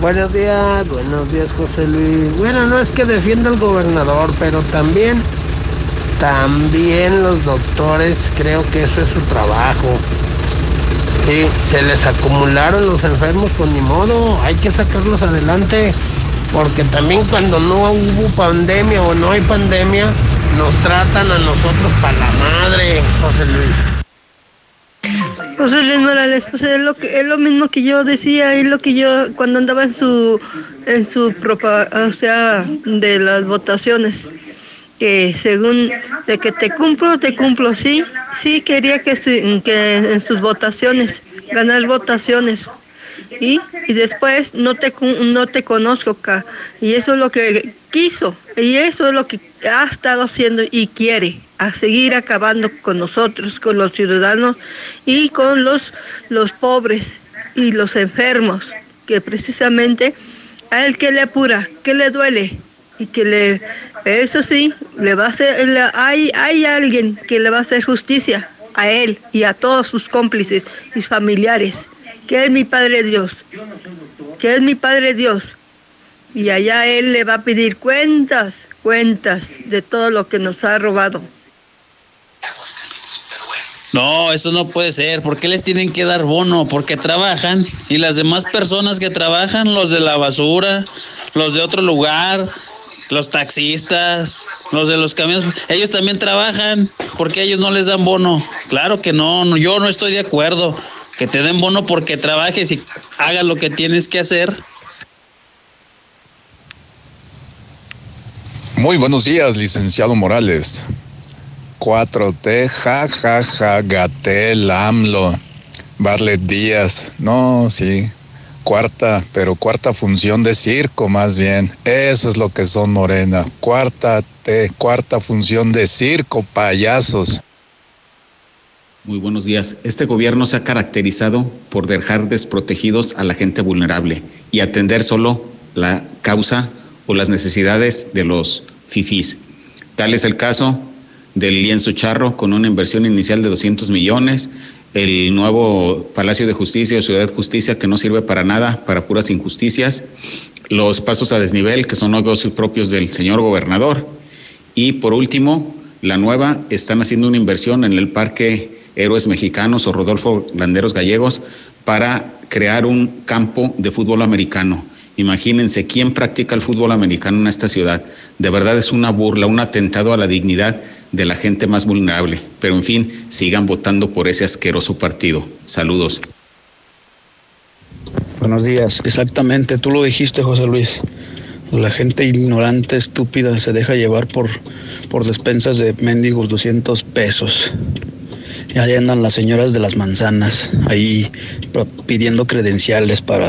Buenos días, buenos días José Luis. Bueno, no es que defienda al gobernador, pero también, también los doctores, creo que eso es su trabajo. Sí, se les acumularon los enfermos, pues ni modo, hay que sacarlos adelante, porque también cuando no hubo pandemia o no hay pandemia, nos tratan a nosotros para la madre, José Luis. José Luis Morales, pues es lo que es lo mismo que yo decía, es lo que yo cuando andaba en su en su o sea, de las votaciones que según de que te cumplo, te cumplo, sí, sí quería que, que en sus votaciones, ganar votaciones. Y, y después no te no te conozco acá. Y eso es lo que quiso. Y eso es lo que ha estado haciendo y quiere a seguir acabando con nosotros, con los ciudadanos y con los, los pobres y los enfermos, que precisamente a él que le apura, que le duele y que le, eso sí, le va a hacer, hay, hay alguien que le va a hacer justicia a él y a todos sus cómplices y familiares, que es mi Padre Dios, que es mi Padre Dios. Y allá él le va a pedir cuentas, cuentas de todo lo que nos ha robado. No, eso no puede ser. ¿Por qué les tienen que dar bono? Porque trabajan y las demás personas que trabajan, los de la basura, los de otro lugar, los taxistas, los de los camiones, ellos también trabajan. ¿Por qué ellos no les dan bono? Claro que no, yo no estoy de acuerdo. Que te den bono porque trabajes y hagas lo que tienes que hacer. Muy buenos días, licenciado Morales. 4T, ja, ja, ja, Gatel, AMLO, Barlet Díaz. No, sí, cuarta, pero cuarta función de circo más bien. Eso es lo que son Morena. Cuarta T, cuarta función de circo, payasos. Muy buenos días. Este gobierno se ha caracterizado por dejar desprotegidos a la gente vulnerable y atender solo la causa o las necesidades de los fifís. Tal es el caso del lienzo charro con una inversión inicial de 200 millones, el nuevo Palacio de Justicia o Ciudad Justicia que no sirve para nada, para puras injusticias, los pasos a desnivel que son negocios propios del señor gobernador y por último, la nueva, están haciendo una inversión en el Parque Héroes Mexicanos o Rodolfo Landeros Gallegos para crear un campo de fútbol americano. Imagínense quién practica el fútbol americano en esta ciudad. De verdad es una burla, un atentado a la dignidad de la gente más vulnerable. Pero en fin, sigan votando por ese asqueroso partido. Saludos. Buenos días. Exactamente, tú lo dijiste, José Luis. La gente ignorante, estúpida, se deja llevar por, por despensas de mendigos 200 pesos. Y ahí andan las señoras de las manzanas, ahí pidiendo credenciales para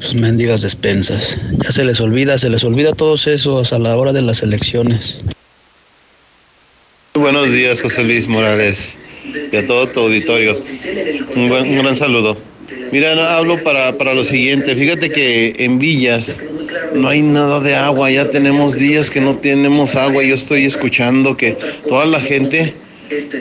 sus mendigas despensas. Ya se les olvida, se les olvida todos esos a la hora de las elecciones. Buenos días, José Luis Morales, y a todo tu auditorio. Un, buen, un gran saludo. Mira, no, hablo para, para lo siguiente. Fíjate que en Villas no hay nada de agua. Ya tenemos días que no tenemos agua. Yo estoy escuchando que toda la gente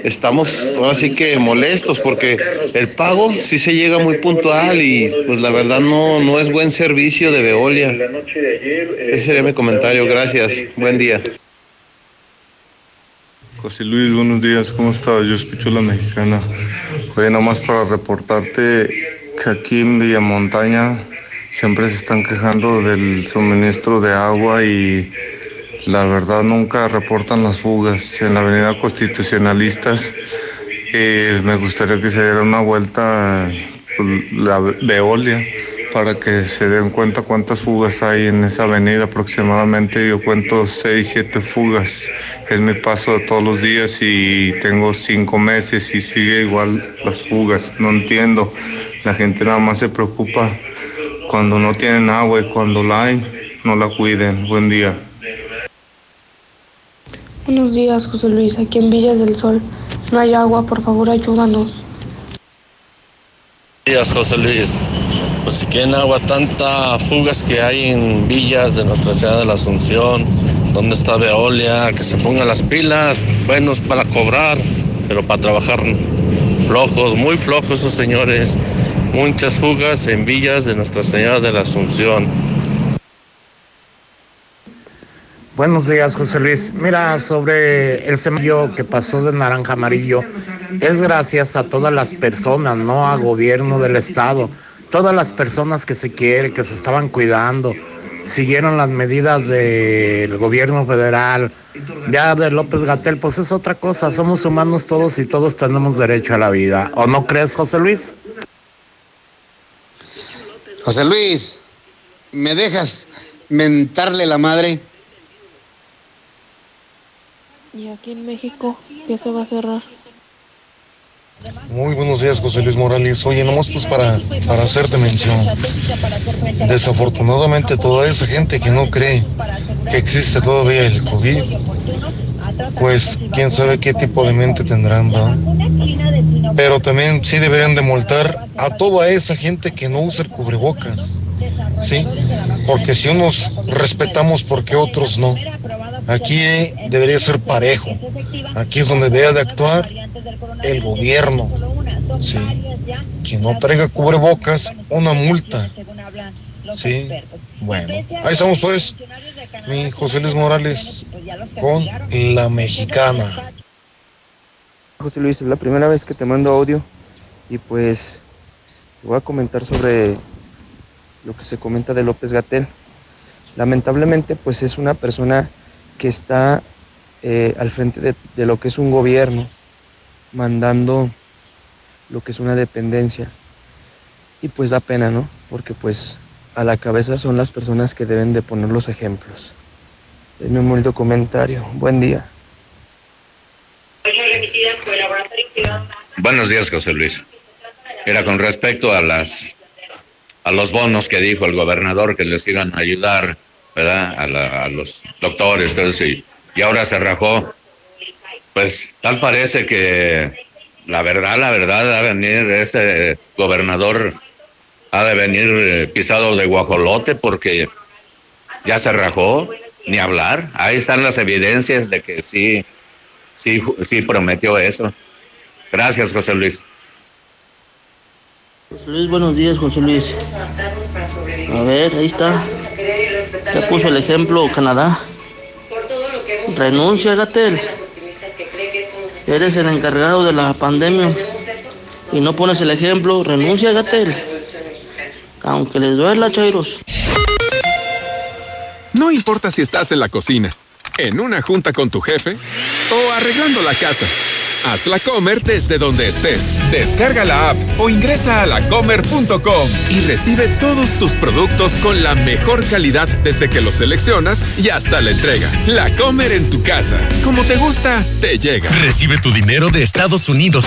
estamos ahora sí que molestos porque el pago sí se llega muy puntual y pues la verdad no, no es buen servicio de Veolia. Ese sería mi comentario. Gracias. Buen día. José Luis, buenos días, ¿cómo estás? Yo escucho la mexicana. Oye, nomás para reportarte que aquí en Villamontaña siempre se están quejando del suministro de agua y la verdad nunca reportan las fugas. En la avenida Constitucionalistas eh, me gustaría que se diera una vuelta pues, la Veolia para que se den cuenta cuántas fugas hay en esa avenida aproximadamente. Yo cuento seis, siete fugas. Es mi paso de todos los días y tengo cinco meses y sigue igual las fugas. No entiendo. La gente nada más se preocupa cuando no tienen agua y cuando la hay, no la cuiden. Buen día. Buenos días, José Luis. Aquí en Villas del Sol no hay agua. Por favor, ayúdanos. Buenos días, José Luis. Pues si quieren agua, tanta fugas que hay en villas de nuestra ciudad de la Asunción, donde está Veolia, que se pongan las pilas, buenos para cobrar, pero para trabajar flojos, muy flojos esos señores. Muchas fugas en villas de Nuestra Señora de la Asunción. Buenos días, José Luis. Mira, sobre el semáforo que pasó de naranja amarillo, es gracias a todas las personas, no a gobierno del estado. Todas las personas que se quieren, que se estaban cuidando, siguieron las medidas del gobierno federal. Ya de López Gatel, pues es otra cosa. Somos humanos todos y todos tenemos derecho a la vida. ¿O no crees, José Luis? José Luis, ¿me dejas mentarle la madre? Y aquí en México, ¿qué se va a cerrar? Muy buenos días, José Luis Morales. Oye, nomás pues para, para hacerte mención. Desafortunadamente toda esa gente que no cree que existe todavía el COVID, pues quién sabe qué tipo de mente tendrán, ¿va? Pero también sí deberían de multar a toda esa gente que no usa el cubrebocas, ¿sí? Porque si unos respetamos, porque otros no? Aquí debería ser parejo. Aquí es donde debe de actuar el gobierno. Sí. Que no traiga cubrebocas, una multa. Sí. Bueno, ahí estamos pues. Mi José Luis Morales con la mexicana. José Luis, es la primera vez que te mando audio y pues voy a comentar sobre lo que se comenta de López Gatel. Lamentablemente pues es una persona que está eh, al frente de, de lo que es un gobierno, mandando lo que es una dependencia. Y pues da pena, ¿no? Porque pues a la cabeza son las personas que deben de poner los ejemplos. Es mi humilde comentario. Buen día. Buenos días, José Luis. Era con respecto a las a los bonos que dijo el gobernador que les iban a ayudar, ¿verdad? A, la, a los doctores, todo eso, y, y ahora se rajó. Pues tal parece que la verdad, la verdad, ha de venir ese gobernador, ha de venir eh, pisado de guajolote porque ya se rajó, ni hablar. Ahí están las evidencias de que sí, sí, sí prometió eso. Gracias, José Luis. José Luis, buenos días, José Luis. A ver, ahí está. Ya puso el ejemplo Canadá. Renuncia, Gatel. Eres el encargado de la pandemia y no pones el ejemplo. Renuncia, Gatel. Aunque les duela, Chairos. No importa si estás en la cocina, en una junta con tu jefe o arreglando la casa. Haz la Comer desde donde estés. Descarga la app o ingresa a lacomer.com y recibe todos tus productos con la mejor calidad desde que los seleccionas y hasta la entrega. La Comer en tu casa. Como te gusta, te llega. Recibe tu dinero de Estados Unidos.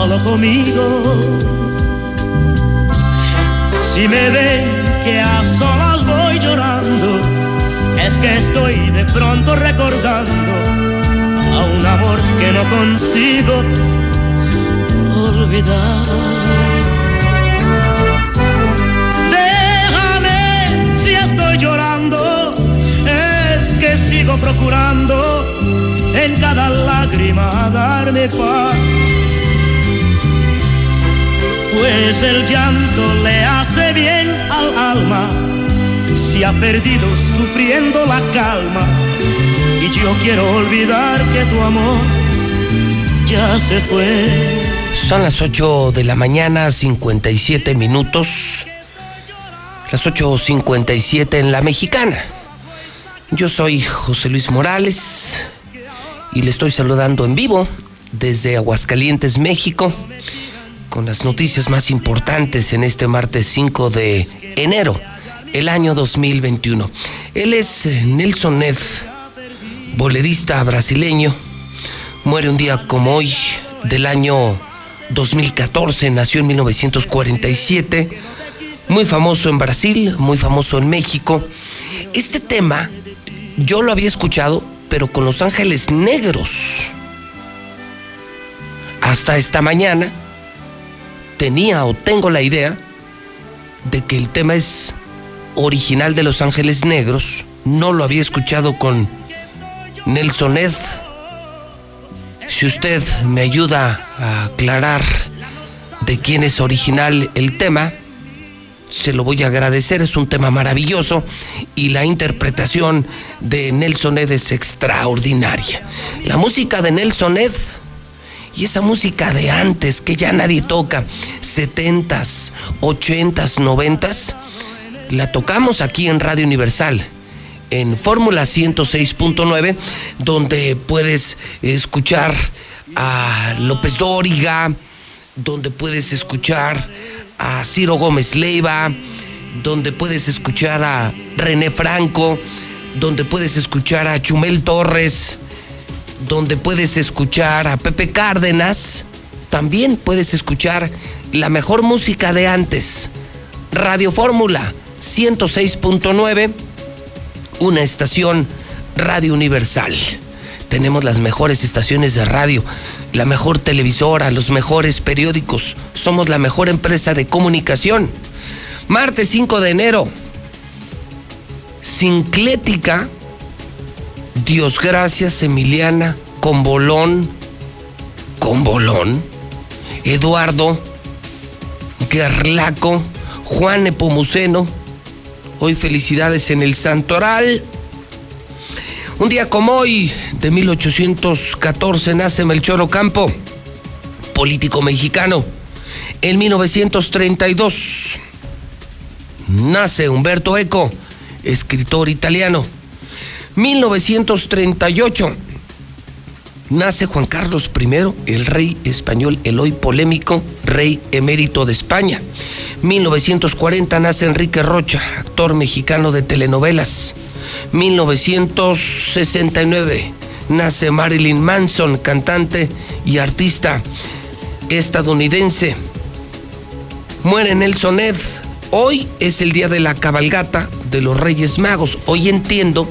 Solo conmigo. Si me ven que a solas voy llorando, es que estoy de pronto recordando a un amor que no consigo olvidar. Déjame si estoy llorando, es que sigo procurando en cada lágrima darme paz. Pues el llanto le hace bien al alma, se ha perdido sufriendo la calma. Y yo quiero olvidar que tu amor ya se fue. Son las 8 de la mañana, 57 minutos. Las 8.57 en la mexicana. Yo soy José Luis Morales y le estoy saludando en vivo desde Aguascalientes, México, con las noticias más importantes en este martes 5 de enero, el año 2021. Él es eh, Nelson Ned, bolerista brasileño. Muere un día como hoy del año 2014, nació en 1947, muy famoso en Brasil, muy famoso en México. Este tema yo lo había escuchado, pero con Los Ángeles Negros. Hasta esta mañana tenía o tengo la idea de que el tema es original de Los Ángeles Negros. No lo había escuchado con Nelson Ed. Si usted me ayuda a aclarar de quién es original el tema, se lo voy a agradecer. Es un tema maravilloso y la interpretación de Nelson Ed es extraordinaria. La música de Nelson Ed y esa música de antes que ya nadie toca, 70s, 80s, 90s, la tocamos aquí en Radio Universal en Fórmula 106.9, donde puedes escuchar a López Dóriga, donde puedes escuchar a Ciro Gómez Leiva, donde puedes escuchar a René Franco, donde puedes escuchar a Chumel Torres, donde puedes escuchar a Pepe Cárdenas, también puedes escuchar la mejor música de antes. Radio Fórmula 106.9 una estación Radio Universal. Tenemos las mejores estaciones de radio, la mejor televisora, los mejores periódicos. Somos la mejor empresa de comunicación. Martes 5 de enero. Sinclética. Dios gracias, Emiliana. Con bolón. Con bolón. Eduardo. Gerlaco. Juan Epomuceno Hoy felicidades en el Santoral. Un día como hoy, de 1814, nace Melchor Ocampo, político mexicano. En 1932 nace Humberto Eco, escritor italiano. 1938 nace Juan Carlos I, el rey español, el hoy polémico rey emérito de España. 1940 nace Enrique Rocha, actor mexicano de telenovelas. 1969 nace Marilyn Manson, cantante y artista estadounidense. Muere Nelson Ed. Hoy es el día de la cabalgata de los Reyes Magos. Hoy entiendo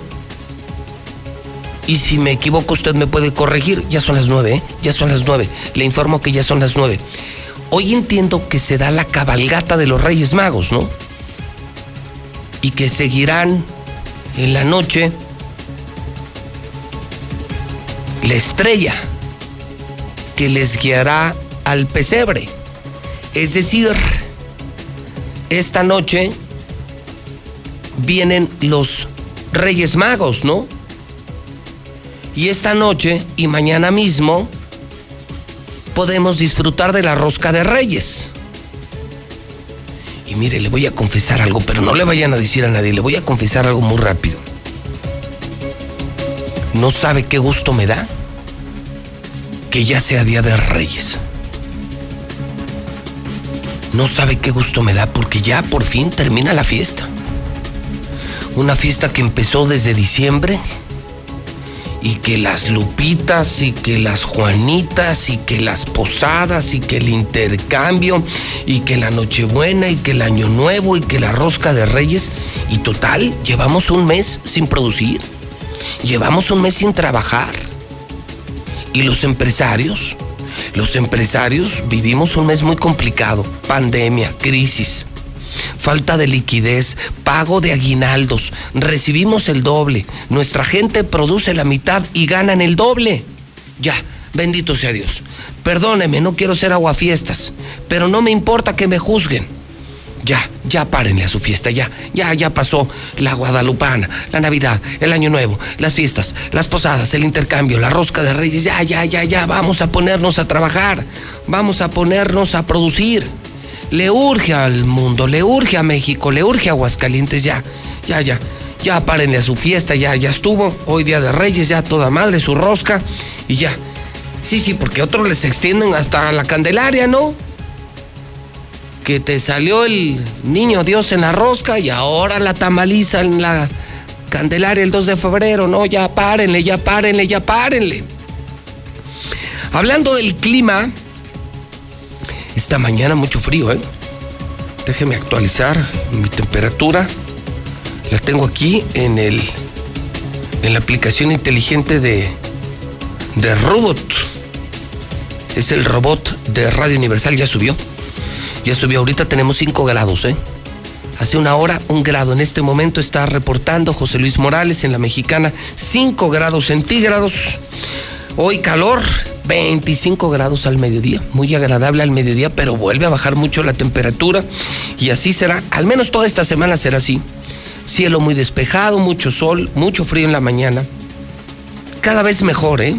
Y si me equivoco, usted me puede corregir. Ya son las nueve, ¿eh? Ya son las nueve. Le informo que ya son las nueve. Hoy entiendo que se da la cabalgata de los Reyes Magos, ¿no? Y que seguirán en la noche la estrella que les guiará al pesebre. Es decir, esta noche vienen los Reyes Magos, ¿no? Y esta noche y mañana mismo podemos disfrutar de la rosca de Reyes. Y mire, le voy a confesar algo, pero no le vayan a decir a nadie, le voy a confesar algo muy rápido. ¿No sabe qué gusto me da? Que ya sea Día de Reyes. No sabe qué gusto me da porque ya por fin termina la fiesta. Una fiesta que empezó desde diciembre y que las lupitas y que las juanitas y que las posadas y que el intercambio y que la nochebuena y que el año nuevo y que la rosca de reyes. Y total llevamos un mes sin producir. Llevamos un mes sin trabajar. Y los empresarios los empresarios vivimos un mes muy complicado. Pandemia crisis falta de liquidez, pago de aguinaldos, recibimos el doble, nuestra gente produce la mitad y ganan el doble. Ya, bendito sea Dios. Perdóneme, no quiero ser aguafiestas, pero no me importa que me juzguen. Ya, ya párenle a su fiesta, ya, ya, ya pasó la Guadalupana, la Navidad, el Año Nuevo, las fiestas, las posadas, el intercambio, la rosca de reyes, ya, ya, ya, ya, vamos a ponernos a trabajar, vamos a ponernos a producir le urge al mundo, le urge a México, le urge a Aguascalientes, ya, ya, ya. Ya párenle a su fiesta, ya, ya estuvo. Hoy día de Reyes, ya toda madre, su rosca y ya. Sí, sí, porque otros les extienden hasta la Candelaria, ¿no? Que te salió el niño Dios en la rosca y ahora la tamaliza en la Candelaria el 2 de febrero, ¿no? Ya párenle, ya párenle, ya párenle. Hablando del clima, esta mañana mucho frío, ¿eh? Déjeme actualizar mi temperatura. La tengo aquí en el en la aplicación inteligente de de Robot. Es el robot de Radio Universal, ya subió. Ya subió, ahorita tenemos 5 grados, ¿eh? Hace una hora, un grado. En este momento está reportando José Luis Morales en la mexicana, 5 grados centígrados. Hoy calor, 25 grados al mediodía, muy agradable al mediodía, pero vuelve a bajar mucho la temperatura y así será, al menos toda esta semana será así. Cielo muy despejado, mucho sol, mucho frío en la mañana. Cada vez mejor, ¿eh?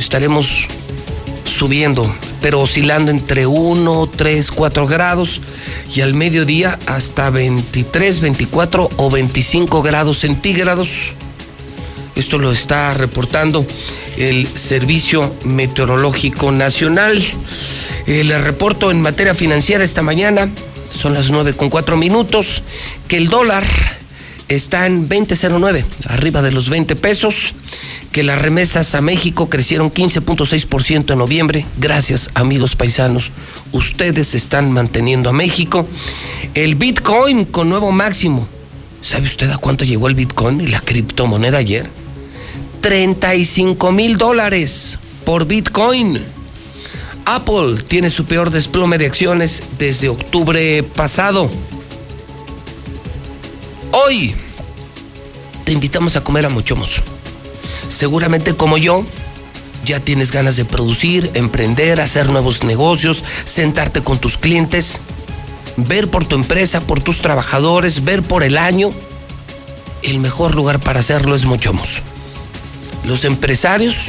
Estaremos subiendo, pero oscilando entre 1, 3, 4 grados y al mediodía hasta 23, 24 o 25 grados centígrados. Esto lo está reportando el Servicio Meteorológico Nacional. Le reporto en materia financiera esta mañana, son las 9 con 4 minutos, que el dólar está en 20.09, arriba de los 20 pesos, que las remesas a México crecieron 15.6% en noviembre. Gracias, amigos paisanos. Ustedes están manteniendo a México. El Bitcoin con nuevo máximo. ¿Sabe usted a cuánto llegó el Bitcoin y la criptomoneda ayer? 35 mil dólares por Bitcoin. Apple tiene su peor desplome de acciones desde octubre pasado. Hoy te invitamos a comer a Mochomos. Seguramente como yo, ya tienes ganas de producir, emprender, hacer nuevos negocios, sentarte con tus clientes, ver por tu empresa, por tus trabajadores, ver por el año. El mejor lugar para hacerlo es Mochomos. Los empresarios,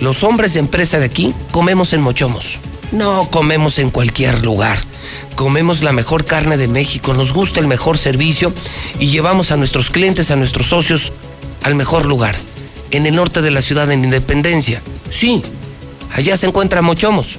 los hombres de empresa de aquí, comemos en Mochomos. No comemos en cualquier lugar. Comemos la mejor carne de México, nos gusta el mejor servicio y llevamos a nuestros clientes, a nuestros socios, al mejor lugar. En el norte de la ciudad, en Independencia. Sí, allá se encuentra Mochomos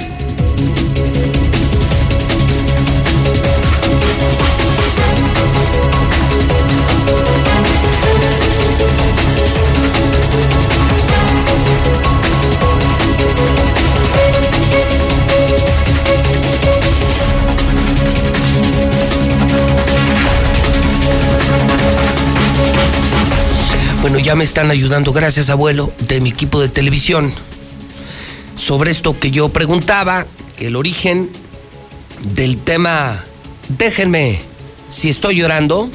ya me están ayudando, gracias abuelo, de mi equipo de televisión, sobre esto que yo preguntaba, el origen del tema, déjenme, si estoy llorando,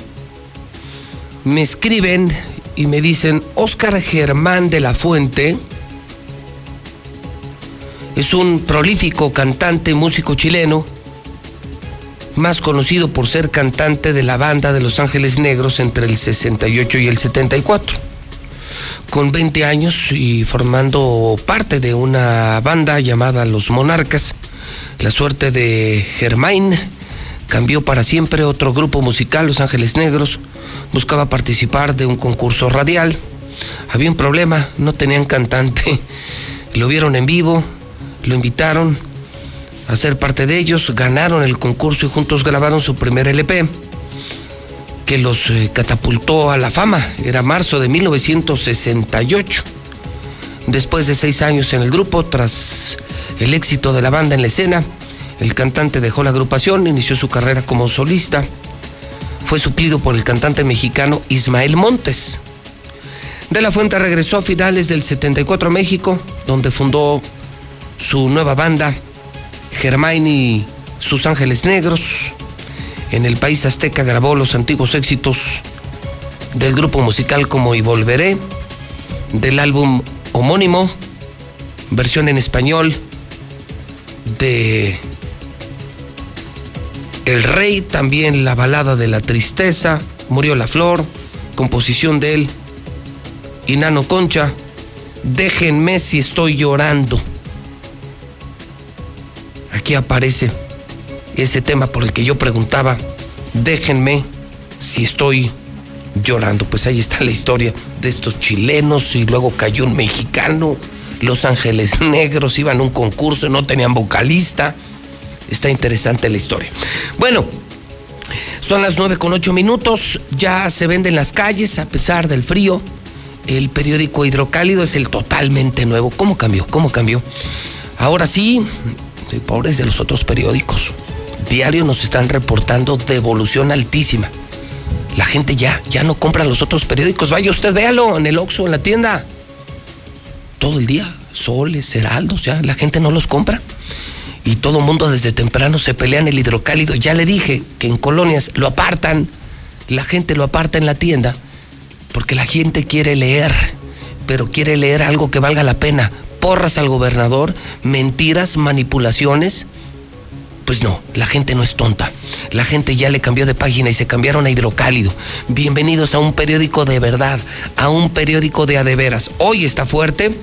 me escriben y me dicen, Oscar Germán de la Fuente, es un prolífico cantante, músico chileno, más conocido por ser cantante de la banda de Los Ángeles Negros entre el 68 y el 74. Con 20 años y formando parte de una banda llamada Los Monarcas, la suerte de Germain cambió para siempre otro grupo musical, Los Ángeles Negros, buscaba participar de un concurso radial. Había un problema, no tenían cantante. Lo vieron en vivo, lo invitaron, a ser parte de ellos, ganaron el concurso y juntos grabaron su primer LP, que los eh, catapultó a la fama. Era marzo de 1968. Después de seis años en el grupo, tras el éxito de la banda en la escena, el cantante dejó la agrupación, inició su carrera como solista. Fue suplido por el cantante mexicano Ismael Montes. De la Fuente regresó a finales del 74 a México, donde fundó su nueva banda, Germain y sus Ángeles Negros. En el país azteca grabó los antiguos éxitos del grupo musical como Y Volveré, del álbum homónimo, versión en español de El Rey, también la balada de la tristeza, Murió la Flor, composición de él, y Nano Concha, Déjenme si estoy llorando aquí aparece ese tema por el que yo preguntaba, déjenme si estoy llorando. Pues ahí está la historia de estos chilenos y luego cayó un mexicano. Los Ángeles Negros iban a un concurso, no tenían vocalista. Está interesante la historia. Bueno, son las nueve con ocho minutos, ya se vende en las calles a pesar del frío. El periódico Hidrocálido es el totalmente nuevo. ¿Cómo cambió? ¿Cómo cambió? Ahora sí, pobres de los otros periódicos. Diario nos están reportando devolución altísima. La gente ya, ya no compra los otros periódicos. Vaya usted, véalo en el Oxxo, en la tienda. Todo el día, soles, heraldos, ya, la gente no los compra. Y todo el mundo desde temprano se pelea en el hidrocálido. Ya le dije que en colonias lo apartan, la gente lo aparta en la tienda, porque la gente quiere leer, pero quiere leer algo que valga la pena, porras al gobernador, mentiras, manipulaciones. Pues no, la gente no es tonta. La gente ya le cambió de página y se cambiaron a Hidrocálido. Bienvenidos a un periódico de verdad, a un periódico de adeveras. Hoy está fuerte,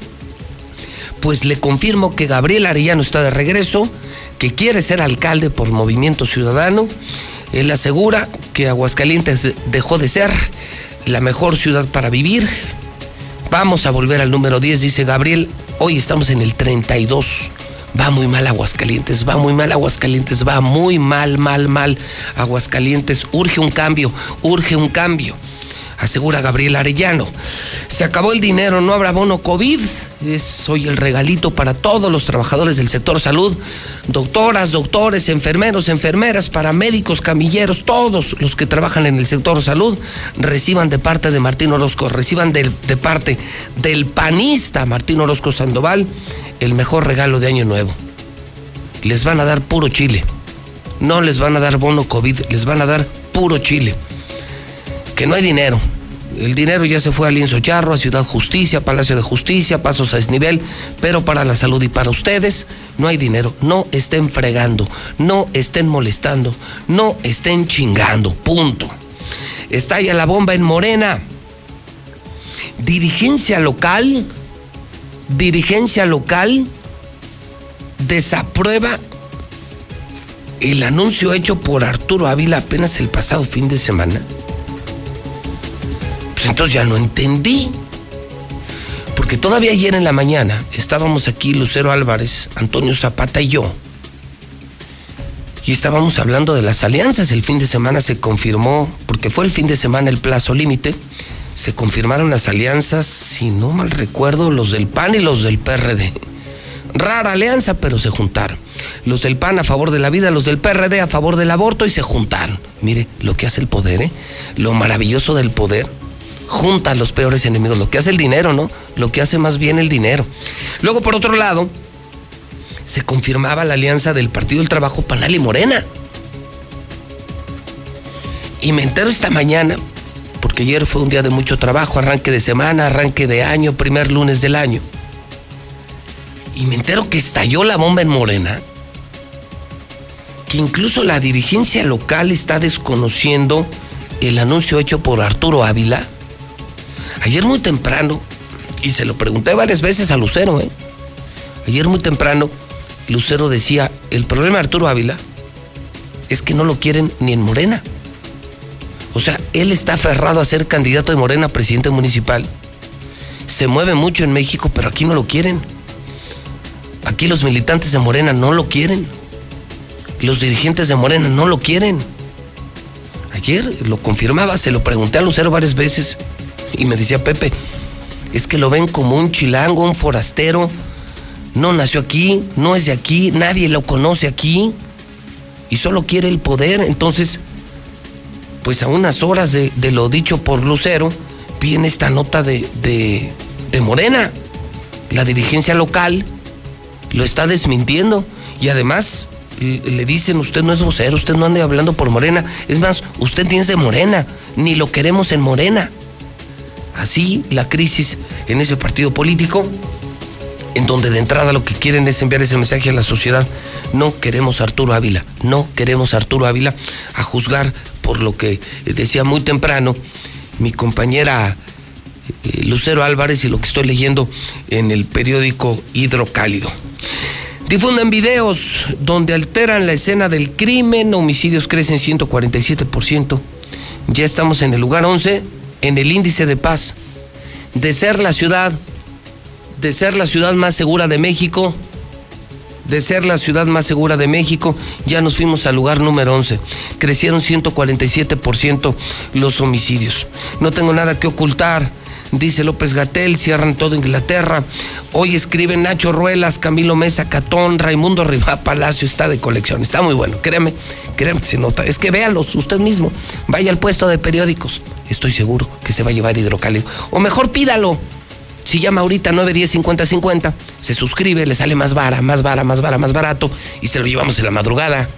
pues le confirmo que Gabriel Arellano está de regreso, que quiere ser alcalde por Movimiento Ciudadano. Él asegura que Aguascalientes dejó de ser la mejor ciudad para vivir. Vamos a volver al número 10, dice Gabriel. Hoy estamos en el 32. Va muy mal Aguascalientes, va muy mal Aguascalientes, va muy mal, mal, mal Aguascalientes. Urge un cambio, urge un cambio asegura Gabriel Arellano. Se acabó el dinero, no habrá bono COVID. Es hoy el regalito para todos los trabajadores del sector salud, doctoras, doctores, enfermeros, enfermeras, paramédicos, camilleros, todos los que trabajan en el sector salud, reciban de parte de Martín Orozco, reciban de, de parte del panista Martín Orozco Sandoval el mejor regalo de Año Nuevo. Les van a dar puro chile. No les van a dar bono COVID, les van a dar puro chile que no hay dinero. El dinero ya se fue a Lienzo Charro, a Ciudad Justicia, Palacio de Justicia, Pasos a Desnivel, pero para la salud y para ustedes no hay dinero. No estén fregando, no estén molestando, no estén chingando, punto. Estalla la bomba en Morena. Dirigencia local, dirigencia local desaprueba el anuncio hecho por Arturo Ávila apenas el pasado fin de semana entonces ya no entendí. Porque todavía ayer en la mañana estábamos aquí Lucero Álvarez, Antonio Zapata y yo. Y estábamos hablando de las alianzas. El fin de semana se confirmó, porque fue el fin de semana el plazo límite, se confirmaron las alianzas, si no mal recuerdo, los del PAN y los del PRD. Rara alianza, pero se juntaron. Los del PAN a favor de la vida, los del PRD a favor del aborto y se juntaron. Mire lo que hace el poder, ¿eh? Lo maravilloso del poder junta a los peores enemigos, lo que hace el dinero, ¿no? Lo que hace más bien el dinero. Luego, por otro lado, se confirmaba la alianza del Partido del Trabajo Panal y Morena. Y me entero esta mañana, porque ayer fue un día de mucho trabajo, arranque de semana, arranque de año, primer lunes del año. Y me entero que estalló la bomba en Morena, que incluso la dirigencia local está desconociendo el anuncio hecho por Arturo Ávila. Ayer muy temprano, y se lo pregunté varias veces a Lucero, ¿eh? ayer muy temprano, Lucero decía, el problema de Arturo Ávila es que no lo quieren ni en Morena. O sea, él está aferrado a ser candidato de Morena a presidente municipal. Se mueve mucho en México, pero aquí no lo quieren. Aquí los militantes de Morena no lo quieren. Los dirigentes de Morena no lo quieren. Ayer lo confirmaba, se lo pregunté a Lucero varias veces y me decía Pepe, es que lo ven como un chilango, un forastero, no nació aquí, no es de aquí, nadie lo conoce aquí y solo quiere el poder. Entonces, pues a unas horas de, lo dicho por Lucero, viene esta nota de, de, Morena. La dirigencia local lo está desmintiendo y además le dicen, usted no es vocero, usted no ande hablando por Morena. Es más, usted es de Morena, ni lo queremos en Morena. Así la crisis en ese partido político en donde de entrada lo que quieren es enviar ese mensaje a la sociedad. No queremos a Arturo Ávila, no queremos a Arturo Ávila a juzgar por lo que decía muy temprano mi compañera eh, Lucero Álvarez y lo que estoy leyendo en el periódico Hidrocálido. Difunden videos donde alteran la escena del crimen, homicidios crecen 147%. Ya estamos en el lugar 11 en el índice de paz. De ser la ciudad de ser la ciudad más segura de México, de ser la ciudad más segura de México, ya nos fuimos al lugar número 11. Crecieron 147% los homicidios. No tengo nada que ocultar, dice López Gatel, cierran todo Inglaterra. Hoy escriben Nacho Ruelas, Camilo Mesa, Catón, Raimundo Rivá Palacio, está de colección. Está muy bueno, créeme, créeme que se nota. Es que véanlos usted mismo, vaya al puesto de periódicos. Estoy seguro que se va a llevar hidrocálido. O mejor pídalo si llama ahorita 910 50 50, se suscribe, le sale más vara, más vara, más vara, más barato y se lo llevamos en la madrugada.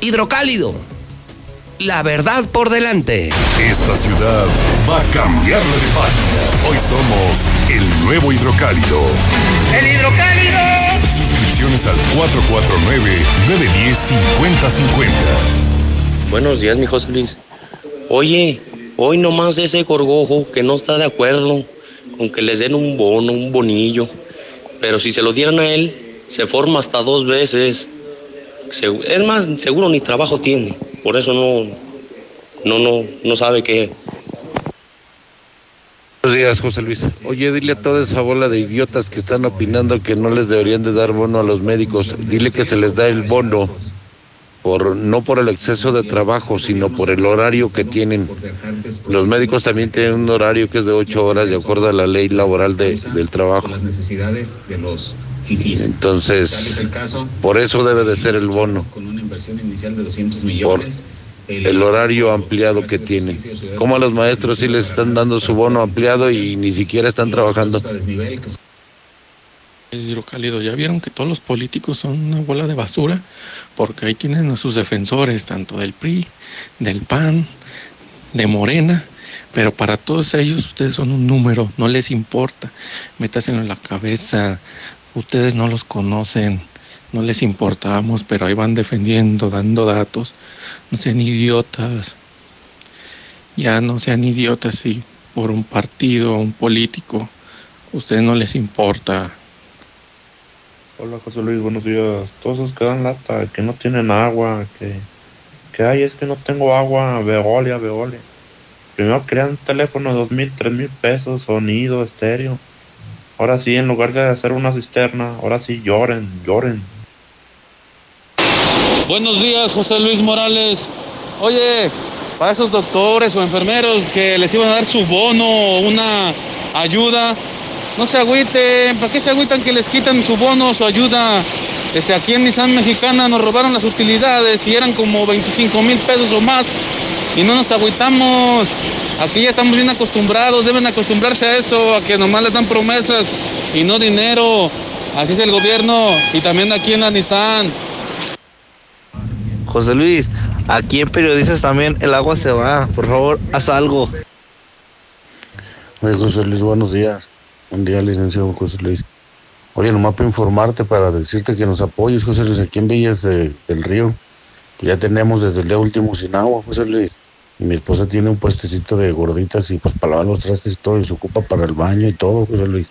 Hidrocálido. La verdad por delante. Esta ciudad va a cambiarle de página. Hoy somos el nuevo hidrocálido. ¡El hidrocálido! Suscripciones al 449-910-5050. Buenos días, mi José Luis. Oye, hoy nomás ese gorgojo que no está de acuerdo aunque les den un bono, un bonillo, pero si se lo dieran a él, se forma hasta dos veces. Es más, seguro ni trabajo tiene, por eso no, no, no, no sabe qué. Buenos días, José Luis. Oye, dile a toda esa bola de idiotas que están opinando que no les deberían de dar bono a los médicos, dile que se les da el bono por no por el exceso de trabajo, sino por el horario que tienen. Los médicos también tienen un horario que es de ocho horas de acuerdo a la ley laboral de, del trabajo. Entonces, por eso debe de ser el bono. Por el horario ampliado que tienen. Como a los maestros sí les están dando su bono ampliado y ni siquiera están trabajando hidrocálido. Ya vieron que todos los políticos son una bola de basura, porque ahí tienen a sus defensores, tanto del PRI, del PAN, de Morena, pero para todos ellos ustedes son un número, no les importa. Métaselo en la cabeza, ustedes no los conocen, no les importamos, pero ahí van defendiendo, dando datos. No sean idiotas. Ya no sean idiotas si por un partido, un político, ustedes no les importa Hola José Luis, buenos días. Todos esos que dan lata, que no tienen agua, que, que hay, es que no tengo agua, Veolia, Veolia. Primero querían un teléfono de dos mil, tres mil pesos, sonido, estéreo. Ahora sí, en lugar de hacer una cisterna, ahora sí lloren, lloren. Buenos días, José Luis Morales. Oye, para esos doctores o enfermeros que les iban a dar su bono o una ayuda, no se agüiten, ¿para qué se agüitan que les quitan su bono, su ayuda? Este, aquí en Nissan Mexicana nos robaron las utilidades y eran como 25 mil pesos o más. y no nos agüitamos. Aquí ya estamos bien acostumbrados, deben acostumbrarse a eso, a que nomás les dan promesas y no dinero. Así es el gobierno y también aquí en la Nissan. José Luis, aquí en Periodistas también el agua se va. Por favor, haz algo. Oye, José Luis, buenos días. Buen día, licenciado José Luis. Oye, nomás para informarte, para decirte que nos apoyes, José Luis, aquí en Villas de- del Río. Ya tenemos desde el día último sin agua, José Luis. Y mi esposa tiene un puestecito de gorditas y pues para lavar los trastes y todo, y se ocupa para el baño y todo, José Luis.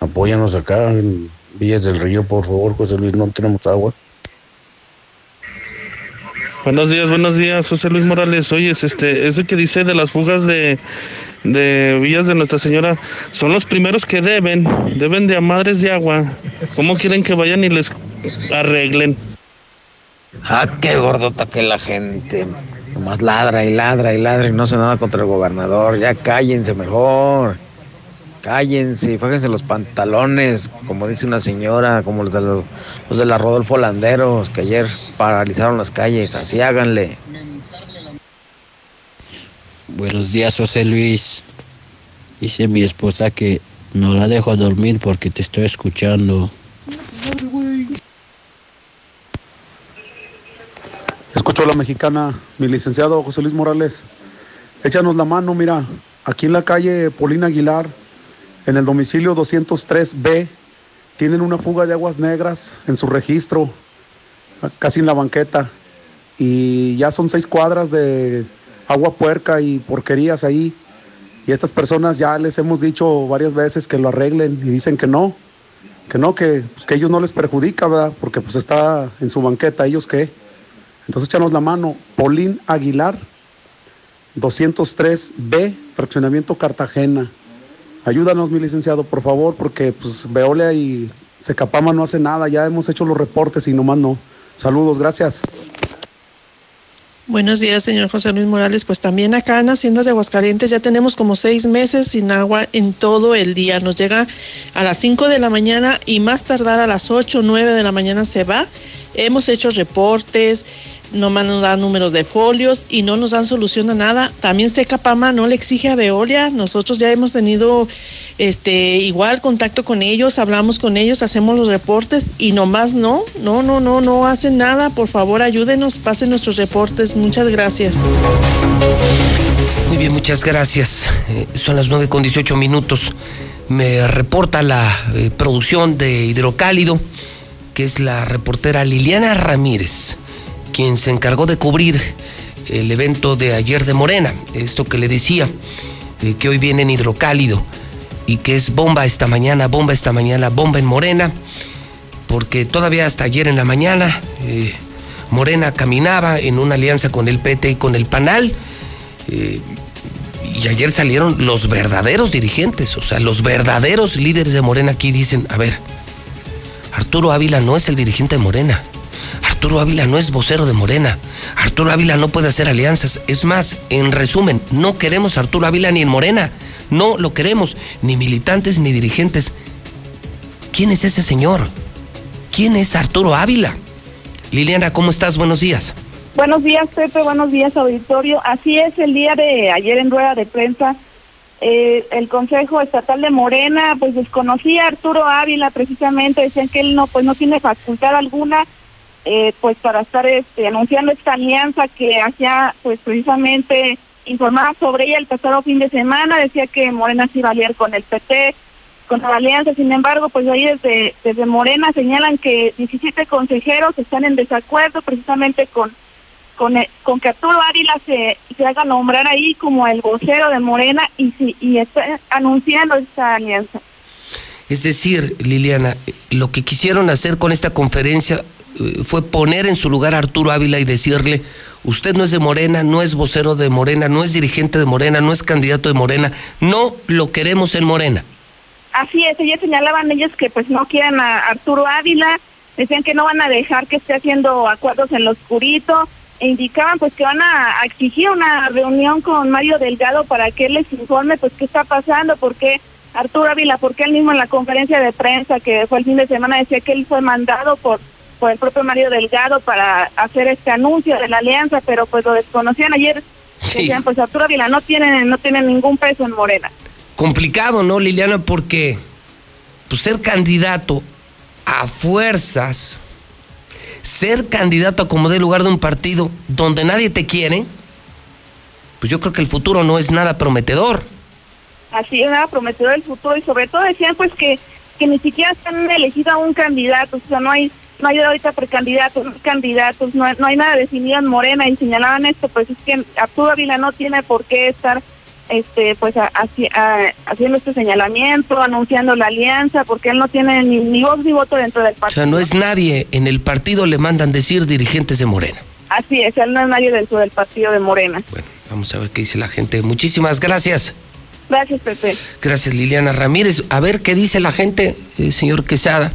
Apóyanos acá en Villas del Río, por favor, José Luis, no tenemos agua. Buenos días, buenos días, José Luis Morales. Oye, este, eso que dice de las fugas de, de Villas de Nuestra Señora, son los primeros que deben, deben de a madres de agua. ¿Cómo quieren que vayan y les arreglen? Ah, qué gordota que la gente. Nomás ladra y ladra y ladra y no hace nada contra el gobernador. Ya cállense mejor. Cállense, fájense los pantalones, como dice una señora, como los de, los, los de la Rodolfo Landeros, que ayer paralizaron las calles. Así háganle. Buenos días, José Luis. Dice mi esposa que no la dejo dormir porque te estoy escuchando. Escucho a la mexicana, mi licenciado José Luis Morales. Échanos la mano, mira, aquí en la calle Polina Aguilar, en el domicilio 203B, tienen una fuga de aguas negras en su registro, casi en la banqueta. Y ya son seis cuadras de agua puerca y porquerías ahí. Y estas personas ya les hemos dicho varias veces que lo arreglen y dicen que no, que no, que, pues, ellos no les perjudica, ¿verdad? Porque pues está en su banqueta, ellos qué. Entonces échanos la mano. Paulín Aguilar, 203B, fraccionamiento Cartagena. Ayúdanos, mi licenciado, por favor, porque pues Veolia y Secapama no hace nada. Ya hemos hecho los reportes y nomás no. Saludos, gracias. Buenos días, señor José Luis Morales. Pues también acá en Haciendas de Aguascalientes ya tenemos como seis meses sin agua en todo el día. Nos llega a las 5 de la mañana y más tardar a las 8 o 9 de la mañana se va. Hemos hecho reportes, nomás nos dan números de folios y no nos dan solución a nada. También Secapama no le exige a Veolia. Nosotros ya hemos tenido este igual contacto con ellos, hablamos con ellos, hacemos los reportes y nomás no, no, no, no, no hacen nada. Por favor, ayúdenos, pasen nuestros reportes. Muchas gracias. Muy bien, muchas gracias. Eh, son las 9 con 18 minutos. Me reporta la eh, producción de Hidrocálido, que es la reportera Liliana Ramírez, quien se encargó de cubrir el evento de ayer de Morena. Esto que le decía, eh, que hoy viene en Hidrocálido y que es bomba esta mañana, bomba esta mañana, bomba en Morena, porque todavía hasta ayer en la mañana eh, Morena caminaba en una alianza con el PT y con el PANAL. eh, y ayer salieron los verdaderos dirigentes, o sea, los verdaderos líderes de Morena aquí dicen, a ver, Arturo Ávila no es el dirigente de Morena. Arturo Ávila no es vocero de Morena. Arturo Ávila no puede hacer alianzas. Es más, en resumen, no queremos a Arturo Ávila ni en Morena. No lo queremos, ni militantes ni dirigentes. ¿Quién es ese señor? ¿Quién es Arturo Ávila? Liliana, ¿cómo estás? Buenos días. Buenos días, Pepe. Buenos días, auditorio. Así es, el día de ayer en rueda de prensa, eh, el Consejo Estatal de Morena, pues desconocía a Arturo Ávila precisamente, decían que él no, pues no tiene facultad alguna, eh, pues para estar este, anunciando esta alianza que hacía, pues precisamente informaba sobre ella el pasado fin de semana, decía que Morena se iba a aliar con el PT, con la alianza, sin embargo, pues ahí desde, desde Morena señalan que 17 consejeros están en desacuerdo precisamente con con, el- con que Arturo Ávila se, se haga nombrar ahí como el vocero de Morena y, si, y está anunciando esta alianza. Es decir, Liliana, lo que quisieron hacer con esta conferencia eh, fue poner en su lugar a Arturo Ávila y decirle, usted no es de Morena, no es vocero de Morena, no es dirigente de Morena, no es candidato de Morena, no lo queremos en Morena. Así es, ellos señalaban ellos que pues no quieren a Arturo Ávila, decían que no van a dejar que esté haciendo acuerdos en lo oscurito e indicaban pues que van a, exigir una reunión con Mario Delgado para que él les informe pues qué está pasando, porque Arturo Ávila, porque él mismo en la conferencia de prensa que fue el fin de semana decía que él fue mandado por por el propio Mario Delgado para hacer este anuncio de la alianza, pero pues lo desconocían ayer Decían, pues Arturo Ávila no tiene, no tiene ningún peso en Morena. Complicado, ¿no, Liliana? Porque pues, ser candidato a fuerzas, ser candidato a como dé lugar de un partido donde nadie te quiere, pues yo creo que el futuro no es nada prometedor. Así es nada prometedor el futuro y sobre todo decían pues que, que ni siquiera han elegido a un candidato, o sea, no hay no hay ahorita precandidatos, no hay candidatos, no, no hay nada definido en Morena y señalaban esto, pues es que Arturo Ávila no tiene por qué estar este pues haciendo este señalamiento, anunciando la alianza, porque él no tiene ni, ni voz ni voto dentro del partido. O sea, no es nadie en el partido, le mandan decir dirigentes de Morena. Así es, él no es nadie dentro del partido de Morena. Bueno, vamos a ver qué dice la gente. Muchísimas gracias. Gracias, Pepe. Gracias, Liliana Ramírez. A ver qué dice la gente, eh, señor Quesada.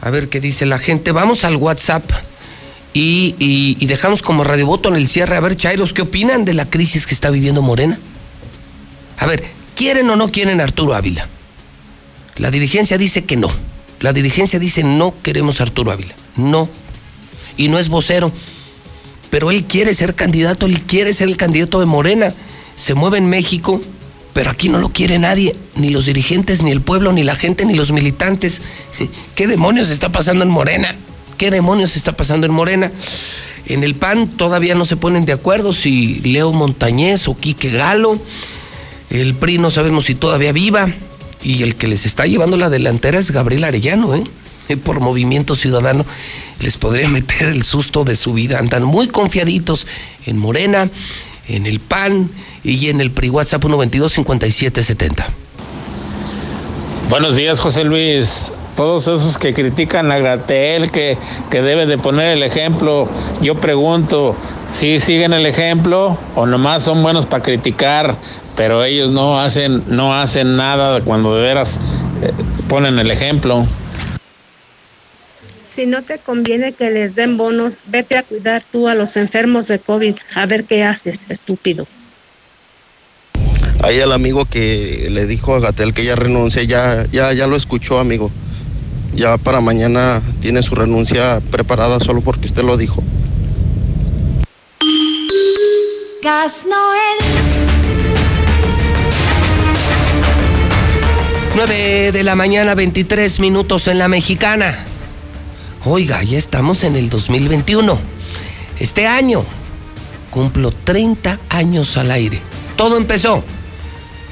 A ver qué dice la gente. Vamos al WhatsApp y, dejamos como radiovoto en el cierre. A ver, Chairos, ¿qué opinan de la crisis que está viviendo Morena? A ver, ¿quieren o no quieren Arturo Ávila? La dirigencia dice que no. La dirigencia dice no queremos Arturo Ávila. No. Y no es vocero. Pero él quiere ser candidato, él quiere ser el candidato de Morena. Se mueve en México, pero aquí no lo quiere nadie, ni los dirigentes, ni el pueblo, ni la gente, ni los militantes. ¿Qué demonios está pasando en Morena? ¿Qué demonios está pasando en Morena? En el PAN todavía no se ponen de acuerdo si Leo Montañez o Quique Galo. El PRI no sabemos si todavía viva. Y el que les está llevando la delantera es Gabriel Arellano, ¿eh? Por movimiento ciudadano les podría meter el susto de su vida. Andan muy confiaditos en Morena, en el PAN y en el PRI WhatsApp 122 5770. Buenos días, José Luis. Todos esos que critican a Gratel, que, que debe de poner el ejemplo, yo pregunto, ¿sí siguen el ejemplo o nomás son buenos para criticar, pero ellos no hacen, no hacen nada cuando de veras eh, ponen el ejemplo? Si no te conviene que les den bonos, vete a cuidar tú a los enfermos de COVID, a ver qué haces, estúpido. Ahí el amigo que le dijo a Gatel que ya renuncia, ya, ya, ya lo escuchó, amigo. Ya para mañana tiene su renuncia preparada solo porque usted lo dijo. Gas Noel. 9 de la mañana, 23 minutos en la mexicana. Oiga, ya estamos en el 2021. Este año cumplo 30 años al aire. Todo empezó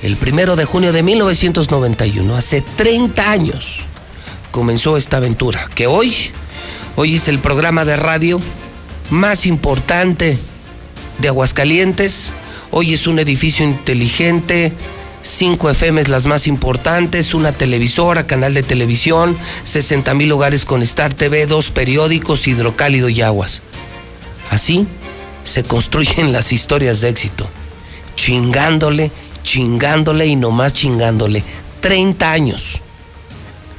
el primero de junio de 1991. Hace 30 años comenzó esta aventura. Que hoy, hoy es el programa de radio más importante de Aguascalientes. Hoy es un edificio inteligente, cinco FMs las más importantes, una televisora, canal de televisión, 60 mil hogares con Star TV, dos periódicos, hidrocálido y aguas. Así se construyen las historias de éxito, chingándole, chingándole y nomás chingándole. 30 años.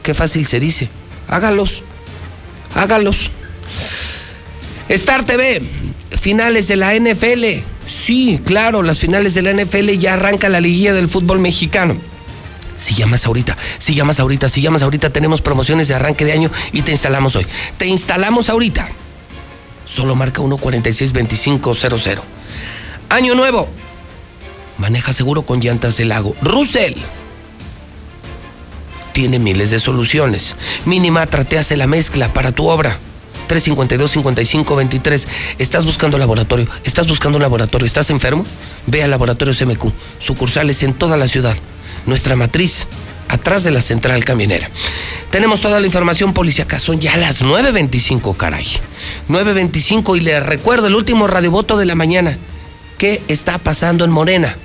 Qué fácil se dice. Hágalos, hágalos. Star TV, finales de la NFL. Sí, claro, las finales de la NFL ya arranca la liguilla del fútbol mexicano. Si llamas ahorita, si llamas ahorita, si llamas ahorita, tenemos promociones de arranque de año y te instalamos hoy. Te instalamos ahorita. Solo marca 1462500. Año nuevo. Maneja seguro con llantas del lago. Russell. Tiene miles de soluciones. Minimatra te hace la mezcla para tu obra. 352-5523. Estás buscando laboratorio, estás buscando un laboratorio, estás enfermo, ve a Laboratorios MQ, sucursales en toda la ciudad. Nuestra matriz, atrás de la central caminera. Tenemos toda la información policíaca, son ya las 9.25, caray. 9.25 y les recuerdo el último radiovoto de la mañana. ¿Qué está pasando en Morena?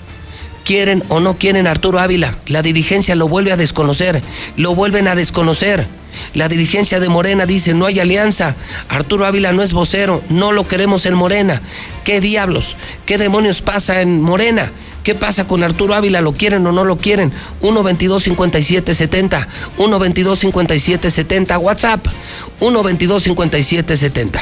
¿Quieren o no quieren Arturo Ávila? La dirigencia lo vuelve a desconocer, lo vuelven a desconocer. La dirigencia de Morena dice, no hay alianza. Arturo Ávila no es vocero, no lo queremos en Morena. ¿Qué diablos? ¿Qué demonios pasa en Morena? ¿Qué pasa con Arturo Ávila? ¿Lo quieren o no lo quieren? 122-5770. 122-5770. WhatsApp. 122-5770.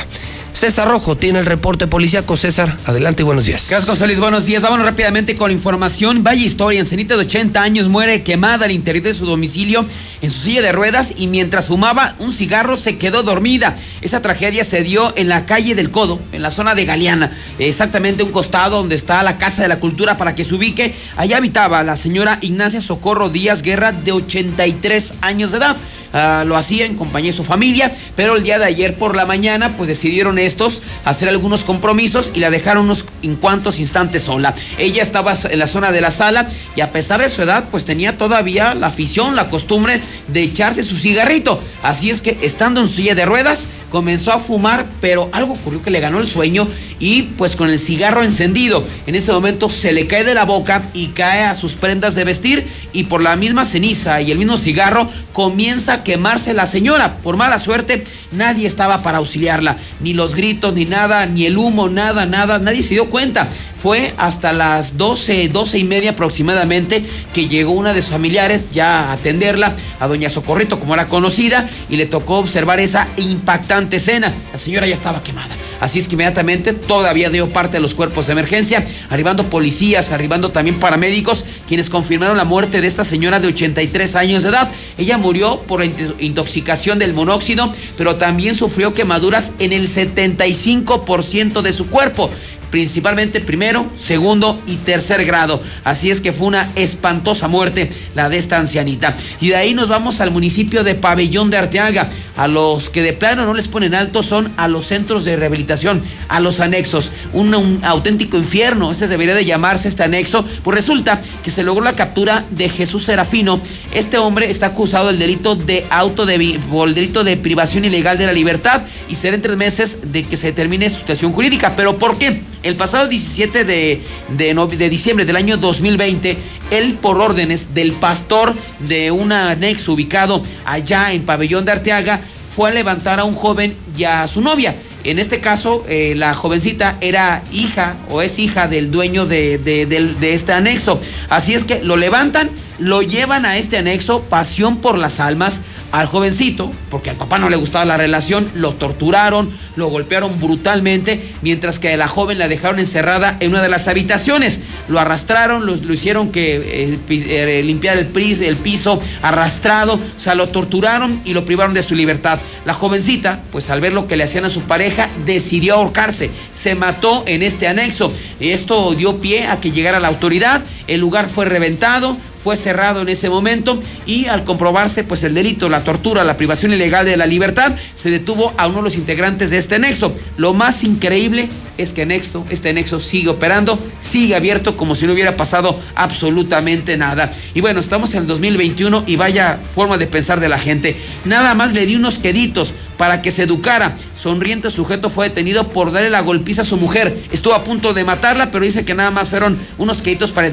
César Rojo tiene el reporte policíaco. César, adelante y buenos días. José Luis. Buenos días. Vámonos rápidamente con la información. Vaya historia. Encenita de 80 años muere quemada al interior de su domicilio en su silla de ruedas y mientras fumaba un cigarro se quedó dormida. Esa tragedia se dio en la calle del Codo, en la zona de Galeana, exactamente un costado donde está la Casa de la Cultura para que se ubique. Allá habitaba la señora Ignacia Socorro Díaz Guerra de 83 años de edad. Ah, lo hacía en compañía de su familia, pero el día de ayer por la mañana pues decidieron estos hacer algunos compromisos y la dejaron unos en cuantos instantes sola. Ella estaba en la zona de la sala y a pesar de su edad pues tenía todavía la afición, la costumbre de echarse su cigarrito. Así es que estando en silla de ruedas comenzó a fumar, pero algo ocurrió que le ganó el sueño y pues con el cigarro encendido, en ese momento se le cae de la boca y cae a sus prendas de vestir y por la misma ceniza y el mismo cigarro comienza a quemarse la señora. Por mala suerte, nadie estaba para auxiliarla, ni los gritos, ni nada, ni el humo, nada, nada, nadie se dio cuenta. Fue hasta las 12, 12 y media aproximadamente que llegó una de sus familiares ya a atenderla, a doña Socorrito como era conocida, y le tocó observar esa impactante escena. La señora ya estaba quemada. Así es que inmediatamente todavía dio parte de los cuerpos de emergencia, arribando policías, arribando también paramédicos, quienes confirmaron la muerte de esta señora de 83 años de edad. Ella murió por intoxicación del monóxido, pero también sufrió quemaduras en el 75% de su cuerpo principalmente primero, segundo y tercer grado. Así es que fue una espantosa muerte la de esta ancianita. Y de ahí nos vamos al municipio de Pabellón de Arteaga. A los que de plano no les ponen alto son a los centros de rehabilitación, a los anexos. Un, auténtico infierno, ese debería de llamarse este anexo. Pues resulta que se logró la captura de Jesús Serafino. Este hombre está acusado del delito de auto de, el delito de privación ilegal de la libertad y será en tres meses de que se determine su situación jurídica. ¿Pero por qué? El pasado 17 de, de, diciembre del año 2020, él por órdenes del pastor de un anexo ubicado allá en Pabellón de Arteaga, fue a levantar a un joven y a su novia. En este caso, eh, la jovencita era hija o es hija del dueño de, de, este anexo. Así es que lo levantan, lo llevan a este anexo, pasión por las almas, al jovencito, porque al papá no le gustaba la relación, lo torturaron, lo golpearon brutalmente, mientras que a la joven la dejaron encerrada en una de las habitaciones. Lo arrastraron, lo, hicieron que eh, eh, limpiar el, el piso arrastrado, o sea, lo torturaron y lo privaron de su libertad. La jovencita, pues al ver lo que le hacían a su pareja, decidió ahorcarse, se mató en este anexo. Esto dio pie a que llegara la autoridad, el lugar fue reventado, fue cerrado en ese momento y al comprobarse pues el delito, la tortura, la privación ilegal de la libertad, se detuvo a uno de los integrantes de este nexo. Lo más increíble es que Nexo, este nexo sigue operando, sigue abierto como si no hubiera pasado absolutamente nada. Y bueno, estamos en el 2021 y vaya forma de pensar de la gente. Nada más le di unos queditos para que se educara. Sonriente sujeto fue detenido por darle la golpiza a su mujer. Estuvo a punto de matarla, pero dice que nada más fueron unos queditos para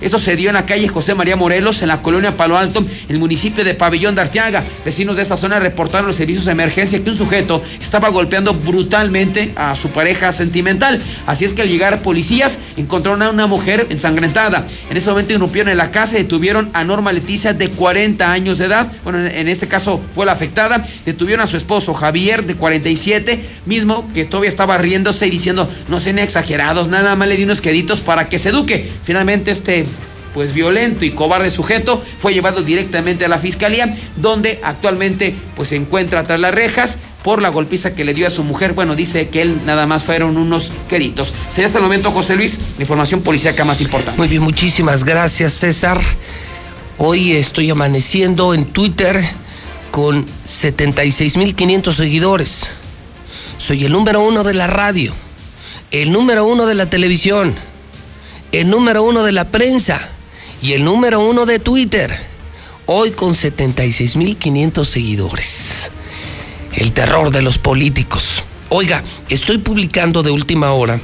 Esto se dio en la calle José María Morelos, en la colonia Palo Alto, en el municipio de Pabellón de Arteaga. Vecinos de esta zona reportaron los servicios de emergencia que un sujeto estaba golpeando brutalmente a su pareja sentimental. Así es que al llegar policías encontraron a una mujer ensangrentada. En ese momento irrumpieron en la casa y detuvieron a Norma Leticia de 40 años de edad. Bueno, en este caso fue la afectada. Detuvieron a su esposo Javier, de 47, mismo que todavía estaba riéndose y diciendo, no sean exagerados, nada más le di unos queditos para que se eduque. Finalmente este pues violento y cobarde sujeto fue llevado directamente a la fiscalía donde actualmente pues se encuentra tras las rejas por la golpiza que le dio a su mujer. Bueno, dice que él nada más fueron unos queritos. Sería hasta el momento, José Luis, la información policíaca más importante. Muy bien, muchísimas gracias, César. Hoy estoy amaneciendo en Twitter con 76.500 seguidores. Soy el número uno de la radio, el número uno de la televisión, el número uno de la prensa y el número uno de Twitter. Hoy con 76.500 seguidores. El terror de los políticos. Oiga, estoy publicando de última hora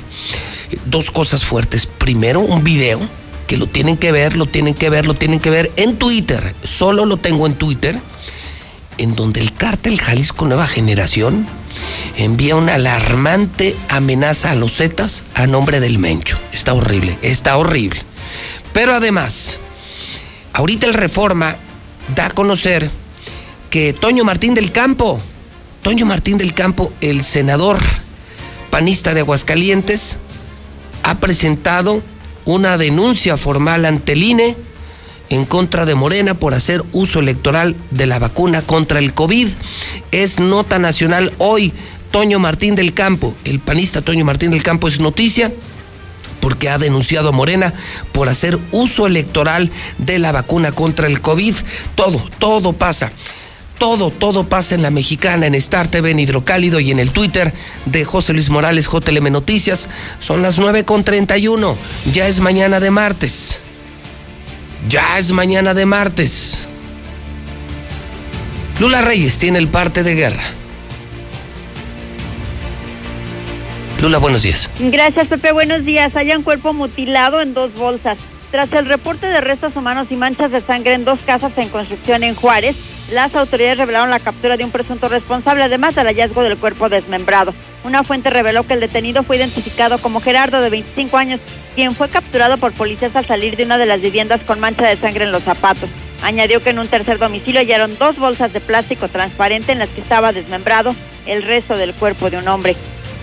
dos cosas fuertes. Primero, un video que lo tienen que ver, lo tienen que ver, lo tienen que ver en Twitter. Solo lo tengo en Twitter en donde el cártel Jalisco Nueva Generación envía una alarmante amenaza a los Zetas a nombre del Mencho. Está horrible, está horrible. Pero además, ahorita el Reforma da a conocer que Toño Martín del Campo, Toño Martín del Campo, el senador panista de Aguascalientes, ha presentado una denuncia formal ante el INE en contra de Morena por hacer uso electoral de la vacuna contra el COVID. Es nota nacional hoy. Toño Martín del Campo, el panista Toño Martín del Campo es noticia porque ha denunciado a Morena por hacer uso electoral de la vacuna contra el COVID. Todo, todo pasa. Todo, todo pasa en la mexicana, en Star TV, en Hidrocálido y en el Twitter de José Luis Morales, JLM Noticias. Son las 9.31. Ya es mañana de martes. Ya es mañana de martes. Lula Reyes tiene el parte de guerra. Lula, buenos días. Gracias, Pepe. Buenos días. Hay un cuerpo mutilado en dos bolsas. Tras el reporte de restos humanos y manchas de sangre en dos casas en construcción en Juárez, las autoridades revelaron la captura de un presunto responsable, además del hallazgo del cuerpo desmembrado. Una fuente reveló que el detenido fue identificado como Gerardo, de 25 años, quien fue capturado por policías al salir de una de las viviendas con mancha de sangre en los zapatos. Añadió que en un tercer domicilio hallaron dos bolsas de plástico transparente en las que estaba desmembrado el resto del cuerpo de un hombre.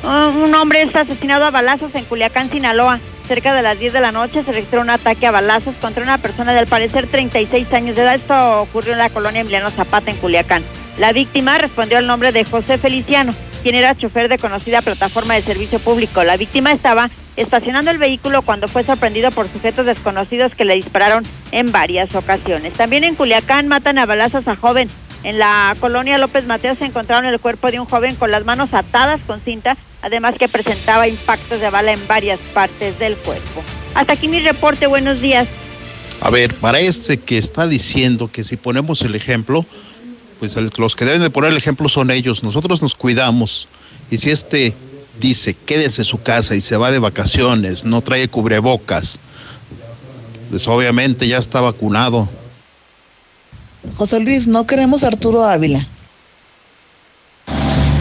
Uh, un hombre está asesinado a balazos en Culiacán, Sinaloa. Cerca de las 10 de la noche se registró un ataque a balazos contra una persona de al parecer 36 años de edad. Esto ocurrió en la colonia Emiliano Zapata, en Culiacán. La víctima respondió al nombre de José Feliciano, quien era chofer de conocida plataforma de servicio público. La víctima estaba estacionando el vehículo cuando fue sorprendido por sujetos desconocidos que le dispararon en varias ocasiones. También en Culiacán matan a balazos a joven. En la colonia López Mateo se encontraron el cuerpo de un joven con las manos atadas con cinta, además que presentaba impactos de bala en varias partes del cuerpo. Hasta aquí mi reporte, buenos días. A ver, para este que está diciendo que si ponemos el ejemplo, pues los que deben de poner el ejemplo son ellos, nosotros nos cuidamos. Y si este dice, quédese en su casa y se va de vacaciones, no trae cubrebocas, pues obviamente ya está vacunado. José Luis, no queremos a Arturo Ávila.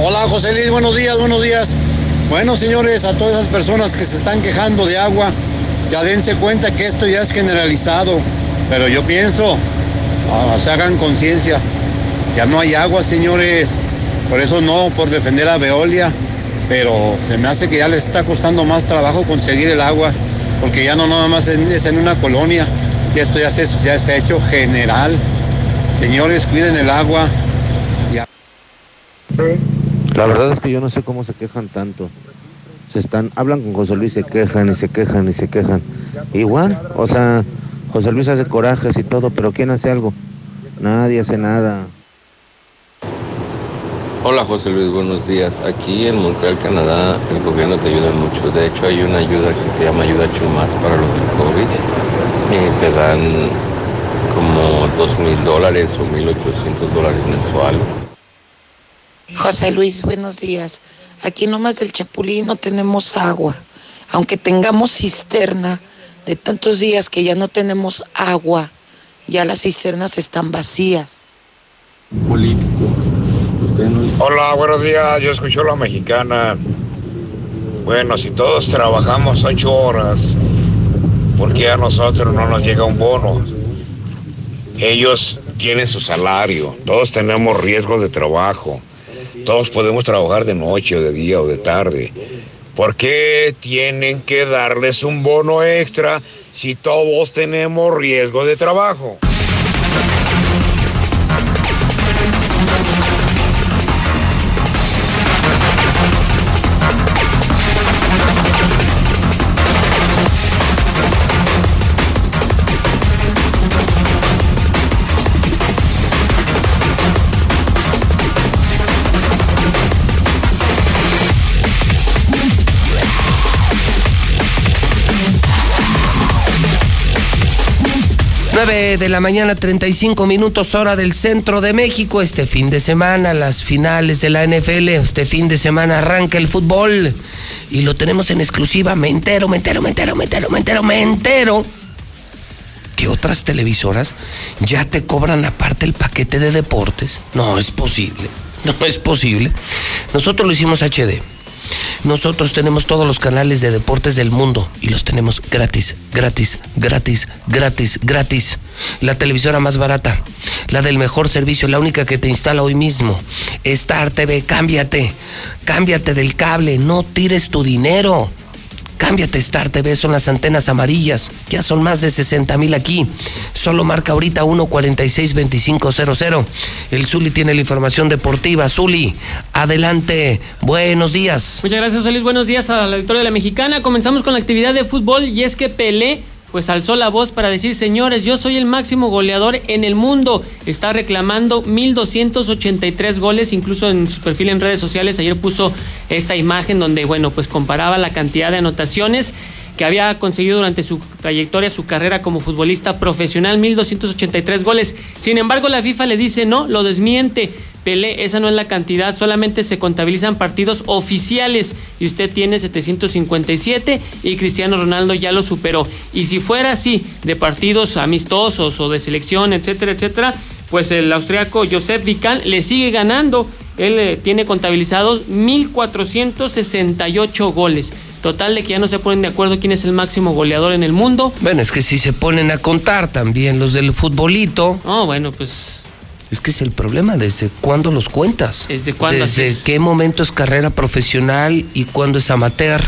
Hola José Luis, buenos días, buenos días. Bueno señores, a todas esas personas que se están quejando de agua, ya dense cuenta que esto ya es generalizado. Pero yo pienso, ah, se hagan conciencia, ya no hay agua señores. Por eso no, por defender a Veolia, pero se me hace que ya les está costando más trabajo conseguir el agua, porque ya no nada más es en una colonia, y esto ya se, ya se ha hecho general. Señores, cuiden el agua. Ya. La verdad es que yo no sé cómo se quejan tanto. Se están, hablan con José Luis, se quejan y se quejan y se quejan. Igual, o sea, José Luis hace corajes y todo, pero ¿quién hace algo? Nadie hace nada. Hola José Luis, buenos días. Aquí en Montreal, Canadá, el gobierno te ayuda mucho. De hecho, hay una ayuda que se llama Ayuda Chumas para los del COVID. Y te dan como dos mil dólares o mil ochocientos dólares mensuales. José Luis, buenos días. Aquí nomás del Chapulín no tenemos agua. Aunque tengamos cisterna, de tantos días que ya no tenemos agua, ya las cisternas están vacías. Hola, buenos días. Yo escucho la mexicana. Bueno, si todos trabajamos ocho horas, ¿por qué a nosotros no nos llega un bono? Ellos tienen su salario, todos tenemos riesgos de trabajo, todos podemos trabajar de noche o de día o de tarde. ¿Por qué tienen que darles un bono extra si todos tenemos riesgo de trabajo? De la mañana, 35 minutos hora del centro de México. Este fin de semana, las finales de la NFL. Este fin de semana arranca el fútbol. Y lo tenemos en exclusiva. Me entero, me entero, me entero, me entero, me entero, me entero. Que otras televisoras ya te cobran aparte el paquete de deportes. No es posible. No es posible. Nosotros lo hicimos HD. Nosotros tenemos todos los canales de deportes del mundo y los tenemos gratis, gratis, gratis, gratis, gratis. La televisora más barata, la del mejor servicio, la única que te instala hoy mismo. Star TV, cámbiate, cámbiate del cable, no tires tu dinero. Cámbiate Star TV, son las antenas amarillas. Ya son más de 60 mil aquí. Solo marca ahorita 1462500. El Zuli tiene la información deportiva. Zuli, adelante. Buenos días. Muchas gracias, Luis. Buenos días a la victoria de la mexicana. Comenzamos con la actividad de fútbol y es que Pelé pues alzó la voz para decir, señores, yo soy el máximo goleador en el mundo. Está reclamando 1.283 goles, incluso en su perfil en redes sociales. Ayer puso esta imagen donde, bueno, pues comparaba la cantidad de anotaciones que había conseguido durante su trayectoria, su carrera como futbolista profesional, 1.283 goles. Sin embargo, la FIFA le dice no, lo desmiente. Pelé, esa no es la cantidad, solamente se contabilizan partidos oficiales y usted tiene 757 y Cristiano Ronaldo ya lo superó. Y si fuera así, de partidos amistosos o de selección, etcétera, etcétera, pues el austriaco Josep Vican le sigue ganando. Él eh, tiene contabilizados 1.468 goles. Total de que ya no se ponen de acuerdo quién es el máximo goleador en el mundo. Bueno, es que si se ponen a contar también los del futbolito. Oh, bueno, pues es que es el problema, ¿desde cuándo los cuentas? ¿Desde cuándo? ¿Desde qué momento es carrera profesional y cuándo es amateur?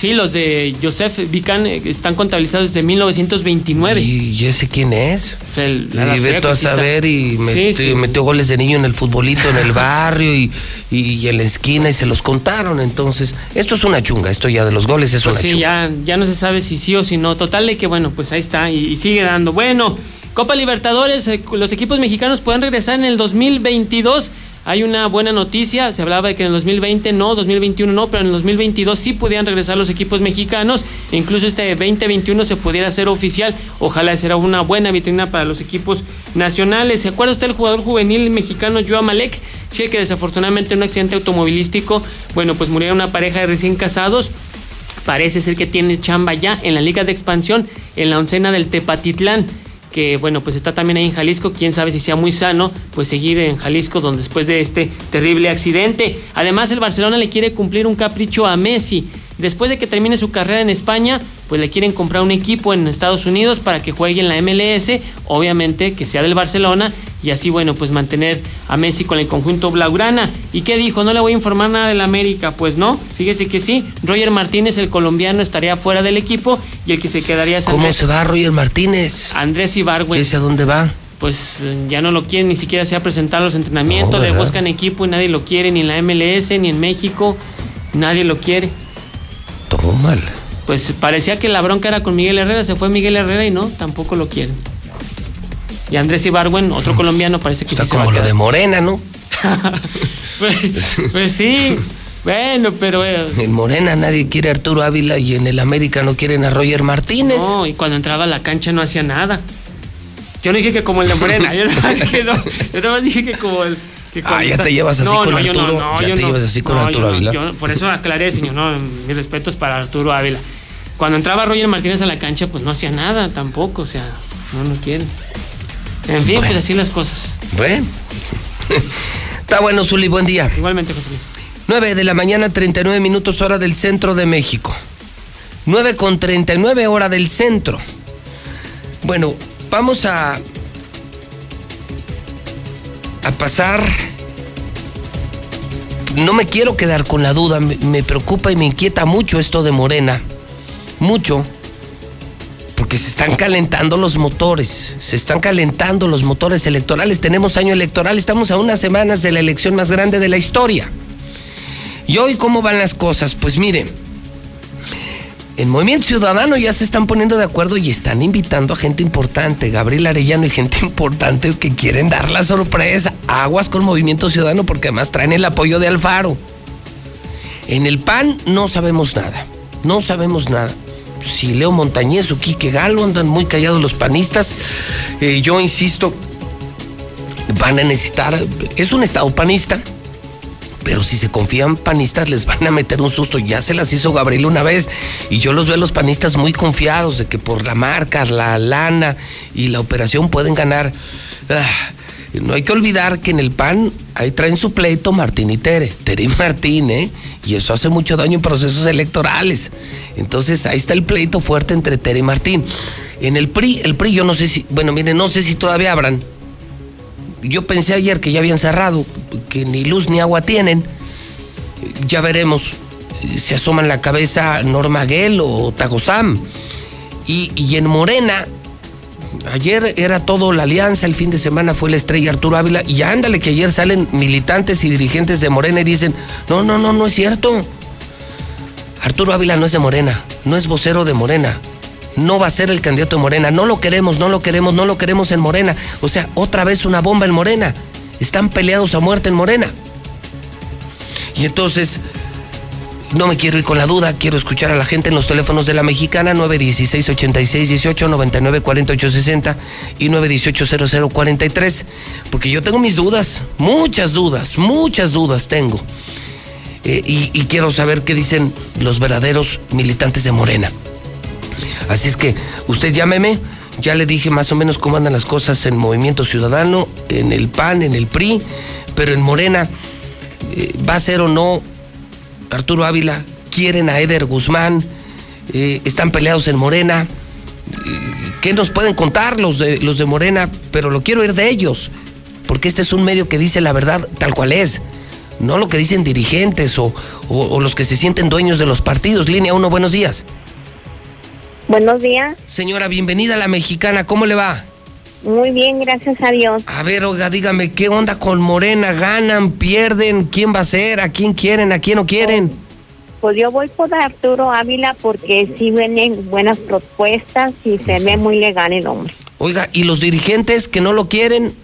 Sí, los de Joseph Vican eh, están contabilizados desde 1929. ¿Y ese quién es? Es el, y vete a saber y metió, metió, goles de niño en el futbolito, en el barrio y, y, en la esquina y se los contaron. Entonces, esto es una chunga, esto ya de los goles es pues una sí, chunga. Ya, ya no se sabe si sí o si no. Total de que, bueno, pues ahí está y, y sigue dando. Bueno, Copa Libertadores, eh, los equipos mexicanos pueden regresar en el 2022. Hay una buena noticia, se hablaba de que en el 2020 no, 2021 no, pero en el 2022 sí podían regresar los equipos mexicanos, e incluso este 2021 se pudiera hacer oficial, ojalá será una buena vitrina para los equipos nacionales. ¿Se acuerda usted del jugador juvenil mexicano Joao Malek? Sí, que desafortunadamente en un accidente automovilístico, bueno, pues murió una pareja de recién casados, parece ser que tiene chamba ya en la Liga de Expansión, en la oncena del Tepatitlán que bueno, pues está también ahí en Jalisco, quién sabe si sea muy sano, pues seguir en Jalisco donde después de este terrible accidente. Además, el Barcelona le quiere cumplir un capricho a Messi. Después de que termine su carrera en España, pues le quieren comprar un equipo en Estados Unidos para que juegue en la MLS, obviamente que sea del Barcelona y así bueno, pues mantener a Messi con el conjunto blaugrana. ¿Y qué dijo? No le voy a informar nada del América, pues no, fíjese que sí, Roger Martínez, el colombiano, estaría fuera del equipo y el que se quedaría es ¿Cómo se va Roger Martínez? Andrés Ibargüen. ¿Ese a dónde va? pues ya no lo quieren, ni siquiera se ha presentado los entrenamientos, le buscan equipo y nadie lo quiere, ni en la MLS, ni en México, nadie lo quiere. Todo mal. Pues parecía que la bronca era con Miguel Herrera, se fue Miguel Herrera y no, tampoco lo quieren. Y Andrés Ibargüen, otro colombiano, parece que Está sí como se va a lo de Morena, ¿no? pues, pues, sí, bueno, pero... Eh, en Morena nadie quiere a Arturo Ávila y en el América no quieren a Roger Martínez. No, y cuando entraba a la cancha no hacía nada. Yo no dije que como el de Morena, yo nada más dije, no, yo nada más dije que como el... Ah, ya te llevas así no, con no, Arturo. Yo no, ya yo te llevas así con Arturo Ávila. Yo, por eso aclaré, señor, no, mis respetos para Arturo Ávila. Cuando entraba Roger Martínez a la cancha, pues no hacía nada tampoco, o sea, no lo quieren. En fin, Bueno. pues así las cosas. Bueno. Está bueno, Zuli, buen día. Igualmente, José Luis. 9 de la mañana, 39 minutos hora del centro de México. 9 con 39 hora del centro. Bueno, vamos a a pasar no me quiero quedar con la duda, me, preocupa y me inquieta mucho esto de Morena. Mucho. Porque se están calentando los motores, se están calentando los motores electorales. Tenemos año electoral, estamos a unas semanas de la elección más grande de la historia. ¿Y hoy cómo van las cosas? Pues mire, en Movimiento Ciudadano ya se están poniendo de acuerdo y están invitando a gente importante, Gabriel Arellano y gente importante que quieren dar la sorpresa. Aguas con Movimiento Ciudadano porque además traen el apoyo de Alfaro. En el PAN no sabemos nada, no sabemos nada. Si Leo Montañez o Quique Galo andan muy callados los panistas, eh, yo insisto, van a necesitar, es un estado panista, pero si se confían panistas les van a meter un susto. Ya se las hizo Gabriel una vez y yo los veo a los panistas muy confiados de que por la marca, la lana y la operación pueden ganar. Ah, no hay que olvidar que en el PAN ahí traen su pleito Martín y Tere, Tere y Martín, ¿eh? Y eso hace mucho daño en procesos electorales. Entonces ahí está el pleito fuerte entre Tere y Martín. En el PRI, el PRI yo no sé si, bueno, miren, no sé si todavía abran. Yo pensé ayer que ya habían cerrado, que ni luz ni agua tienen. Ya veremos si asoman la cabeza Norma Gell o Tagosam. Y, y en Morena, ayer era todo la alianza, el fin de semana fue la estrella Arturo Ávila, y ándale que ayer salen militantes y dirigentes de Morena y dicen, no, no, no, no es cierto. Arturo Ávila no es de Morena, no es vocero de Morena, no va a ser el candidato de Morena, no lo queremos, no lo queremos, no lo queremos en Morena. O sea, otra vez una bomba en Morena. Están peleados a muerte en Morena. Y entonces, no me quiero ir con la duda, quiero escuchar a la gente en los teléfonos de la mexicana 916 86 18 99 48 60 y 918 00 43, porque yo tengo mis dudas, muchas dudas, muchas dudas tengo. Eh, y quiero saber qué dicen los verdaderos militantes de Morena. Así es que usted llámeme, ya le dije más o menos cómo andan las cosas en Movimiento Ciudadano, en el PAN, en el PRI, pero en Morena, eh, ¿va a ser o no Arturo Ávila? ¿Quieren a Eder Guzmán? Eh, ¿Están peleados en Morena? Eh, ¿Qué nos pueden contar los de, los de Morena? Pero lo quiero ir de ellos, porque este es un medio que dice la verdad tal cual es. No lo que dicen dirigentes o, o- o los que se sienten dueños de los partidos. Línea 1, buenos días. Buenos días. Señora, bienvenida a la mexicana, ¿cómo le va? Muy bien, gracias a Dios. A ver, oiga, dígame, ¿qué onda con Morena? ¿Ganan, pierden? ¿Quién va a ser? ¿A quién quieren? ¿A quién no quieren? Pues yo voy por Arturo Ávila porque sí vienen buenas propuestas y se ve muy legal el hombre. Oiga, ¿y los dirigentes que no lo quieren?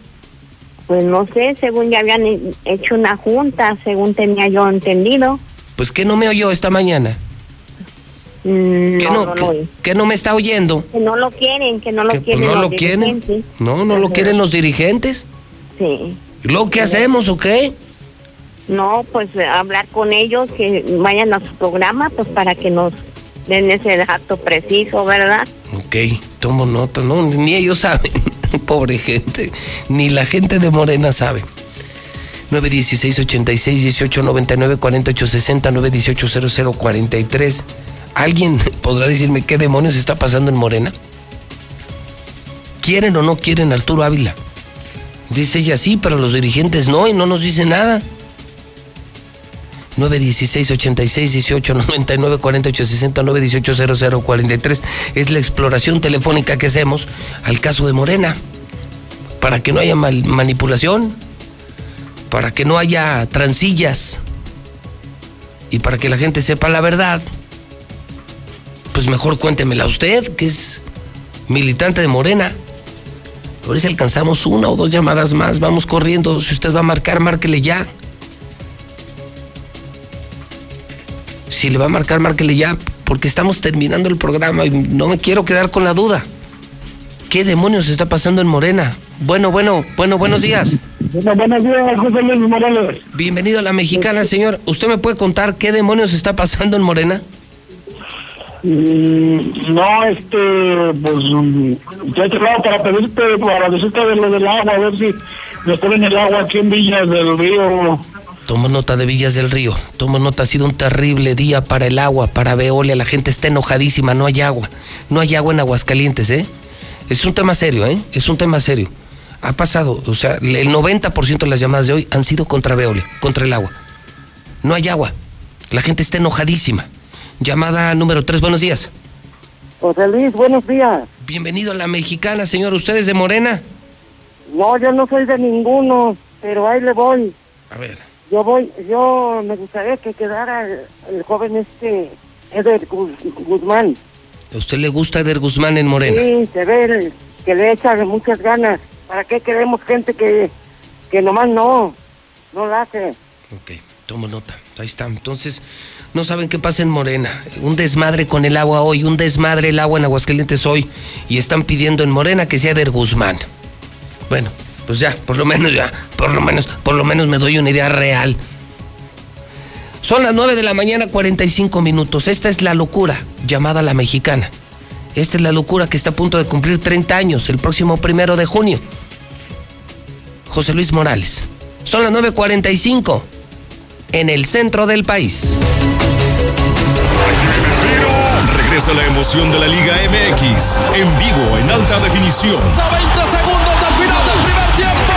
Pues no sé, según ya habían he- hecho una junta, según tenía yo entendido. Pues que no me oyó esta mañana. Mm, ¿Que no, no, no, que, lo que no me está oyendo? Que no lo quieren, que no lo Que, pues, quieren no los lo quieren. dirigentes. No, no lo Ajá. quieren los dirigentes. Sí. ¿Y luego qué hacemos o qué? No, pues eh, hablar con ellos, que vayan a su programa, pues para que nos den ese dato preciso, ¿verdad? Ok, tomo nota, no, ni ellos saben, pobre gente, ni la gente de Morena sabe. 916 86 18 99 48 60 918 00 43. ¿Alguien podrá decirme qué demonios está pasando en Morena? ¿Quieren o no quieren a Arturo Ávila? Dice ella sí, pero los dirigentes no y no nos dice nada. 916 86 18 99 48 60 918 00 43 es la exploración telefónica que hacemos al caso de Morena para que no haya mal- manipulación para que no haya transillas y para que la gente sepa la verdad pues mejor cuéntemela usted que es militante de Morena a ver si alcanzamos una o dos llamadas más vamos corriendo si usted va a marcar márquele ya Si le va a marcar, márquele ya, porque estamos terminando el programa y no me quiero quedar con la duda. ¿Qué demonios está pasando en Morena? Bueno, bueno, bueno, buenos días. buenos días, José Luis Morales. Bienvenido a la mexicana, señor. ¿Usted me puede contar qué demonios está pasando en Morena? Mm, No, este, pues, mm, te he llamado para pedirte, para decirte de lo del agua, a ver si me ponen el agua aquí en Villas del Río. Tomo nota de Villas del Río. Tomo nota, ha sido un terrible día para el agua, para Veolia. La gente está enojadísima, no hay agua. No hay agua en Aguascalientes, ¿eh? Es un tema serio, ¿eh? Es un tema serio. Ha pasado, o sea, el 90% de las llamadas de hoy han sido contra Veolia, contra el agua. No hay agua. La gente está enojadísima. Llamada número 3, buenos días. José Luis, buenos días. Bienvenido a la mexicana, señor. ¿Usted es de Morena? No, yo no soy de ninguno, pero ahí le voy. A ver. Yo voy, yo me gustaría que quedara el, el joven este, Eder Gu- Guzmán. ¿A usted le gusta Eder Guzmán en Morena? Sí, se ve que le echa muchas ganas. ¿Para qué queremos gente que, que nomás no, no la hace? Ok, tomo nota. Ahí está. Entonces, no saben qué pasa en Morena. Un desmadre con el agua hoy, un desmadre el agua en Aguascalientes hoy. Y están pidiendo en Morena que sea Eder Guzmán. Bueno, pues ya, por lo menos ya, por lo menos, por lo menos me doy una idea real. Son las 9 de la mañana, 45 minutos. Esta es la locura llamada la mexicana. Esta es la locura que está a punto de cumplir 30 años, el próximo primero de junio. José Luis Morales. Son las 9.45 en el centro del país. Regresa la emoción de la Liga MX en vivo en alta definición. A 20 segundos del final del primer tiempo.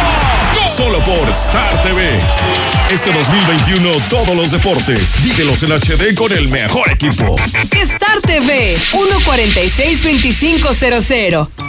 Solo por Star TV. Este 2021 todos los deportes. Vívelos en HD con el mejor equipo. Star TV 146-2500.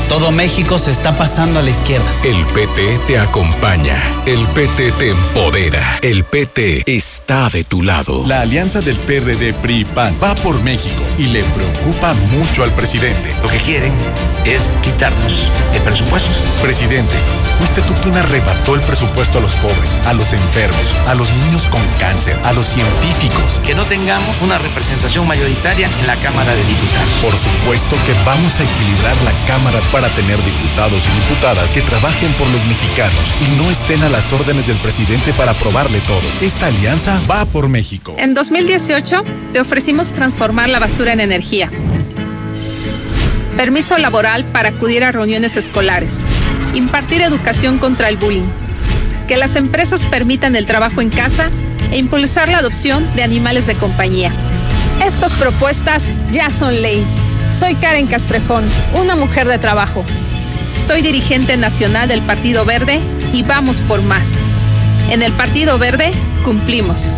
Todo México se está pasando a la izquierda. El PT te acompaña. El PT te empodera. El PT está de tu lado. La alianza del PRD PRI PAN va por México y le preocupa mucho al presidente. Lo que quieren es quitarnos el presupuesto. Presidente, fuiste tú quien arrebató el presupuesto a los pobres, a los enfermos, a los niños con cáncer, a los científicos. Que no tengamos una representación mayoritaria en la Cámara de Diputados. Por supuesto que vamos a equilibrar la Cámara para tener diputados y diputadas que trabajen por los mexicanos y no estén a las órdenes del presidente para aprobarle todo. Esta alianza va por México. En 2018 te ofrecimos transformar la basura en energía. Permiso laboral para acudir a reuniones escolares. Impartir educación contra el bullying. Que las empresas permitan el trabajo en casa e impulsar la adopción de animales de compañía. Estas propuestas ya son ley. Soy Karen Castrejón, una mujer de trabajo. Soy dirigente nacional del Partido Verde y vamos por más. En el Partido Verde cumplimos.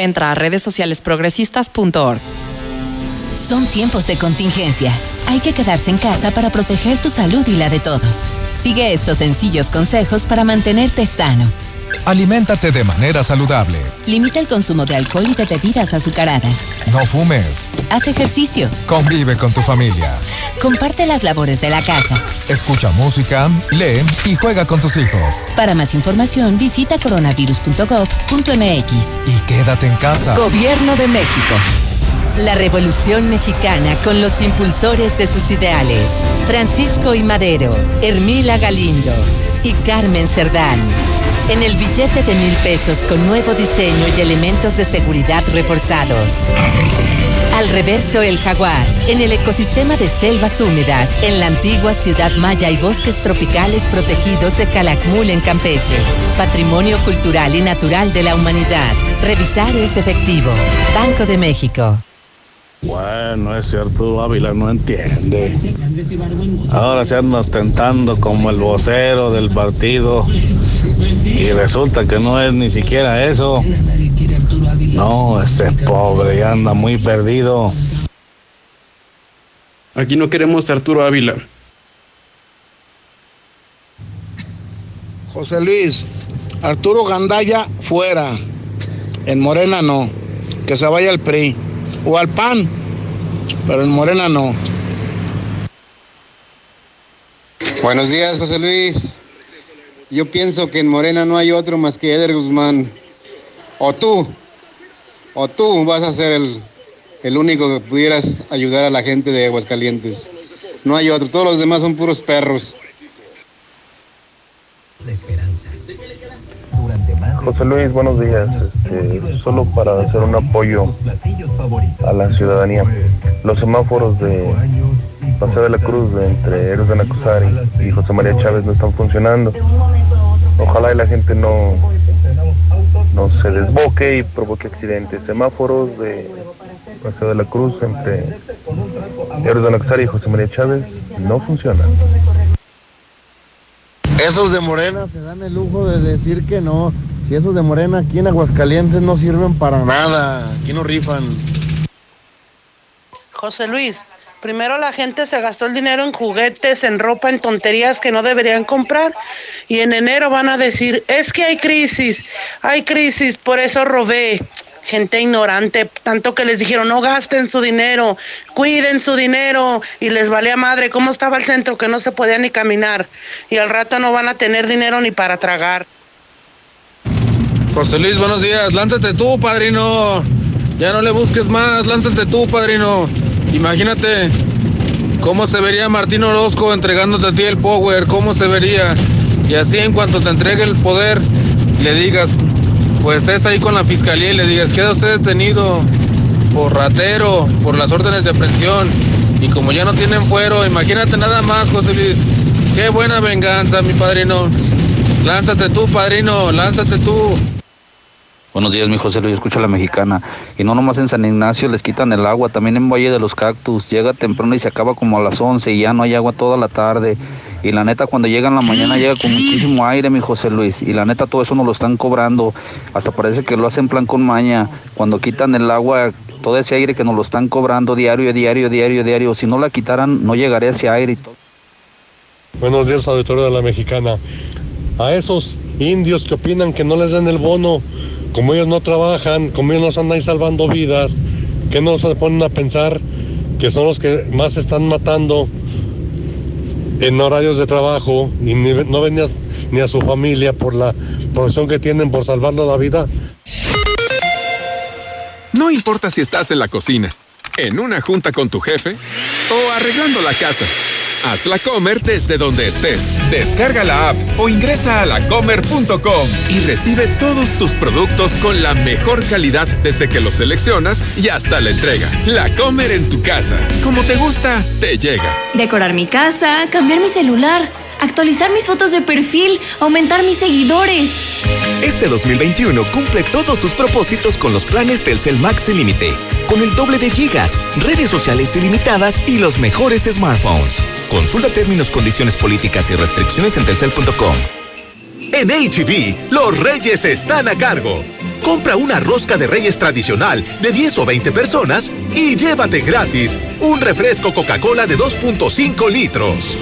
Entra a redes sociales progresistas.org. Son tiempos de contingencia. Hay que quedarse en casa para proteger tu salud y la de todos. Sigue estos sencillos consejos para mantenerte sano. Aliméntate de manera saludable. Limita el consumo de alcohol y de bebidas azucaradas. No fumes. Haz ejercicio. Convive con tu familia. Comparte las labores de la casa. Escucha música, lee y juega con tus hijos. Para más información visita coronavirus.gov.mx. Y quédate en casa. Gobierno de México. La Revolución Mexicana con los impulsores de sus ideales. Francisco y Madero, Hermila Galindo y Carmen Cerdán. En el billete de mil pesos con nuevo diseño y elementos de seguridad reforzados. Al reverso el jaguar, en el ecosistema de selvas húmedas, en la antigua ciudad maya y bosques tropicales protegidos de Calakmul en Campeche. Patrimonio cultural y natural de la humanidad. Revisar es efectivo. Banco de México. Bueno, ese Arturo Ávila no entiende. Ahora se anda ostentando como el vocero del partido y resulta que no es ni siquiera eso. No, ese pobre anda muy perdido. Aquí no queremos a Arturo Ávila. José Luis, Arturo Gandaya fuera. En Morena no. Que se vaya al PRI o al PAN, pero en Morena no. Buenos días, José Luis. Yo pienso que en Morena no hay otro más que Eder Guzmán. O tú, o tú vas a ser el, el único que pudieras ayudar a la gente de Aguascalientes. No hay otro, todos los demás son puros perros. José Luis, buenos días. Este, solo para hacer un apoyo a la ciudadanía. Los semáforos de Paseo de la Cruz de entre Héroes de Nacosari y José María Chávez no están funcionando. Ojalá y la gente no, no se desboque y provoque accidentes. Semáforos de Paseo de la Cruz entre Héroes de Nacosari y José María Chávez no funcionan. Esos de Morena se dan el lujo de decir que no. Si esos de Morena aquí en Aguascalientes no sirven para nada. Aquí no rifan. José Luis, primero la gente se gastó el dinero en juguetes, en ropa, en tonterías que no deberían comprar. Y en enero van a decir, es que hay crisis, hay crisis, por eso robé. Gente ignorante, tanto que les dijeron, no gasten su dinero, cuiden su dinero. Y les valía madre cómo estaba el centro que no se podía ni caminar. Y al rato no van a tener dinero ni para tragar. José Luis, buenos días. Lánzate tú, padrino. Ya no le busques más, lánzate tú, padrino. Imagínate cómo se vería Martín Orozco entregándote a ti el power, cómo se vería. Y así en cuanto te entregue el poder, le digas, pues estés ahí con la fiscalía y le digas, queda usted detenido por ratero, por las órdenes de aprehensión. Y como ya no tienen fuero, imagínate nada más, José Luis. Qué buena venganza, mi padrino. Lánzate tú, padrino, lánzate tú. Buenos días, mi José Luis, escucha la mexicana. Y no nomás en San Ignacio les quitan el agua, también en Valle de los Cactus. Llega temprano y se acaba como a las 11 y ya no hay agua toda la tarde. Y la neta, cuando llega en la mañana llega con muchísimo aire, mi José Luis. Y la neta, todo eso nos lo están cobrando. Hasta parece que lo hacen plan con maña. Cuando quitan el agua, todo ese aire que nos lo están cobrando diario, diario, diario, diario. Si no la quitaran, no llegaría ese aire. Buenos días, auditorio de la mexicana. A esos indios que opinan que no les den el bono, como ellos no trabajan, como ellos no están ahí salvando vidas, que no se ponen a pensar que son los que más se están matando en horarios de trabajo y no ven ni a, ni a su familia por la profesión que tienen por salvarle la vida. No importa si estás en la cocina, en una junta con tu jefe o arreglando la casa. Hazla comer desde donde estés. Descarga la app o ingresa a lacomer.com y recibe todos tus productos con la mejor calidad desde que los seleccionas y hasta la entrega. La Comer en tu casa. Como te gusta, te llega. Decorar mi casa, cambiar mi celular, actualizar mis fotos de perfil, aumentar mis seguidores. Este 2021 cumple todos tus propósitos con los planes Telcel Max sin límite, con el doble de gigas, redes sociales ilimitadas y los mejores smartphones. Consulta términos, condiciones políticas y restricciones en telcel.com. En HB, los reyes están a cargo. Compra una rosca de reyes tradicional de 10 o 20 personas y llévate gratis un refresco Coca-Cola de 2.5 litros.